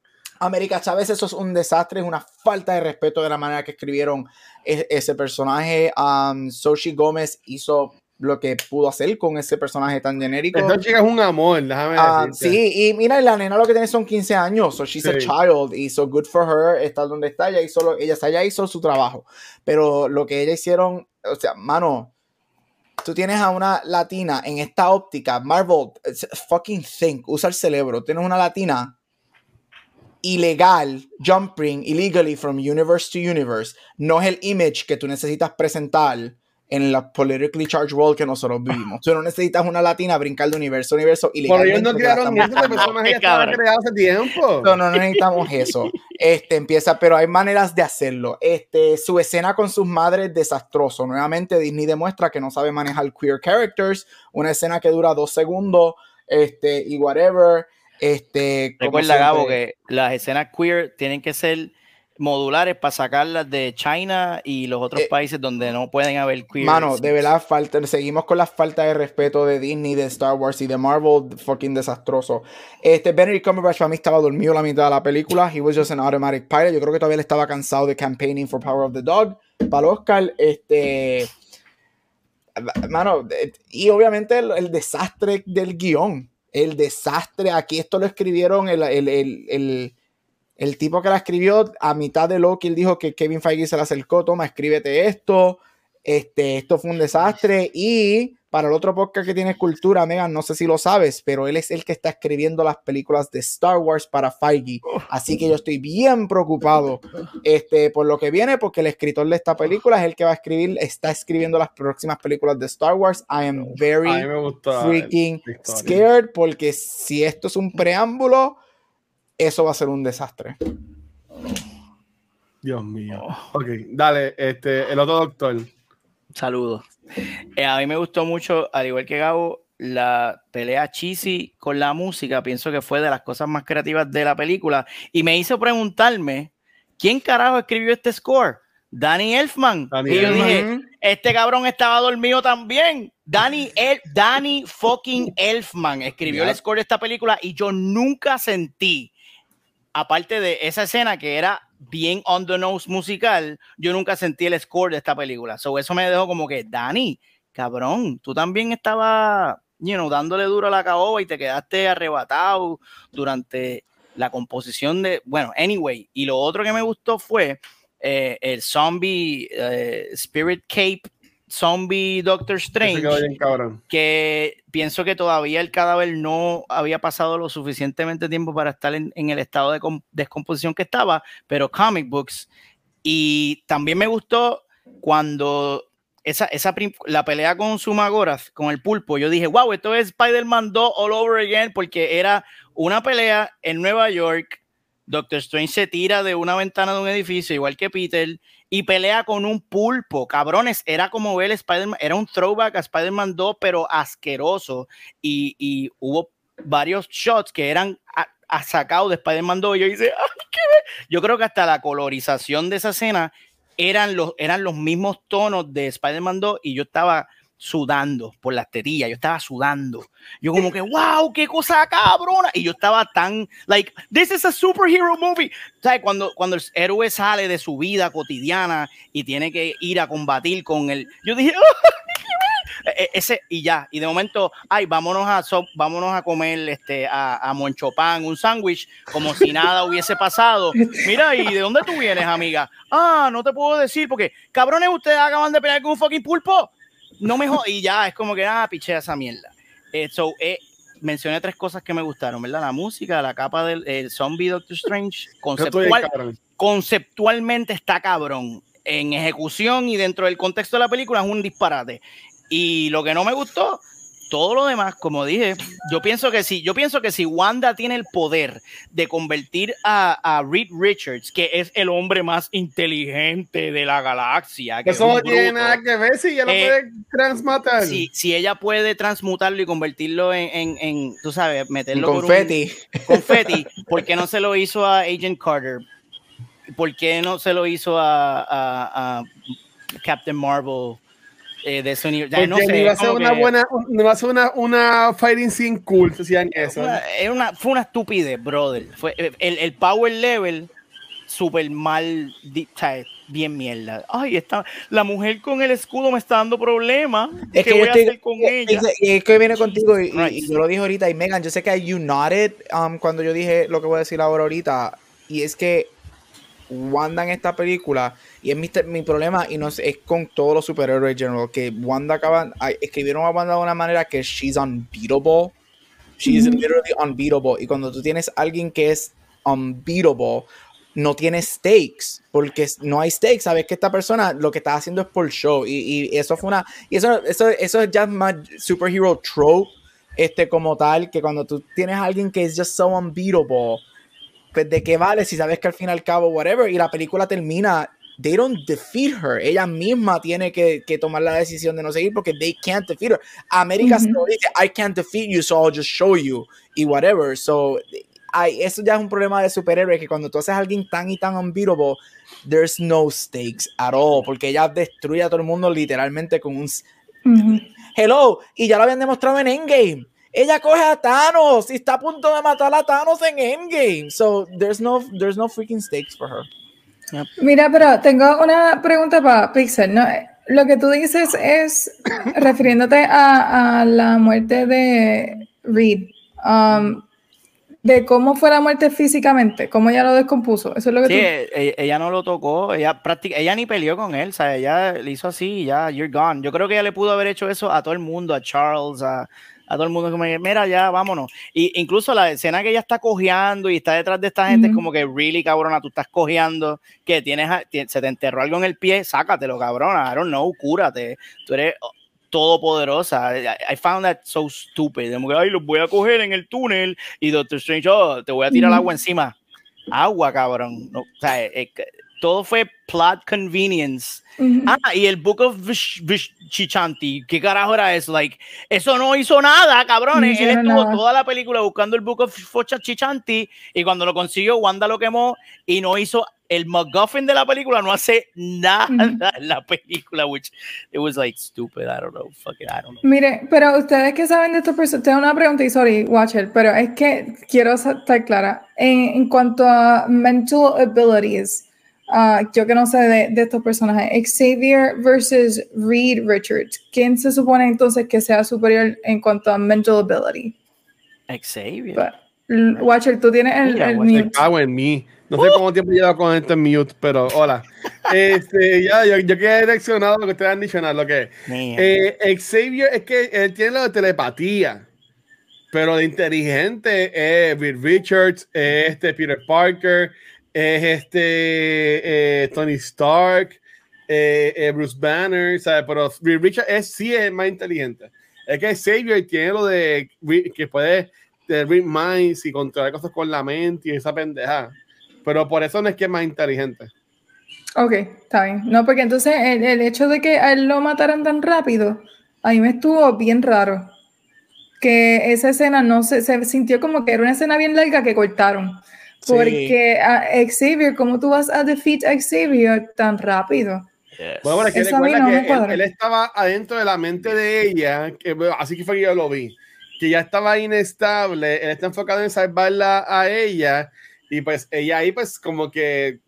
América Chávez, eso es un desastre, es una falta de respeto de la manera que escribieron e, ese personaje. Um, Soshi Gómez hizo lo que pudo hacer con ese personaje tan genérico. Esta chica es un amor, déjame uh, Sí, y mira, la nena lo que tiene son 15 años, so she's a child, y so good for her, está donde está, ella hizo, ella, ella hizo su trabajo, pero lo que ella hicieron, o sea, mano, tú tienes a una latina en esta óptica, Marvel, fucking think, usa el cerebro, tienes una latina ilegal, jumping illegally from universe to universe, no es el image que tú necesitas presentar en la politically charged world que nosotros vivimos. Tú no necesitas una latina brincar de universo a universo y Por ellos no crearon eso, ese personaje estaba creado hace tiempo. No, no necesitamos eso. Este empieza, pero hay maneras de hacerlo. Este, su escena con sus madres desastroso. Nuevamente Disney demuestra que no sabe manejar queer characters. Una escena que dura dos segundos, este, y whatever. Este, Recuerda, Gabo, que las escenas queer tienen que ser modulares para sacarlas de China y los otros eh, países donde no pueden haber queer. Mano, de verdad, falta, seguimos con la falta de respeto de Disney, de Star Wars y de Marvel, fucking desastroso. Este, Benedict Cumberbatch para mí estaba dormido la mitad de la película. He was just an automatic pilot. Yo creo que todavía le estaba cansado de campaigning for Power of the Dog. Para el Oscar, este... Mano, y obviamente el, desastre del guion. El desastre, aquí esto lo escribieron el, el, el el tipo que la escribió, a mitad de Loki, él dijo que Kevin Feige se le acercó, toma, escríbete esto, este, esto fue un desastre. Y para el otro podcast que tiene cultura, Megan, no sé si lo sabes, pero él es el que está escribiendo las películas de Star Wars para Feige. Así que yo estoy bien preocupado este, por lo que viene, porque el escritor de esta película es el que va a escribir, está escribiendo las próximas películas de Star Wars. I am very freaking scared, porque si esto es un preámbulo eso va a ser un desastre. Dios mío. Ok, dale, este, el otro doctor. Saludos. Eh, a mí me gustó mucho, al igual que Gabo, la pelea cheesy con la música. Pienso que fue de las cosas más creativas de la película. Y me hizo preguntarme, ¿quién carajo escribió este score? Danny Elfman. y yo dije, este cabrón estaba dormido también. Danny, El Danny fucking Elfman escribió el score de esta película y yo nunca sentí aparte de esa escena que era bien on the nose musical, yo nunca sentí el score de esta película. So, eso me dejó como que, Dani, cabrón, tú también estabas, you know, dándole duro a la caoba y te quedaste arrebatado durante la composición de, bueno, anyway. Y lo otro que me gustó fue eh, el zombie eh, Spirit Cape Zombie Doctor Strange, que pienso que todavía el cadáver no había pasado lo suficientemente tiempo para estar en, el estado de descomposición que estaba, pero comic books. Y también me gustó cuando esa, esa la pelea con Sumagorath, con el pulpo, yo dije, wow, esto es Spider-Man 2 all over again, porque era una pelea en Nueva York. Doctor Strange se tira de una ventana de un edificio, igual que Peter, y pelea con un pulpo. Cabrones, era como ver Spider-Man, era un throwback a Spider-Man 2, pero asqueroso. Y, hubo varios shots que eran sacados de Spider-Man 2. Y yo hice, Yo creo que hasta la colorización de esa escena eran los, eran los mismos tonos de Spider-Man 2 y yo estaba sudando por las tetillas, yo estaba sudando. Yo como que, wow, qué cosa cabrona. Y yo estaba tan, like, this is a superhero movie. ¿Sabes? Cuando, cuando el héroe sale de su vida cotidiana y tiene que ir a combatir con el... Yo dije, e- e- ese y ya, y de momento, ay, vámonos a so- vámonos a comer este a, a Monchopan un sándwich como si nada hubiese pasado. Mira, ¿y de dónde tú vienes, amiga? Ah, no te puedo decir porque cabrones ustedes acaban de pelear con un fucking pulpo. No me y ya es como que ah, pichea esa mierda. Eh, so, eh, mencioné tres cosas que me gustaron, ¿verdad? La música, la capa del el zombie Doctor Strange, conceptual, conceptualmente está cabrón. En ejecución y dentro del contexto de la película es un disparate. Y lo que no me gustó, todo lo demás, como dije, yo pienso que sí, yo pienso que si Wanda tiene el poder de convertir a, a Reed Richards, que es el hombre más inteligente de la galaxia, que es Eso no tiene nada que ver si ya lo Eh, puede transmatar. si, si ella puede transmutarlo y convertirlo en, en, en, tú sabes, En meterlo por un- confeti. confeti, ¿por qué no se lo hizo a Agent Carter? ¿Por qué no se lo hizo a, a- a Captain Marvel eh, de ese universo? Porque No sé, iba a es ser una que buena, no va a ser una, una fighting scene cool si hacían eso. una- era una- fue una estupidez, brother. Fue, el, el power level súper mal, bien mierda. Ay, está, la mujer con el escudo me está dando problemas. Es ¿Qué que voy yo a estoy, hacer con ella? es, es que viene contigo y, y- y yo lo dije ahorita y Megan, yo sé que you nodded um, cuando yo dije lo que voy a decir ahora ahorita y es que Wanda en esta película y es mi, mi problema y no es, es con todos los superhéroes en general que Wanda acaban escribieron a Wanda de una manera que she's unbeatable. She's Ujú. literally unbeatable. Y cuando tú tienes alguien que es unbeatable no tiene stakes, porque no hay stakes, sabes que esta persona lo que está haciendo es por show, y, y eso fue una, y eso, eso, eso es ya más superhero trope, este como tal, que cuando tú tienes a alguien que es just so unbeatable, pues de qué vale si sabes que al fin y al cabo, whatever, y la película termina, they don't defeat her, ella misma tiene que, que tomar la decisión de no seguir porque they can't defeat her. América se lo dice, I can't defeat you, so I'll just show you, y whatever, so ay, eso ya es un problema de superhéroe que cuando tú haces a alguien tan y tan unbeatable, there's no stakes at all, porque ella destruye a todo el mundo literalmente con un hello, y ya lo habían demostrado en Endgame. Ella coge a Thanos y está a punto de matar a Thanos en Endgame. So there's no there's no freaking stakes for her. Mira, pero tengo una pregunta para Pixel, ¿no? Lo que tú dices es refiriéndote a, a la muerte de Reed, um, de cómo fue la muerte físicamente, cómo ella lo descompuso. Eso es lo que Sí, tú... e- ella, no lo tocó, ella práctica, ella ni peleó con él, o sea, ella le hizo así ya, you're gone. Yo creo que ella le pudo haber hecho eso a todo el mundo, a Charles, a, a todo el mundo como, mira, ya, vámonos. Y incluso la escena que ella está cojeando y está detrás de esta gente es Ujú. como que, really, cabrona, tú estás cojeando, que tienes, se te enterró algo en el pie, sácatelo, cabrona, I don't know, cúrate. Tú eres todopoderosa. I, I found that so stupid. Como que, ay, los voy a coger en el túnel y Doctor Strange, oh, te voy a tirar Ujú. agua encima. Agua, cabrón. No, o sea, eh, eh, todo fue plot convenience. Ah, y el Book of Vish, Vish- Chichanti, ¿qué carajo era eso? Like, eso no hizo nada, cabrones. No Él estuvo nada. toda la película buscando el Book of Focha- Chichanti y cuando lo consiguió, Wanda lo quemó y no hizo el MacGuffin de la película, no hace nada en la película, which it was like stupid. I don't know, fuck it, I don't know. Mire, pero ustedes que saben de estos personajes, tengo una pregunta y sorry, Watcher, pero es que quiero estar clara. En, en cuanto a mental abilities, ah, yo que no sé de, de estos personajes, Xavier versus Reed Richards, ¿quién se supone entonces que sea superior en cuanto a mental ability? Xavier. But, Watcher, tú tienes el, Mira, el mute. Me cago en mí. No sé cuánto tiempo lleva con esto en mute, pero hola. Este, ya, yo, yo quedé direccionado a lo que ustedes han dicho, nada, lo que eh, Xavier es que él tiene lo de telepatía, pero de inteligente es Reed Richards, es este Peter Parker, es este eh, Tony Stark, eh, eh, Bruce Banner, ¿sabes? Pero Reed Richards es, sí es más inteligente. Es que Xavier tiene lo de que puede de read minds y controlar cosas con la mente y esa pendeja. Pero por eso no es que es más inteligente. Ok, está bien. No, porque entonces el, el hecho de que a él lo mataran tan rápido, a mí me estuvo bien raro. Que esa escena no se, se sintió como que era una escena bien larga que cortaron. Sí. Porque a Xavier, ¿cómo tú vas a defeat a Xavier tan rápido? Yes. Bueno, pero es que recuerda no que él, estaba adentro de la mente de ella, que, bueno, así que fue que yo lo vi, que ya estaba inestable, él está enfocado en salvarla a ella, y pues ella ahí pues como que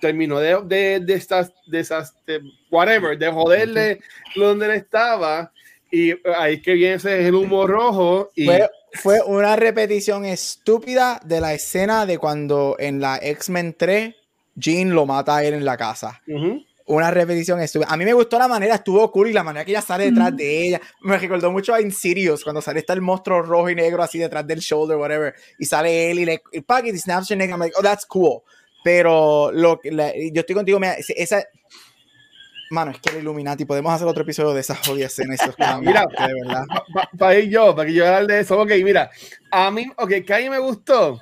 terminó de, de, de estas, de esas, de whatever, de joderle donde él estaba, Y ahí que viene ese es el humo rojo. Y Fue, fue una repetición estúpida de la escena de cuando en la X-Men 3 Jean lo mata a él en la casa. Una repetición estúpida. A mí me gustó la manera, estuvo cool y la manera que ella sale detrás de ella. Me recordó mucho a Insidious, cuando sale está el monstruo rojo y negro así detrás del shoulder, whatever. Y sale él y le y, pack, y snaps your neck. I'm like, oh, that's cool. Pero lo, que- la- yo estoy contigo, me- esa... Mano, es que el Illuminati, podemos hacer otro episodio de esas jodidas escenas, esos cambios, Mira. que de verdad. para ir yo, para que yo hablar de eso. Ok, mira, a mí, ok, que a mí me gustó.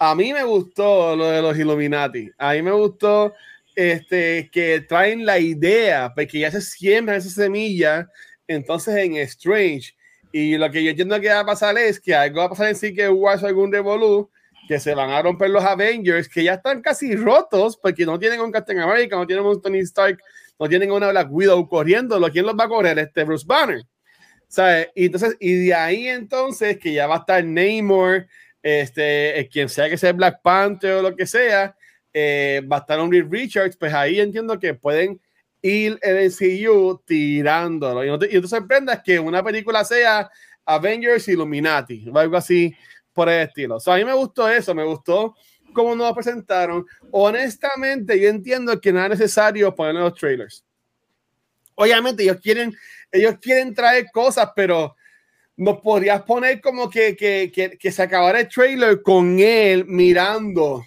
A mí me gustó lo de los Illuminati. A mí me gustó este, que traen la idea, porque ya se siembra esa semilla, entonces en Strange. Y lo que yo entiendo que va a pasar es que algo va a pasar en Secret Wars o algún Revolu, que se van a romper los Avengers, que ya están casi rotos, porque no tienen un Captain America, no tienen un Tony Stark, no tienen una Black Widow corriendo. ¿Quién los va a correr? Este Bruce Banner. ¿sabes? Y entonces, y de ahí entonces, que ya va a estar Namor, este, eh, quien sea que sea Black Panther o lo que sea, eh, va a estar Reed Richards, pues ahí entiendo que pueden ir el MCU tirándolo. Y no te, y sorprendas que una película sea Avengers Illuminati, o algo así por el estilo. O sea, a mí me gustó eso, me gustó cómo nos lo presentaron. Honestamente, yo entiendo que no es necesario poner los trailers. Obviamente, ellos quieren ellos quieren traer cosas, pero nos podrías poner como que, que, que, que se acabara el trailer con él mirando,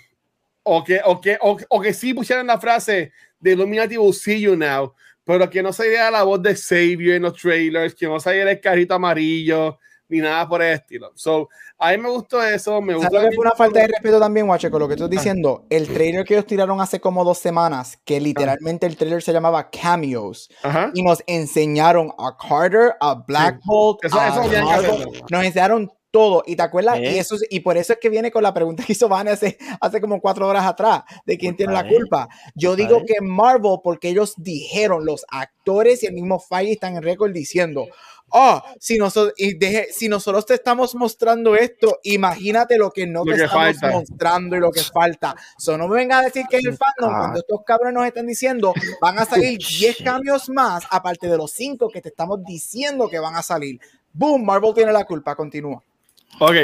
o que, o que, o, o que sí pusieran la frase de Illuminati will see you now, pero que no se vea la voz de Xavier en los trailers, que no se vea el carrito amarillo, ni nada por el estilo. So, a mí me gustó eso, me ¿Sabes gustó. que fue una falta de respeto también, Guache, con lo que estás diciendo? El trailer que ellos tiraron hace como dos semanas, que literalmente el trailer se llamaba Cameos, Ajá. y nos enseñaron a Carter, a Black Bolt, Eso- a eso nos enseñaron todo. ¿Y te acuerdas? ¿Eh? Y, eso, es- y por eso es que viene con la pregunta que hizo Vane hace, hace como cuatro horas atrás, de quién tiene la culpa. Yo digo que Marvel, porque ellos dijeron, los actores y el mismo Feige están en récord diciendo, oh, si, nosotros, y deje- si nosotros te estamos mostrando esto, imagínate lo que no Lo te que estamos falta. mostrando y lo que falta. So, no me venga a decir que es el fandom Ah. cuando estos cabrones nos están diciendo van a salir 10 cambios más, aparte de los 5 que te estamos diciendo que van a salir. Boom, Marvel tiene la culpa, continúa. Ok.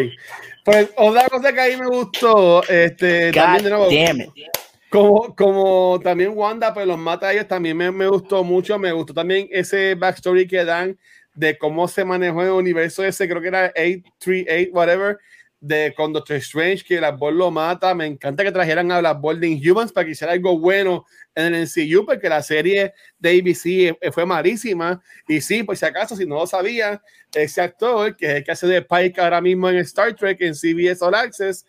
Pues otra cosa que ahí me gustó, este, también de nuevo, God damn it. como, como también Wanda, pues los mata a ellos, también me, me gustó mucho, me gustó también ese backstory que dan de cómo se manejó el universo ese, creo que era 838, whatever, de con Doctor Strange, que Black Bolt lo mata, me encanta que trajeran a Black Bolt de Inhumans para que hiciera algo bueno en el MCU, porque la serie de ABC eh, fue malísima, y sí, por si acaso, si no lo sabía, ese actor, que es el que hace de Pike ahora mismo en Star Trek, en CBS All Access,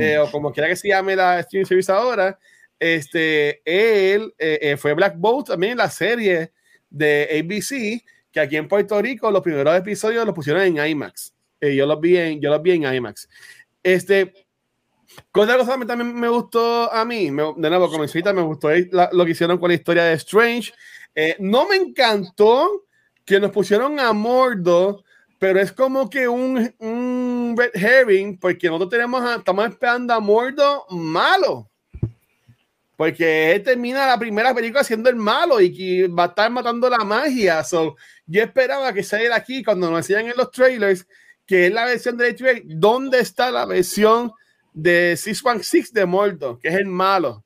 eh, o como quiera que se llame la streaming service ahora, este, él eh, eh, fue Black Bolt también en la serie de ABC, que aquí en Puerto Rico los primeros episodios los pusieron en IMAX. Eh, yo los vi en, yo los vi en IMAX. Este, cosa que también me gustó a mí, de nuevo, como ahorita me gustó lo que hicieron con la historia de Strange. Eh, no me encantó que nos pusieron a Mordo, pero es como que un, un red herring, porque nosotros tenemos a- estamos esperando a Mordo malo. Porque él termina la primera película siendo el malo y que va a estar matando la magia. So, yo esperaba que saliera aquí cuando nos enseñan en los trailers, que es la versión de trailer. ¿Dónde está la versión de 616 de Mordo, que es el malo?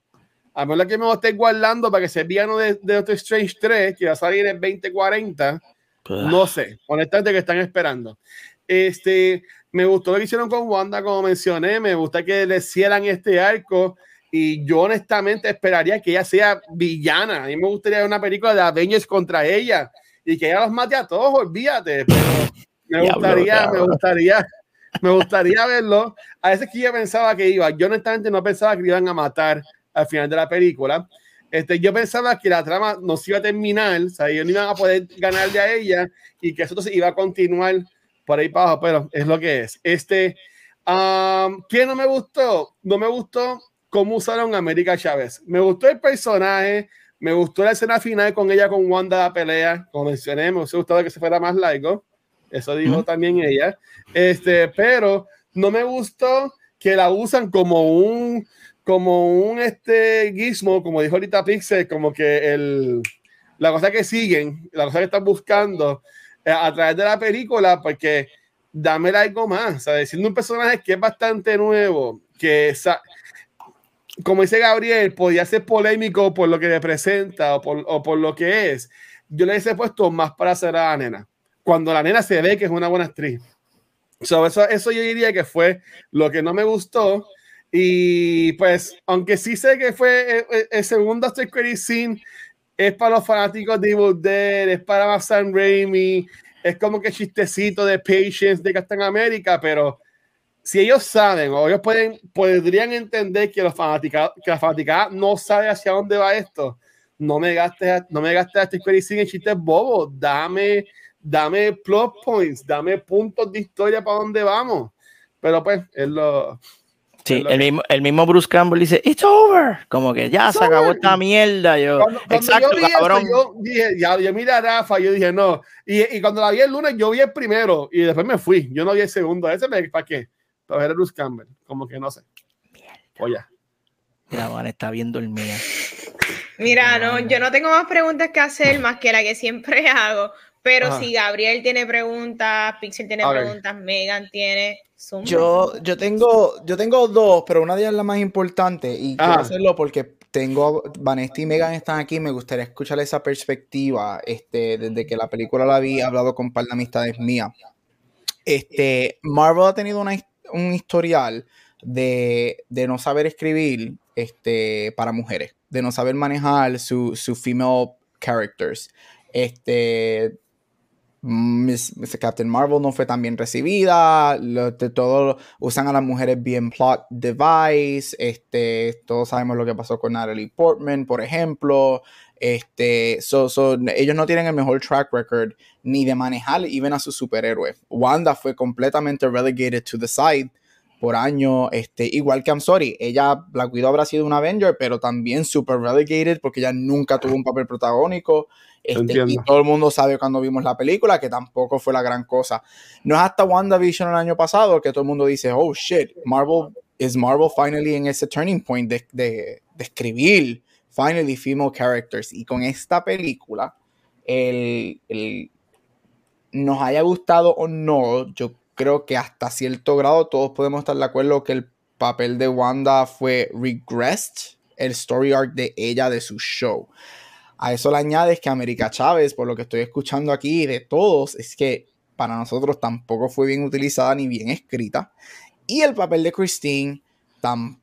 A menos que me lo esté guardando para que el villano de, de Doctor Strange 3, que va a salir en 2040. No sé, honestamente, que están esperando. Este, me gustó lo que hicieron con Wanda, como mencioné. Me gusta que le cierran este arco. Y yo, honestamente, esperaría que ella sea villana. A mí me gustaría una película de Avengers contra ella y que ella los mate a todos, olvídate. Pero me gustaría, me gustaría, me gustaría verlo. A veces que yo pensaba que iba, yo honestamente no pensaba que iban a matar al final de la película. Este, yo pensaba que la trama no se iba a terminar, o sea, ellos no iban a poder ganarle a ella y que eso entonces iba a continuar por ahí para abajo, pero es lo que es. Este, um, ¿qué no me gustó? No me gustó cómo usaron a América Chávez. Me gustó el personaje, me gustó la escena final con ella con Wanda la pelea, como mencioné, me hubiese gustado que se fuera más largo. Eso dijo también ella. Este, pero no me gustó que la usan como un como un este gizmo, como dijo ahorita Pixel, como que el la cosa que siguen, la cosa que están buscando, eh, a través de la película, porque dame algo más, ¿sabes? Siendo un personaje que es bastante nuevo, que como dice Gabriel, podía ser polémico por lo que representa o por, o por lo que es. Yo le hubiese puesto más para hacer a la nena. Cuando la nena se ve que es una buena actriz. eso, eso yo diría que fue lo que no me gustó. Y pues, aunque sí sé que fue el, el segundo After Credit Scene, es para los fanáticos de Evil Dead, es para Sam Raimi, es como que chistecito de Patience de Captain América, pero si ellos saben o ellos pueden, podrían entender que, los que la fanaticada no sabe hacia dónde va esto, no me gastes, no me gastes este Credit en chistes bobos, dame, dame plot points, dame puntos de historia para dónde vamos. Pero pues, es lo, Sí, el mismo, el mismo Bruce Campbell dice, It's over. Como que ya se acabó esta mierda. Yo, exacto, yo cabrón. yo dije, ya, yo mira a Rafa, yo dije, no. Y, y, cuando la vi el lunes, yo vi el primero y después me fui. Yo no vi el segundo. Ese me, ¿para qué? Para ver a Bruce Campbell. Como que no sé. Oye. Mira, Juan está viendo el mío. Mira, no, yo no tengo más preguntas que hacer más que la que siempre hago. Pero si Gabriel tiene preguntas, Pixel tiene preguntas, Megan tiene. Yo, yo, tengo, yo tengo dos, pero una de ellas es la más importante y quiero hacerlo porque tengo, Vanessa y Megan están aquí, me gustaría escuchar esa perspectiva, este, desde que la película la vi, he hablado con un par de amistades mías. Este, Marvel ha tenido una, un historial de, de, no saber escribir este, para mujeres, de no saber manejar su, su female characters. Este, Captain Marvel no fue tan bien recibida, de todo usan a las mujeres bien plot device, este, todos sabemos lo que pasó con Natalie Portman, por ejemplo, este, so, ellos no tienen el mejor track record ni de manejar even a sus superhéroes. Wanda fue completamente relegated to the side por año, este, igual que I'm Sorry, ella, Black Widow habrá sido un Avenger, pero también super relegated porque ella nunca tuvo un papel protagónico. Este, y todo el mundo sabe cuando vimos la película que tampoco fue la gran cosa. No es hasta WandaVision el año pasado que todo el mundo dice, oh shit, Marvel, is Marvel finally en ese turning point de, de, de escribir finally female characters. Y con esta película, el, el, nos haya gustado o no, yo creo que hasta cierto grado todos podemos estar de acuerdo que el papel de Wanda fue regressed, el story arc de ella, de su show. A eso le añades que América Chávez, por lo que estoy escuchando aquí de todos, es que para nosotros tampoco fue bien utilizada ni bien escrita. Y el papel de Christine tampoco.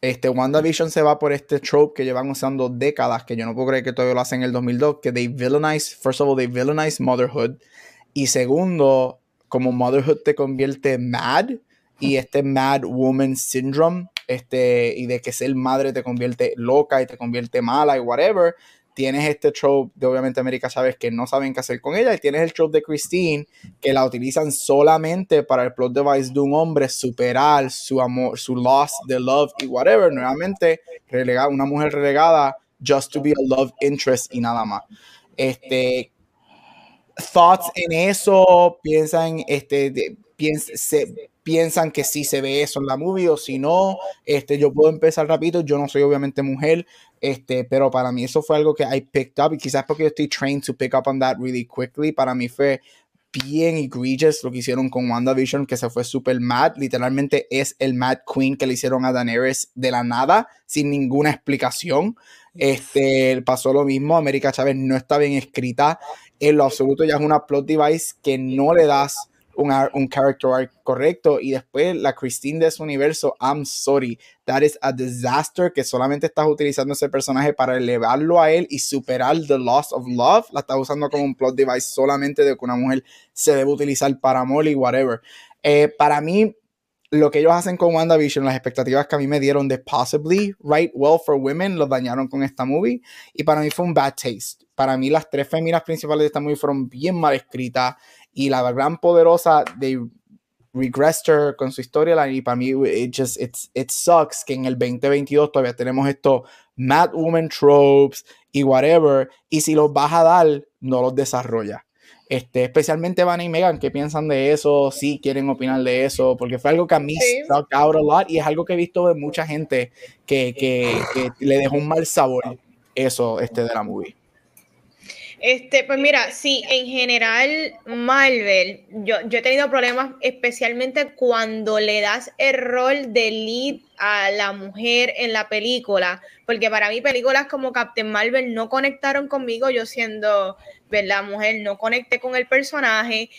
Este WandaVision se va por este trope que llevan usando décadas, que yo no puedo creer que todavía lo hacen en el 2002, que they villainize, first of all, they villainize motherhood. Y segundo, como motherhood te convierte mad y este mad woman syndrome, este, y de que ser madre te convierte loca y te convierte mala y whatever, tienes este trope de obviamente América Chávez que no saben qué hacer con ella y tienes el trope de Christine que la utilizan solamente para el plot device de un hombre superar su amor, su loss de love y whatever, nuevamente relegada, una mujer relegada just to be a love interest y nada más. Este, thoughts en eso, piensan, este, piensan que sí se ve eso en la movie o si no, este, yo puedo empezar rápido, yo no soy obviamente mujer, este, pero para mí eso fue algo que I picked up y quizás porque yo estoy trained to pick up on that really quickly, para mí fue bien egregious lo que hicieron con WandaVision, que se fue super mad. Literalmente es el Mad Queen que le hicieron a Daenerys de la nada, sin ninguna explicación. Este, pasó lo mismo, América Chávez no está bien escrita en lo absoluto, ya es una plot device que no le das un, un character arc correcto y después la Christine de ese universo, I'm sorry, that is a disaster que solamente estás utilizando ese personaje para elevarlo a él y superar the loss of love, la estás usando como un plot device solamente de que una mujer se debe utilizar para amor y whatever. Eh, para mí, lo que ellos hacen con WandaVision, las expectativas que a mí me dieron de possibly write well for women, los dañaron con esta movie. Y para mí fue un bad taste. Para mí las tres féminas principales de esta movie fueron bien mal escritas. Y la gran poderosa de regressed con su historia y para mí it just it sucks que en el 2022 todavía tenemos estos mad woman tropes y whatever y si los vas a dar no los desarrolla este, especialmente Van y Megan, ¿qué piensan de eso? Si quieren opinar de eso, porque fue algo que a mí sí. stuck out a lot y es algo que he visto de mucha gente que, que, que le dejó un mal sabor eso este, de la movie. Este, pues mira, sí, en general, Marvel, yo, yo he tenido problemas especialmente cuando le das el rol de lead a la mujer en la película, porque para mí películas como Captain Marvel no conectaron conmigo, yo siendo, ¿verdad? Mujer, no conecté con el personaje.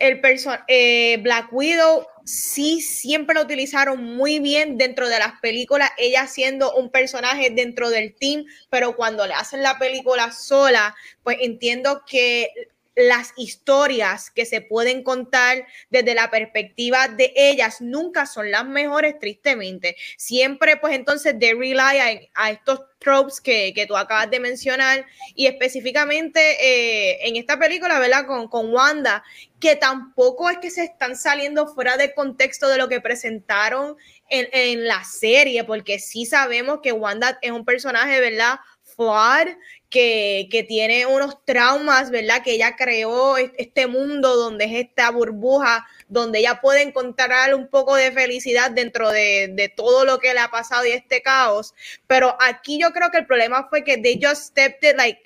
El perso eh, Black Widow sí siempre lo utilizaron muy bien dentro de las películas, ella siendo un personaje dentro del team, pero cuando le hacen la película sola, pues entiendo que las historias que se pueden contar desde la perspectiva de ellas nunca son las mejores, tristemente. Siempre, pues entonces, de rely a, a estos tropes que, que, tú acabas de mencionar y específicamente eh, en esta película, ¿verdad? Con, con Wanda, que tampoco es que se están saliendo fuera de contexto de lo que presentaron en, en la serie, porque sí sabemos que Wanda es un personaje, ¿verdad? Flawed, que, tiene unos traumas, ¿verdad? Que ella creó este mundo donde es esta burbuja, donde ella puede encontrar un poco de felicidad dentro de, todo lo que le ha pasado y este caos. Pero aquí yo creo que el problema fue que they just stepped it like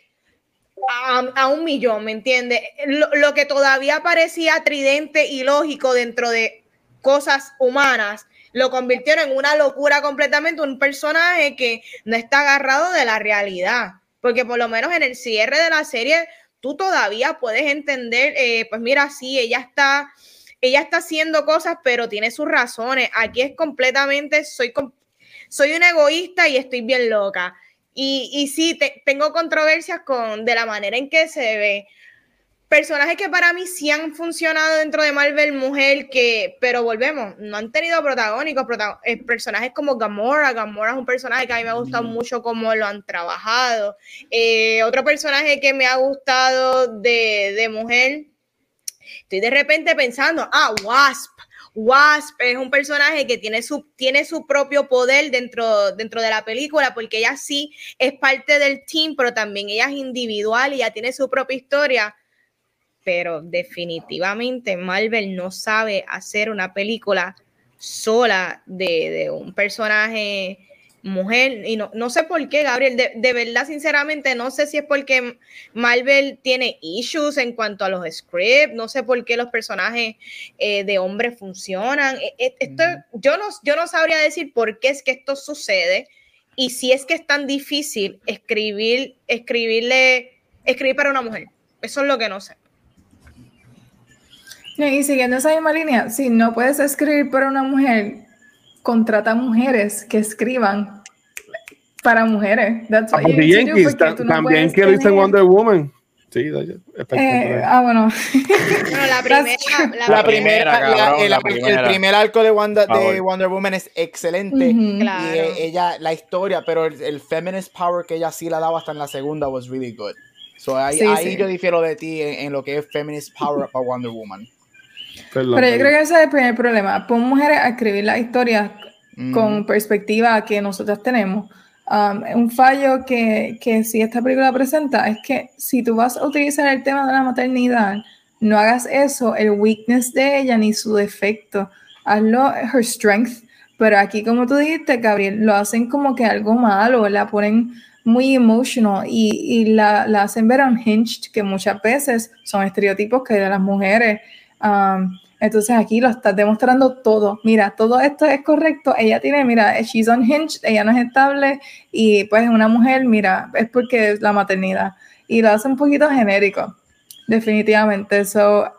a, un millón, ¿me entiendes? Lo que todavía parecía tridente y lógico dentro de cosas humanas, lo convirtieron en una locura completamente, un personaje que no está agarrado de la realidad porque por lo menos en el cierre de la serie tú todavía puedes entender, eh, pues mira, sí, ella está, ella está haciendo cosas, pero tiene sus razones. Aquí es completamente, soy, soy un egoísta y estoy bien loca. Y, y sí, te, tengo controversias con de la manera en que se ve personajes que para mí sí han funcionado dentro de Marvel Mujer, que, pero volvemos, no han tenido protagónicos, protagon eh, personajes como Gamora. Gamora es un personaje que a mí me ha gustado mucho cómo lo han trabajado. Eh, otro personaje que me ha gustado de, de mujer, estoy de repente pensando, ah, Wasp. Wasp es un personaje que tiene su, tiene su propio poder dentro, dentro de la película, porque ella sí es parte del team, pero también ella es individual y ya tiene su propia historia pero definitivamente Marvel no sabe hacer una película sola de, de un personaje mujer y no, no sé por qué Gabriel de, de, verdad sinceramente no sé si es porque Marvel tiene issues en cuanto a los scripts no sé por qué los personajes eh, de hombres funcionan e, e, esto, yo, no, yo no sabría decir por qué es que esto sucede y si es que es tan difícil escribir escribirle escribir para una mujer eso es lo que no sé y siguiendo esa misma línea, si no puedes escribir para una mujer, contrata mujeres que escriban para mujeres. That's what you Yankees, ta no también que lo hizo en Wonder Woman. Sí, eh, ah, bueno. bueno la primera, la, la primera, la, la, el primer arco de Wonder, de Wonder Woman es excelente. Uh -huh. claro. Y ella, la historia, pero el, el, feminist power que ella sí la daba hasta en la segunda was really good. So ahí, sí, ahí sí. yo difiero de ti en, en, lo que es feminist power para Wonder Woman. Perdón, Pero yo creo que ese es el primer problema. Pon mujeres a escribir las historias mm. con perspectiva que nosotras tenemos. Um, un fallo que, que si esta película presenta es que si tú vas a utilizar el tema de la maternidad, no hagas eso, el weakness de ella ni su defecto. Hazlo her strength. Pero aquí, como tú dijiste, Gabriel, lo hacen como que algo malo, la ponen muy emotional y, y la, la, hacen ver unhinged, que muchas veces son estereotipos que de las mujeres Um, entonces aquí lo estás demostrando todo. Mira, todo esto es correcto. Ella tiene, mira, she's unhinged, ella no es estable y pues una mujer, mira, es porque es la maternidad. Y lo hace un poquito genérico, definitivamente. eso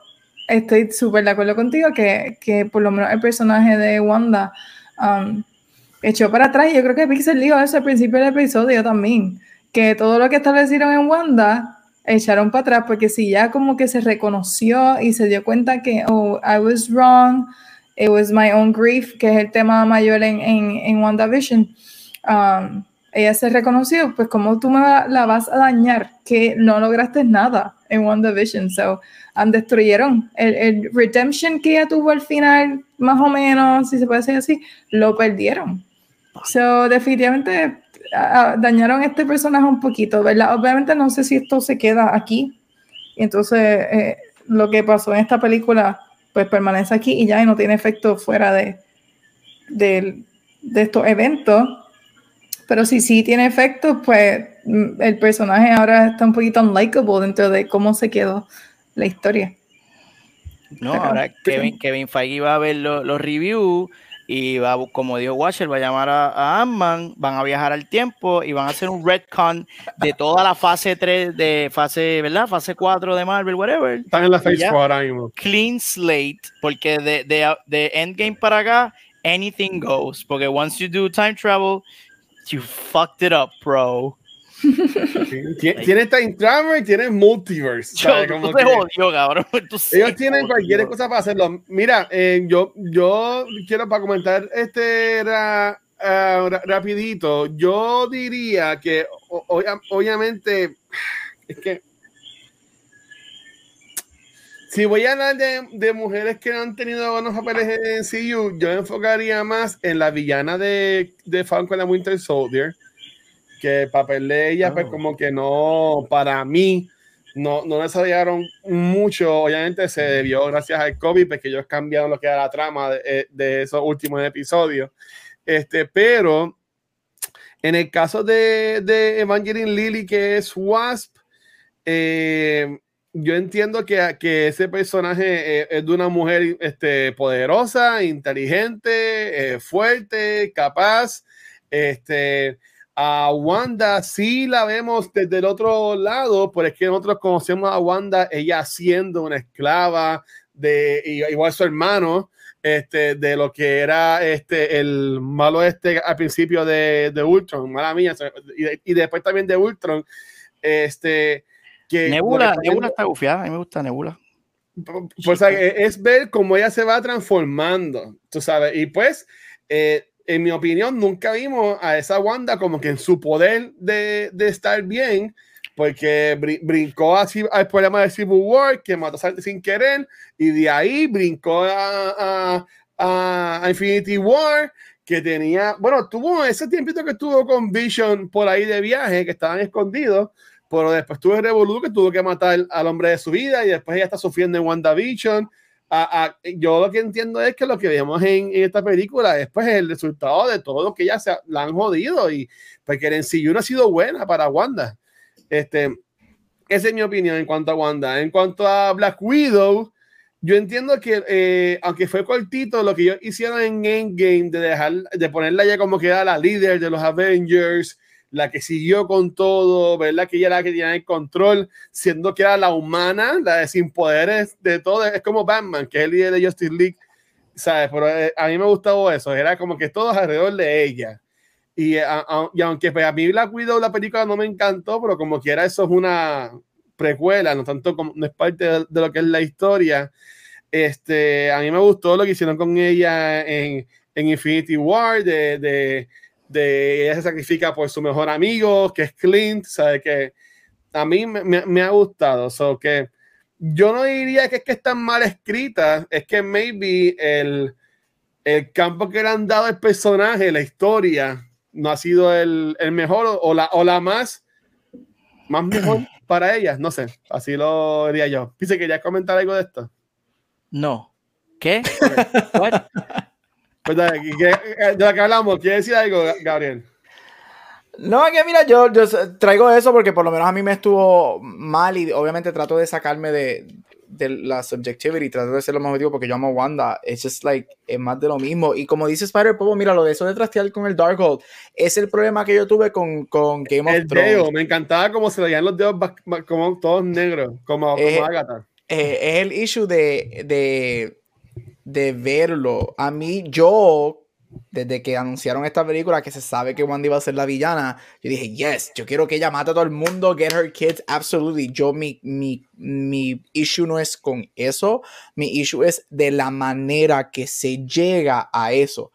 estoy súper de acuerdo contigo que, que, por lo menos el personaje de Wanda echó para atrás. Yo creo que Pixel dijo eso al principio del episodio también, que todo lo que establecieron en Wanda echaron para atrás porque si ya como que se reconoció y se dio cuenta que, oh, I was wrong, it was my own grief, que es el tema mayor en, en, en WandaVision, um, ella se reconoció, pues como tú me la vas a dañar, que no lograste nada en WandaVision, so um, destruyeron. El, el redemption que ella tuvo al final, más o menos, si se puede decir así, lo perdieron. So, definitivamente dañaron a este personaje un poquito, ¿verdad? Obviamente no sé si esto se queda aquí. Y entonces eh, lo que pasó en esta película pues permanece aquí y ya y no tiene efecto fuera de, de, de estos eventos. Pero si sí tiene efectos, pues mm, el personaje ahora está un poquito unlikable dentro de cómo se quedó la historia. No, ahora Kevin, Kevin Feige va a ver lo- los reviews y va, como dijo Watcher, va a llamar a, a Ant-Man, van a viajar al tiempo y van a hacer un retcon de toda la fase 3, de fase, ¿verdad? Fase 4 de Marvel, whatever. Están en la Ya. 4 ahora mismo. Clean slate, porque de, de, de Endgame para acá, anything goes. Porque once you do time travel, you fucked it up, bro. Tienes Time Travel y tienes Multiverse. Yo, Como que- jodió, cabrón. Ellos tienen cualquier cosa para hacerlo. Mira, eh, yo, yo quiero para comentar este ra- ah, ra- rapidito. Yo diría que o- obviamente es que si voy a hablar de, de mujeres que han tenido buenos papeles en CU, yo enfocaría más en la villana de, de Falcon and Winter Soldier, que el papel de ella, pues Oh. como que no, para mí, no, no desarrollaron mucho. Obviamente se debió gracias al COVID, porque ellos cambiaron lo que era la trama de, eh, de esos últimos episodios. Este, pero en el caso de, de Evangeline Lilly, que es Wasp, eh, yo entiendo que, que ese personaje eh, es de una mujer este, poderosa, inteligente, eh, fuerte, capaz. Este, a Wanda sí la vemos desde el otro lado, pero es que nosotros conocemos a Wanda, ella siendo una esclava de igual su hermano, este, de lo que era este, el malo este al principio de, de Ultron, mala mía, y, y después también de Ultron, este, que Nebula, que Nebula está gufiada, a mí me gusta Nebula. pues es es ver cómo ella se va transformando, tú sabes, y pues, eh, en mi opinión, nunca vimos a esa Wanda como que en su poder de, de estar bien, porque brin- brincó así al problema de Civil War, que mató sin querer, y de ahí brincó a, a- Infinity War, que tenía, bueno, tuvo ese tiempito que estuvo con Vision por ahí de viaje, que estaban escondidos, pero después tuvo el Revolú que tuvo que matar al hombre de su vida y después ella está sufriendo en WandaVision. A- a- yo lo que entiendo es que lo que vemos en, en esta película es el resultado de todo lo que ella se la han jodido y porque en sí no ha sido buena para Wanda. Este, esa es mi opinión en cuanto a Wanda. En cuanto a Black Widow, yo entiendo que eh, aunque fue cortito lo que ellos hicieron en Endgame de dejar de ponerla ya como que era la líder de los Avengers, la que siguió con todo, ¿verdad? Que ella era la que tenía el control, siendo que era la humana, la de sin poderes de todo, es como Batman, que es el líder de Justice League, ¿sabes? Pero eh, a mí me gustaba eso, era como que todos alrededor de ella. Y, eh, a- y aunque pues, a mí Black Widow, la película no me encantó, pero como quiera eso es una precuela, no tanto como, no es parte de, lo que es la historia. Este, a mí me gustó lo que hicieron con ella en, Infinity War, de, de ella se sacrifica por su mejor amigo, que es Clint, sabe que a mí me, me- me ha gustado, so que yo no diría que es que están mal escritas, es que maybe el, el campo que le han dado al personaje, la historia, no ha sido el, el mejor o, o la, o la más, más mejor para ellas, no sé, así lo diría yo. Dice, ¿querías comentar algo de esto? No. ¿Qué? de lo que hablamos, ¿quieres decir algo, Gabriel? No, que mira, yo, yo traigo eso porque por lo menos a mí me estuvo mal y obviamente trato de sacarme de, de la subjectivity, trato de ser lo más objetivo porque yo amo Wanda. Es just like, es más de lo mismo. Y como dice Spider Popo, mira, lo de eso de trastear con el Darkhold es el problema que yo tuve con, con Game of El Thrones. dedo, me encantaba como se veían los dedos como todos negros, como, como Eh, Agatha. eh, es el issue de, de, de verlo. A mí, yo, desde que anunciaron esta película, que se sabe que Wanda iba a ser la villana, yo dije, yes, yo quiero que ella mate a todo el mundo, get her kids, absolutely. Yo, mi, mi, mi issue no es con eso, mi issue es de la manera que se llega a eso.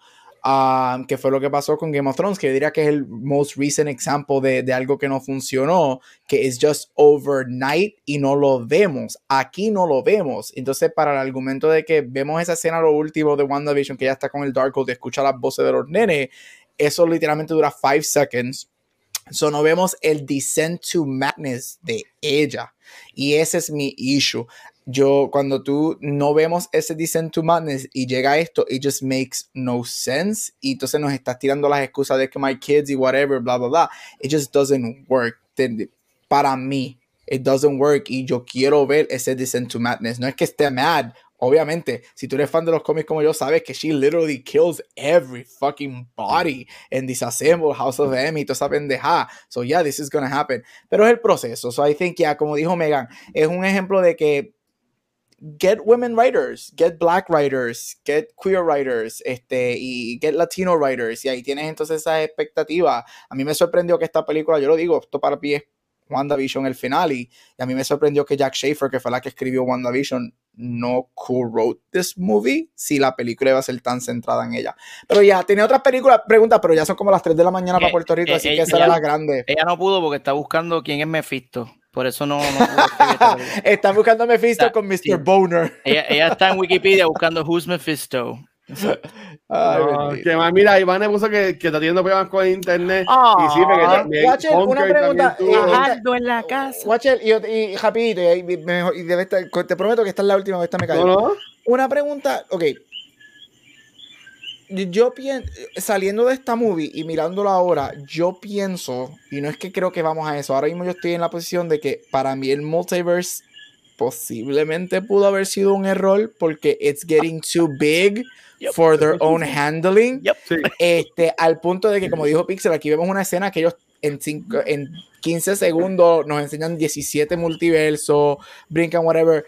Um, que fue lo que pasó con Game of Thrones, que yo diría que es el most recent example de, de algo que no funcionó, que es just overnight y no lo vemos. Aquí no lo vemos. Entonces, para el argumento de que vemos esa escena lo último de WandaVision, que ya está con el Darkhold y escucha las voces de los nenes, eso literalmente dura 5 seconds. So no vemos el descent to madness de ella. Y ese es mi issue. Yo cuando tú no vemos ese Descent to Madness y llega esto, it just makes no sense. Y entonces nos estás tirando las excusas de que my kids y whatever, bla, bla, bla. It just doesn't work. Para mí, it doesn't work. Y yo quiero ver ese Descent to Madness. No es que esté mad. Obviamente, si tú eres fan de los cómics como yo, sabes que she literally kills every fucking body en Disassemble, House of M y toda esa pendeja. So yeah, this is gonna happen. Pero es el proceso. So I think, yeah, como dijo Megan, es un ejemplo de que get women writers, get black writers, get queer writers, este, y get latino writers. Y ahí tienes entonces esa expectativa. A mí me sorprendió que esta película, yo lo digo, esto para mí es WandaVision el final, y, y a mí me sorprendió que Jack Schaefer, que fue la que escribió WandaVision, no co-wrote this movie si la película iba a ser tan centrada en ella. Pero ya, tenía otras películas, preguntas, pero ya son como las 3 de la mañana para Eh, Puerto Rico, eh, así eh, que esa era la grande. Ella no pudo porque está buscando quién es Mephisto. Por eso no, no pudo escribir esta película. Está buscando a Mephisto Está- con Mr. sí. Boner. Ella, ella está en Wikipedia buscando Who's Mephisto. Ay, No, que más, mira, Iván me puso que, que está teniendo problemas con internet. Ah. y sí, porque también Watcher, una pregunta, eh, Aldo en la casa. Watcher, y, y rapidito, y, ahí me- y debe estar- te prometo que esta es la última, esta me cayó. No, no. Una pregunta, ok. Yo pienso, saliendo de esta movie y mirándola ahora, yo pienso, y no es que creo que vamos a eso, ahora mismo yo estoy en la posición de que para mí el multiverse posiblemente pudo haber sido un error porque it's getting too big Yep. for their own handling. Yep. Sí. Este, al punto de que, como dijo Pixel, aquí vemos una escena que ellos en, cinco, en 15 segundos nos enseñan 17 multiversos, brincan, whatever.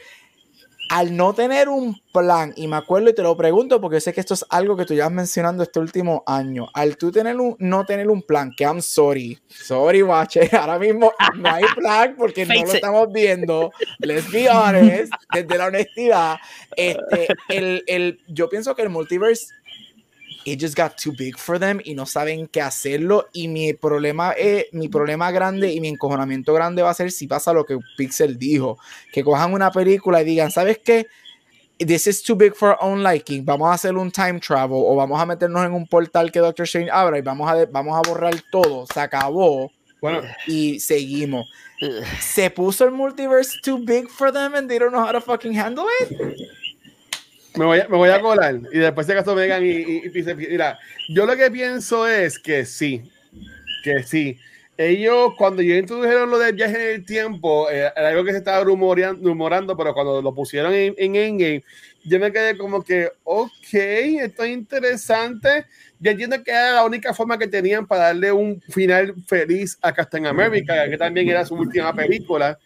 Al no tener un plan, y me acuerdo y te lo pregunto porque sé que esto es algo que tú llevas mencionando este último año, al tú tener un, no tener un plan, que I'm sorry, sorry, watcher, ahora mismo no hay plan porque no lo estamos viendo, let's be honest, desde la honestidad, este, el, el, yo pienso que el multiverse it just got too big for them y no saben qué hacerlo y mi problema es, mi problema grande y mi encojonamiento grande va a ser si pasa lo que Pixel dijo, que cojan una película y digan, ¿sabes qué? This is too big for our own liking. Vamos a hacer un time travel o vamos a meternos en un portal que Doctor Strange abra y vamos a, vamos a borrar todo. Se acabó Bueno, y seguimos. Se puso el multiverse too big for them and they don't know how to fucking handle it. Me voy, a, me voy a colar y después se acaso Megan y, y, y dice, mira, yo lo que pienso es que sí, que sí. Ellos, cuando yo introdujeron lo del viaje en el tiempo, eh, era algo que se estaba rumoreando, rumorando, pero cuando lo pusieron en, en Endgame, yo me quedé como que, ok, esto es interesante. Yo entiendo que era la única forma que tenían para darle un final feliz a Captain America, que también era su última película,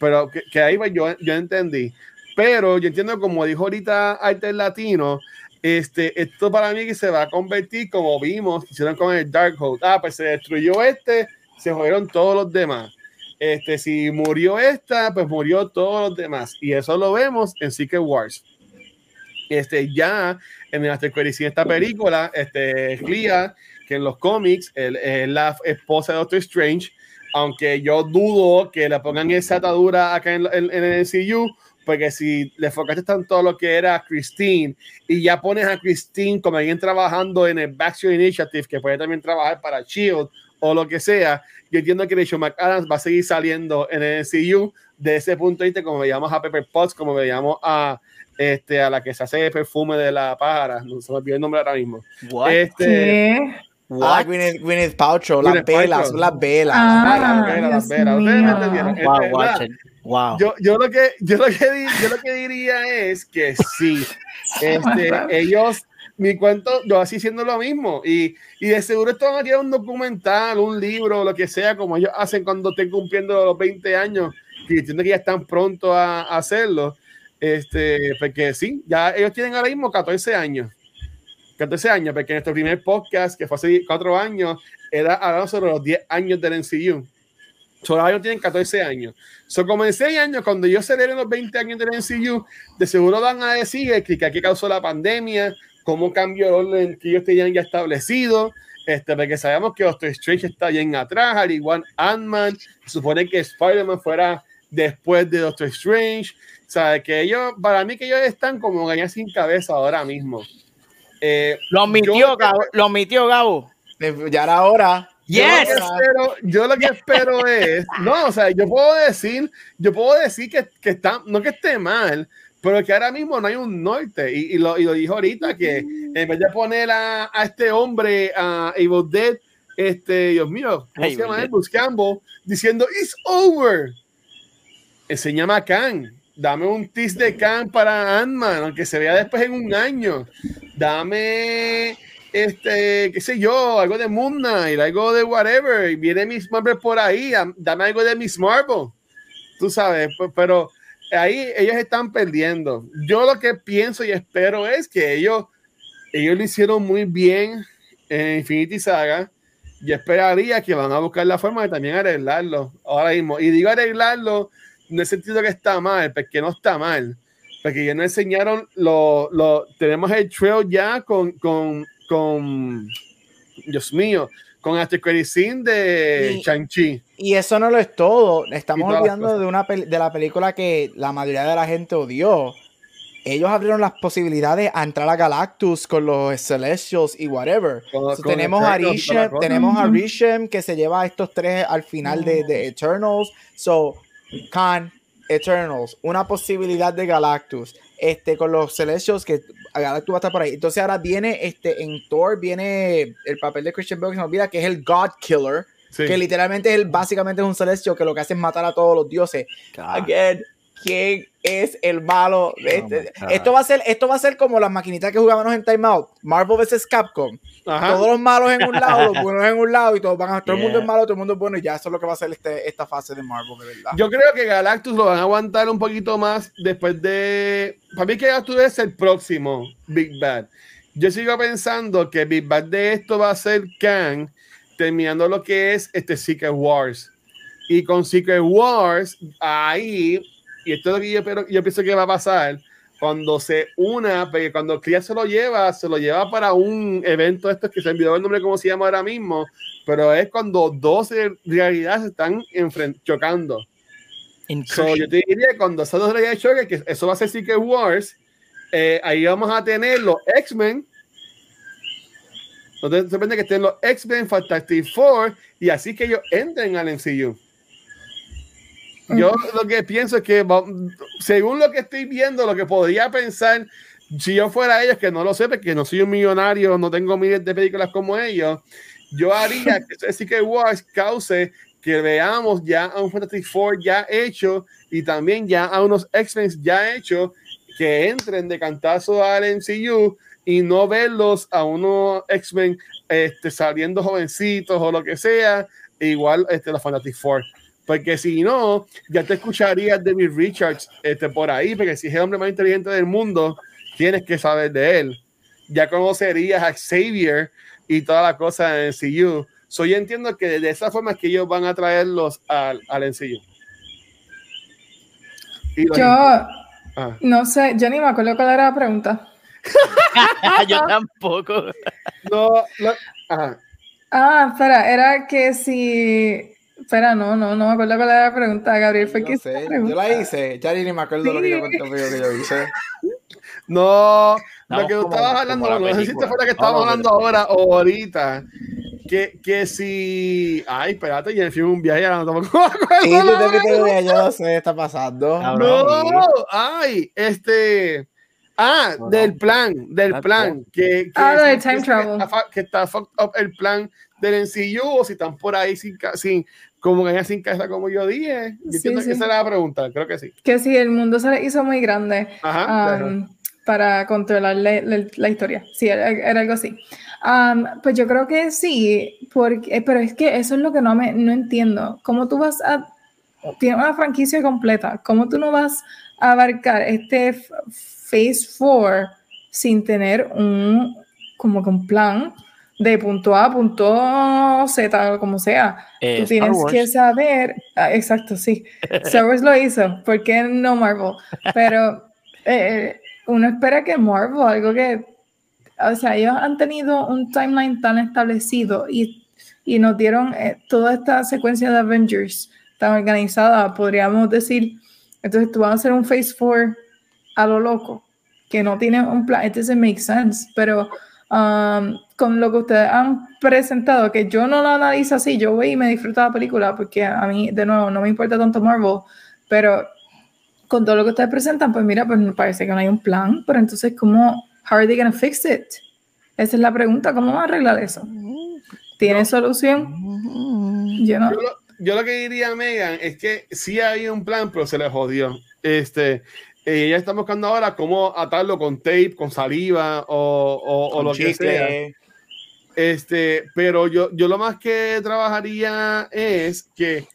pero que, que ahí pues, yo, yo entendí. Pero yo entiendo, como dijo ahorita Arte Latino, este, esto para mí que se va a convertir como vimos, que hicieron con el Darkhold. Ah, pues se destruyó este, se jodieron todos los demás. Este, si murió esta, pues murió todos los demás. Y eso lo vemos en Secret Wars. Este, ya en el After en esta película, este, Clea, que en los cómics es la esposa de Doctor Strange, aunque yo dudo que le pongan esa atadura acá en, en- en el MCU, porque si le enfocaste tanto a lo que era Christine y ya pones a Christine como alguien trabajando en el Baxter Initiative, que puede también trabajar para Shield o lo que sea, yo entiendo que Rachel McAdams va a seguir saliendo en el MCU de ese punto de vista, como veíamos a Pepper Potts, como veíamos a, este, a la que se hace perfume de la pájara, no se me olvidó el nombre ahora mismo. What? Este, ¿Qué? Ah, What? Gwyneth, Gwyneth Paltrow, las velas, son las velas. Ah, Ah, las velas, las velas. Ustedes me entendieron. Wow, Wow. yo, yo lo que yo lo que yo lo que diría es que sí este, ellos mi cuento yo así siendo lo mismo y, y de seguro esto van a tirar un documental un libro lo que sea como ellos hacen cuando estén cumpliendo los 20 años que entiendo que ya están pronto a, a hacerlo este porque sí ya ellos tienen ahora mismo 14 años 14 años porque nuestro primer podcast que fue hace 4 años era hablando sobre los 10 años del NCU Ellos tienen 14 años. So, como en 6 años, cuando ellos celebren los 20 años del MCU, de seguro van a decir que, que aquí causó la pandemia, cómo cambió el orden que ellos tenían ya establecido, este, porque sabemos que Doctor Strange está bien atrás, al igual Ant-Man, supone que Spider-Man fuera después de Doctor Strange, o sea, que ellos, para mí que ellos están como ganas sin cabeza ahora mismo. Eh, Lo admitió, yo- Gabo. Lo admitió, Gabo. Ya era hora. Yo lo, Yes. que espero, yo lo que espero es, no, o sea, yo puedo decir, yo puedo decir que, que está, no que esté mal, pero que ahora mismo no hay un norte. Y, y lo, y lo dijo ahorita, que en vez de poner a, a este hombre, a Evil Dead, este, Dios mío, ¿cómo se llama él? Campbell, diciendo, it's over. Enséñame a Khan. Dame un tease de Khan para Ant-Man, aunque se vea después en un año. Dame, este, qué sé yo, algo de Moon Knight, algo de whatever. Y viene Miss Marvel por ahí. am- Dame algo de Miss Marvel. Tú sabes, pe- pero ahí ellos están perdiendo. Yo lo que pienso y espero es que ellos, ellos lo hicieron muy bien en Infinity Saga. Yo esperaría que van a buscar la forma de también arreglarlo ahora mismo. Y digo arreglarlo en el sentido que está mal, porque no está mal. Porque ya nos enseñaron lo, lo tenemos el trail ya con, con, con Dios mío, con After Credit Scene de Y- Shang-Chi. Y eso no lo es todo. Estamos olvidando de una de la película que la mayoría de la gente odió. Ellos abrieron las posibilidades a entrar a Galactus con los Celestials y whatever. Con- So, con tenemos a Eternals Rishem, tenemos a. Rishem que se lleva a estos tres al final de, de Eternals. So, Khan, Eternals, una posibilidad de Galactus. Este, con los Celestials que Galactus va a estar por ahí. Entonces ahora viene este en Thor viene el papel de Christian Bale que se me olvida que es el God Killer Sí. que literalmente él básicamente es un celestial que lo que hace es matar a todos los dioses. Again, ¿quién es el malo? Oh este? esto va a ser, esto va a ser como las maquinitas que jugábamos en Time Out, Marvel vs Capcom. Ajá. Todos los malos en un lado, los buenos en un lado y todos van a, todo el mundo es malo, todo el mundo es bueno y ya eso es lo que va a ser este, esta fase de Marvel de verdad. Yo creo que Galactus lo van a aguantar un poquito más después de. Para mí, que Galactus es el próximo Big Bad. Yo sigo pensando que Big Bad de esto va a ser Kang, terminando lo que es este Secret Wars. Y con Secret Wars, ahí, y esto es lo que yo pienso que va a pasar, cuando se una, porque cuando Clea se lo lleva, se lo lleva para un evento de estos que se olvidó el nombre, cómo se llama ahora mismo, pero es cuando dos realidades se están chocando. So, yo te diría que cuando esas dos realidades choquen, que eso va a ser Secret Wars, eh, ahí vamos a tener los X-Men. No te sorprende que estén los X-Men, Fantastic Four, y así que ellos entren al MCU. Yo lo que pienso es que, según lo que estoy viendo, lo que podría pensar, si yo fuera ellos, que no lo sé, porque no soy un millonario, no tengo miles de películas como ellos, yo haría que Secret Wars cause que veamos ya a un Fantastic Four ya hecho y también ya a unos X-Men ya hechos que entren de cantazo al MCU y no verlos a unos X-Men este, saliendo jovencitos o lo que sea, igual este, los Fantastic Four. Porque si no, ya te escucharías de David Richards este, por ahí, porque si es el hombre más inteligente del mundo, tienes que saber de él. Ya conocerías a Xavier y toda la cosa en MCU. So, yo entiendo que de esa forma es que ellos van a traerlos al, al los- Yo ah. no sé, yo ni me acuerdo cuál era la pregunta. Yo tampoco. No, no, ajá. Ah, espera, era que si. Espera, no, no, no me acuerdo cuál era la pregunta, Gabriel. Fue No que sé, yo la hice, ya ni me acuerdo lo que yo conté que yo hice. No, lo Estamos que tú estabas hablando, la no sé si fuera que estábamos hablando ahora o ahorita. Que, que si. Ay, espérate, yo fui un viaje, ahora no tampoco Sí, tú la te viste que yo no sé qué está pasando. No, ay, este. Ah, No, del plan, del plan. Que, que Ah, lo del time que travel. está Que está fucked up el plan del MCU o si están por ahí sin, sin como que sin casa, como yo dije. Yo Sí, entiendo sí. que esa era la pregunta, creo que sí. Que si el mundo se le hizo muy grande Ajá. um, para controlar la, la- la historia. Sí, era, era algo así. Um, pues yo creo que sí, porque, eh, pero es que eso es lo que no, me, no entiendo. ¿Cómo tú vas a... Tienes una franquicia completa. ¿Cómo tú no vas a abarcar este Phase 4 sin tener un, como que un plan de punto A a punto Z, o como sea? Eh, Tú tienes que saber, ah, exacto, sí. Star Wars lo hizo, ¿por qué no Marvel? Pero eh, uno espera que Marvel, algo que, o sea, ellos han tenido un timeline tan establecido y, y nos dieron eh, toda esta secuencia de Avengers tan organizada, podríamos decir, entonces tú vas a hacer un Phase 4 a lo loco, que no tiene un plan, it doesn't make sense, pero um, con lo que ustedes han presentado, que yo no lo analizo así, yo voy y me disfruto la película porque a mí, de nuevo, no me importa tanto Marvel, pero con todo lo que ustedes presentan, pues mira, pues me parece que no hay un plan, pero entonces, ¿cómo, how are they gonna fix it? Esa es la pregunta, ¿cómo van a arreglar eso? ¿Tiene solución? Yo no. Yo lo, yo lo que diría Megan es que sí hay un plan, pero se le jodió. Este, ella está buscando ahora cómo atarlo con tape, con saliva o, o- o Con lo que sea. Este, pero yo, yo lo más que trabajaría es que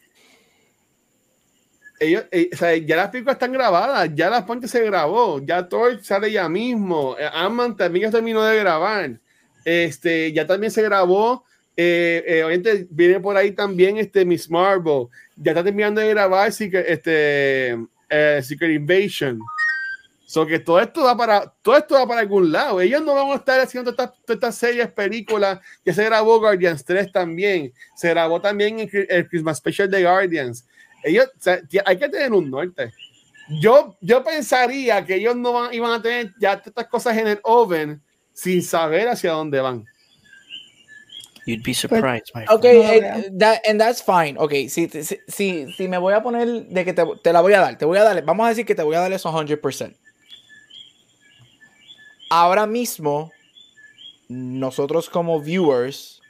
ellos, eh, ya las películas están grabadas, ya la Ponte se grabó, ya Thor sale ya mismo, eh, Ant-Man también ya terminó de grabar, este, ya también se grabó, eh, eh, obviamente viene por ahí también este Miss Marvel, ya está terminando de grabar Secret, este, Secret Invasion. So que todo esto va para todo esto va para algún lado. Ellos no van a estar haciendo todas estas, series, películas. Ya se grabó Guardians 3 también. Se grabó también el, Christmas Special de Guardians. Ellos, o sea, ti- hay que tener un norte. Yo, yo pensaría que ellos no van, iban a tener ya todas estas cosas en el oven sin saber hacia dónde van. You'd be surprised, my friend. Ok, No eh, that- and that's fine. Ok, si, si, si, si me voy a poner de que te, te la voy a dar, te voy a dar, vamos a decir que te voy a dar eso 100%. Ahora mismo, nosotros como viewers,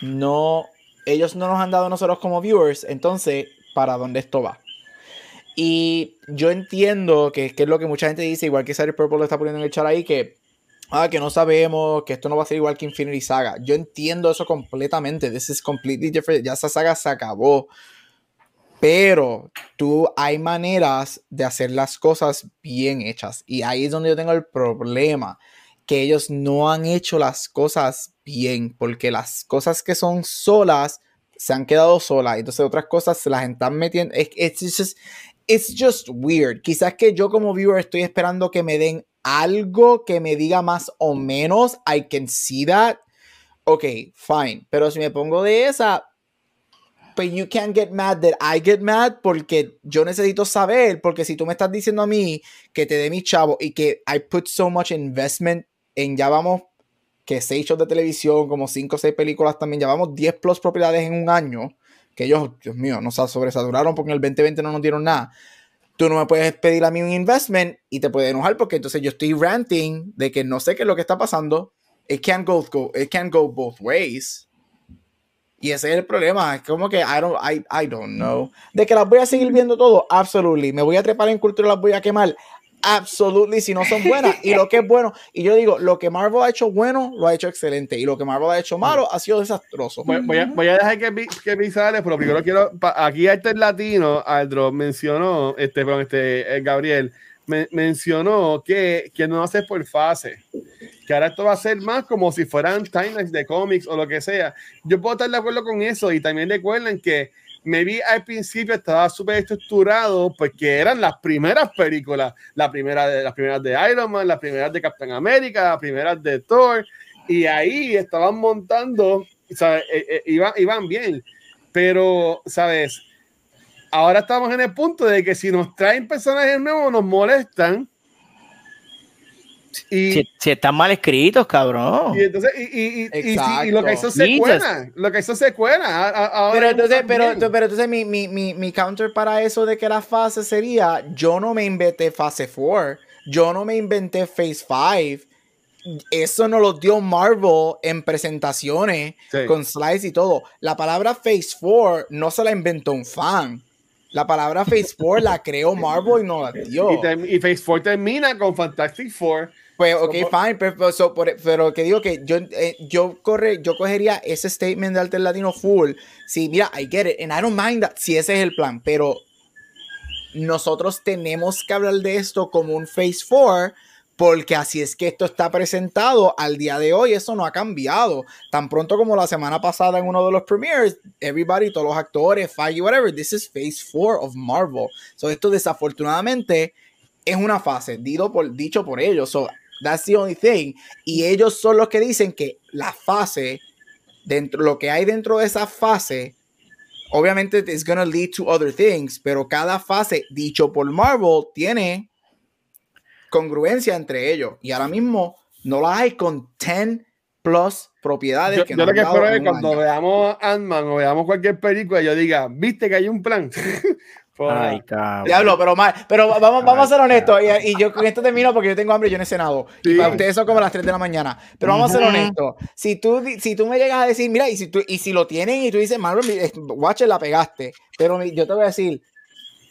no, ellos no nos han dado nosotros como viewers, entonces, ¿para dónde esto va? Y yo entiendo que, que es lo que mucha gente dice, igual que Sarah Purple lo está poniendo en el chat ahí, que ah, que no sabemos, que esto no va a ser igual que Infinity Saga. Yo entiendo eso completamente. This is completely different. Ya esa saga se acabó. Pero tú hay maneras de hacer las cosas bien hechas. Y ahí es donde yo tengo el problema. Que ellos no han hecho las cosas bien. Porque las cosas que son solas se han quedado solas. Entonces otras cosas se las están metiendo. It's just, just weird. Quizás que yo como viewer estoy esperando que me den algo que me diga más o menos. I can see that. Ok, fine. Pero si me pongo de esa, pues you can't get mad that I get mad porque yo necesito saber, porque si tú me estás diciendo a mí que te dé mi chavo y que I put so much investment en ya vamos que seis shows de televisión, como cinco o seis películas también, ya vamos 10 plus propiedades en un año, que ellos, Dios mío, nos sobresaturaron porque en el 2020 no nos dieron nada. Tú no me puedes pedir a mí un investment y te puede enojar porque entonces yo estoy ranting de que no sé qué es lo que está pasando. It can't go, it can't go both ways. Y ese es el problema. Es como que I don't, I, I don't know. De que las voy a seguir viendo todo, absolutely. Me voy a trepar en cultura, las voy a quemar. Absolutely, si no son buenas. Y lo que es bueno, y yo digo, lo que Marvel ha hecho bueno, lo ha hecho excelente. Y lo que Marvel ha hecho malo, ha sido desastroso. Voy, voy a, voy a dejar que, que Pizarre, pero primero quiero. pa- aquí este latino, Aldro, mencionó, este, perdón, este, eh, Gabriel, me- mencionó que, que no hace por fase. Que ahora esto va a ser más como si fueran timelines de cómics o lo que sea. Yo puedo estar de acuerdo con eso y también recuerden que me vi al principio estaba súper estructurado porque eran las primeras películas, la primera de, las primeras de Iron Man, las primeras de Captain America, las primeras de Thor, y ahí estaban montando, ¿sabes? Eh, eh, iban, iban bien, pero, ¿sabes? Ahora estamos en el punto de que si nos traen personajes nuevos nos molestan. Y, Si, si están mal escritos, cabrón. y entonces, y, y, y- y- Exacto. y lo que hizo secuela, lo que hizo secuela. a- Pero entonces, pero, pero entonces mi, mi, mi, mi counter para eso de que la fase sería, yo no me inventé fase 4, yo no me inventé phase 5. Eso no lo dio Marvel en presentaciones Sí. con slides y todo. La palabra phase 4 no se la inventó un fan. La palabra phase 4 la creó Marvel y no la dio. Y, y Phase 4 termina con Fantastic Four. Pues, ok, Como- fine, pero, pero, so, por- pero que digo que yo, eh, yo, corre, yo cogería ese statement de Alter Latino full. Sí, mira, I get it, and I don't mind that, si ese es el plan, pero nosotros tenemos que hablar de esto como un Phase 4, porque así es que esto está presentado al día de hoy, eso no ha cambiado. Tan pronto como la semana pasada en uno de los premieres, everybody, todos los actores, Feige, whatever, this is Phase 4 of Marvel. So, esto desafortunadamente es una fase, dicho por, ellos. So, that's the only thing. Y ellos son los que dicen que la fase, dentro, lo que hay dentro de esa fase, obviamente it's gonna lead to other things, pero cada fase, dicho por Marvel, tiene congruencia entre ellos. Y ahora mismo no la hay con 10 plus propiedades Yo, que yo lo que espero es que cuando año. veamos Ant-Man o veamos cualquier película, yo diga, ¿viste que hay un plan? Pues, Ay, cabrón. Diablo, pero mal. Pero vamos, vamos a ser honestos. Y, y yo con esto termino porque yo tengo hambre y yo no he cenado. Y Sí. para ustedes son como las 3 de la mañana. Pero vamos a ser honestos. Si tú, si tú me llegas a decir, mira, y si, tú, y si lo tienen y tú dices, Marvel, eh, Watcher la pegaste. Pero yo te voy a decir,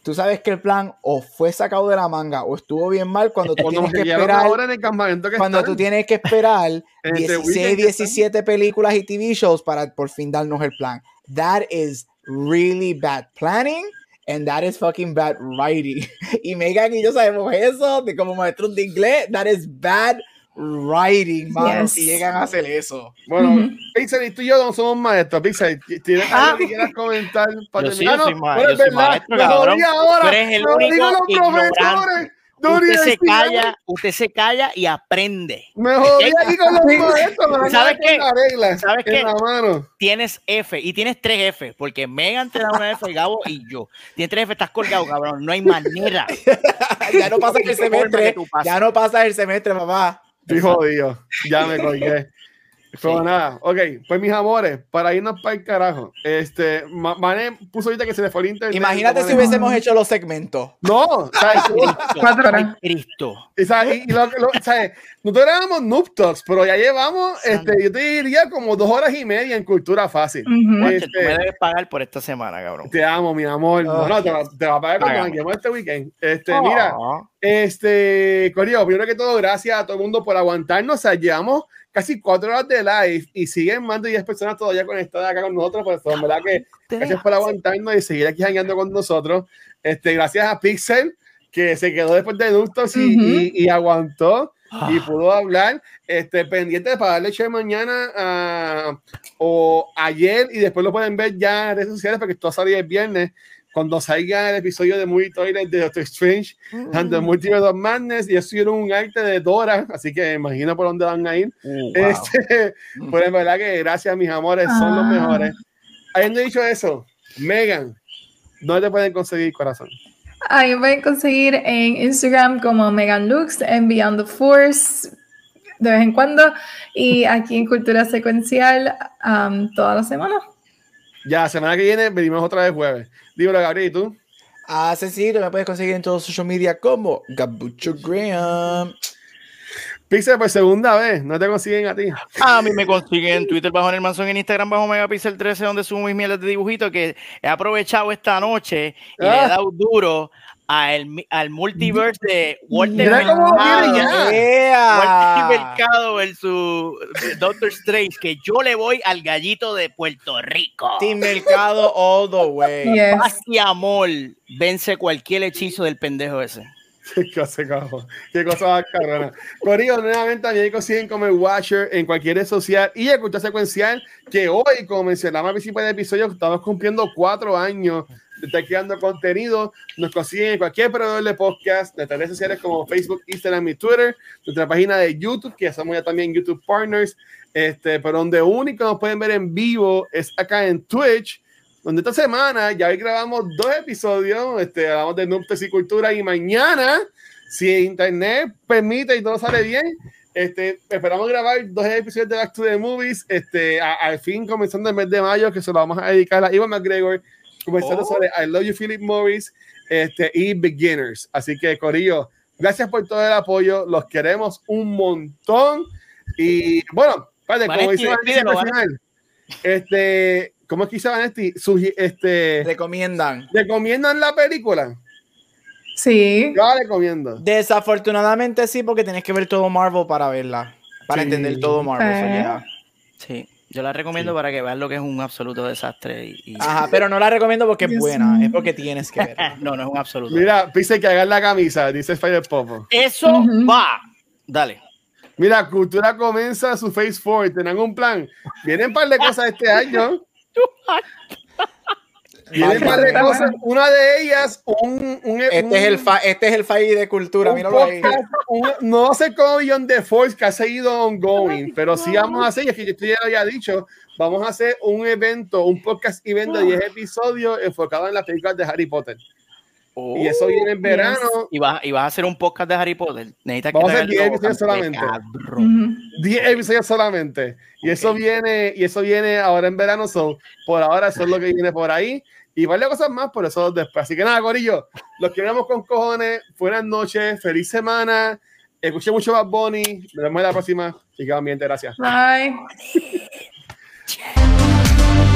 tú sabes que el plan o fue sacado de la manga o estuvo bien mal cuando tú cuando tienes que esperar. ahora en el campamento que Cuando están, tú tienes que esperar Entre 16, weekend que 17 películas y TV shows para por fin darnos el plan. That is really bad planning and that is fucking bad writing. Y Megan y yo sabemos eso de como maestros de inglés. That is bad writing, mano, Yes. si llegan a hacer eso. Bueno, Ujú. Pixel y tú y yo no somos maestros. Pixel, ¿tienes Ah. algo que quieras comentar? Para Yo sí, terminar? yo No, soy ma- bueno, yo soy maestro, cabrón. ahora. Tú eres el único ignorante. Usted se calla, usted se calla y aprende. Me jodí aquí con los maestros. a ¿Sabes qué? regla ¿Sabes qué? Tienes F y tienes tres F, porque Megan te da una F, Gabo y yo. Tienes tres F, estás colgado, cabrón. No hay manera. ya no pasa el semestre. Ya no pasa el semestre, papá. Estoy jodido. Ya me colgué. Pero nada, ok, pues mis amores, para irnos para el carajo. Este, Ma- Mané puso ahorita que se le fue el internet. Imagínate si hubiésemos hecho los segmentos. No, ¿sabes? Cuatro horas. Cristo. Y, ¿sabes? Y- lo- lo- ¿sabes? Nosotros grabamos Noob Talks, pero ya llevamos, este, yo te diría, como dos horas y media en cultura fácil. Ujú. Guache, Este, tú me debes pagar por esta semana, cabrón. Te amo, mi amor. Oh, no, te, va, te va a pagar cuando jangueemos este weekend. Este, mira, Ah. este, Corio, primero que todo, gracias a todo el mundo por aguantarnos. O sea, llevamos casi cuatro horas de live y siguen más de 10 personas todavía conectadas acá con nosotros. Pues, en verdad que gracias por aguantarnos y seguir aquí jangueando con nosotros. Este, gracias a Pixel, que se quedó después de Ductos y, Ujú. y- y aguantó Ah. y pudo hablar. Este, pendiente para darle share mañana ah, o ayer y después lo pueden ver ya en redes sociales porque esto sale el viernes. Cuando salga el episodio de Movie Toilet de Doctor Strange and the Multiverse of Madness, y subieron un arte de Dora, así que imagino por dónde van a ir. Uh, wow. Este, pues en verdad que gracias, mis amores, son los Ah. mejores. Habiendo dicho eso, Megan, ¿dónde te pueden conseguir corazón? Ahí me pueden conseguir en Instagram como Megan Lux, en Beyond the Force, de vez en cuando, y aquí en Cultura Secuencial um, toda la semana. Ya, semana que viene venimos otra vez jueves. Dímelo, Gabriel, ¿y tú? Ah, sencillo, me puedes conseguir en todos los social media como Gabucho Graham. Pixel por segunda vez, no te consiguen a ti. A mí me consiguen en Twitter bajo el Manson, en Instagram bajo Megapixel 13, donde subo mis mierdas de dibujitos que he aprovechado esta noche y le Ah. he dado duro al, mi- al multiverse de Walter Mercado. Yeah. Walter Mercado versus Doctor Strange, que yo le voy al gallito de Puerto Rico. Team Mercado all the way. Yes. Paz y amor vence cualquier hechizo del pendejo ese. Qué cosa, cabrón. Qué cosa más cabrona. Corillo, nuevamente también consiguen como el Watcher en cualquier red social y el cultura secuencial que hoy, como mencionamos al principio del episodio, estamos cumpliendo cuatro años estar creando contenido. Nos consiguen en cualquier proveedor de podcast, nuestras redes sociales como Facebook, Instagram y Twitter, nuestra página de YouTube, que somos ya también YouTube Partners, este, pero donde único nos pueden ver en vivo es acá en Twitch donde esta semana ya hoy grabamos dos episodios, este, hablamos de Nuptes y Cultura y mañana, si internet permite y todo sale bien, este, esperamos grabar dos episodios de Back to the Movies, este, al fin comenzando el mes de mayo, que se lo vamos a dedicar a Ivan McGregor, comenzando Oh. sobre I Love You Philip Morris este, y Beginners. Así que, Corillo, gracias por todo el apoyo, los queremos un montón. Y bueno, padre, como dice al final, este, ¿cómo es que dice Vanetti? Sugi- este, Recomiendan. ¿Recomiendan la película? Sí. Yo la recomiendo. Desafortunadamente sí, porque tienes que ver todo Marvel para verla. Para Sí. entender todo Marvel. so, Eh. yeah. Sí, yo la recomiendo para que vean lo que es un absoluto desastre. Y, y- Ajá, pero no la recomiendo porque es buena, es porque tienes que verla. no, no es un absoluto. Mira, pise que hagan la camisa, dice Spider Popo. Eso va. Dale. Mira, Cultura comienza su Phase 4, tienen un plan. Vienen un par de cosas este año. Un par de cosas. Una de ellas, un. un Este es el fa este es el FAI de cultura, un míralo ahí. podcast, un- no sé cómo Beyond the Force que ha seguido ongoing, pero sí vamos a hacer, y es que yo ya lo había dicho, vamos a hacer un evento, un podcast evento de 10 episodios enfocado en las películas de Harry Potter. Y eso viene en verano. Y vas, y vas a hacer un podcast de Harry Potter. Necesitas Vamos que a hacer te 10 hagas el episodios solamente. cabrón. Ujú. 10 episodios solamente. Y eso viene, y eso viene ahora en verano. Son, por ahora, eso es lo que viene por ahí. Y varias cosas más, por eso después. Así que nada, Corillo, los queremos con cojones. Buenas noches, feliz semana. Escuché mucho Bad Bunny. Nos vemos en la próxima. Chicas, ambiente, gracias. Bye.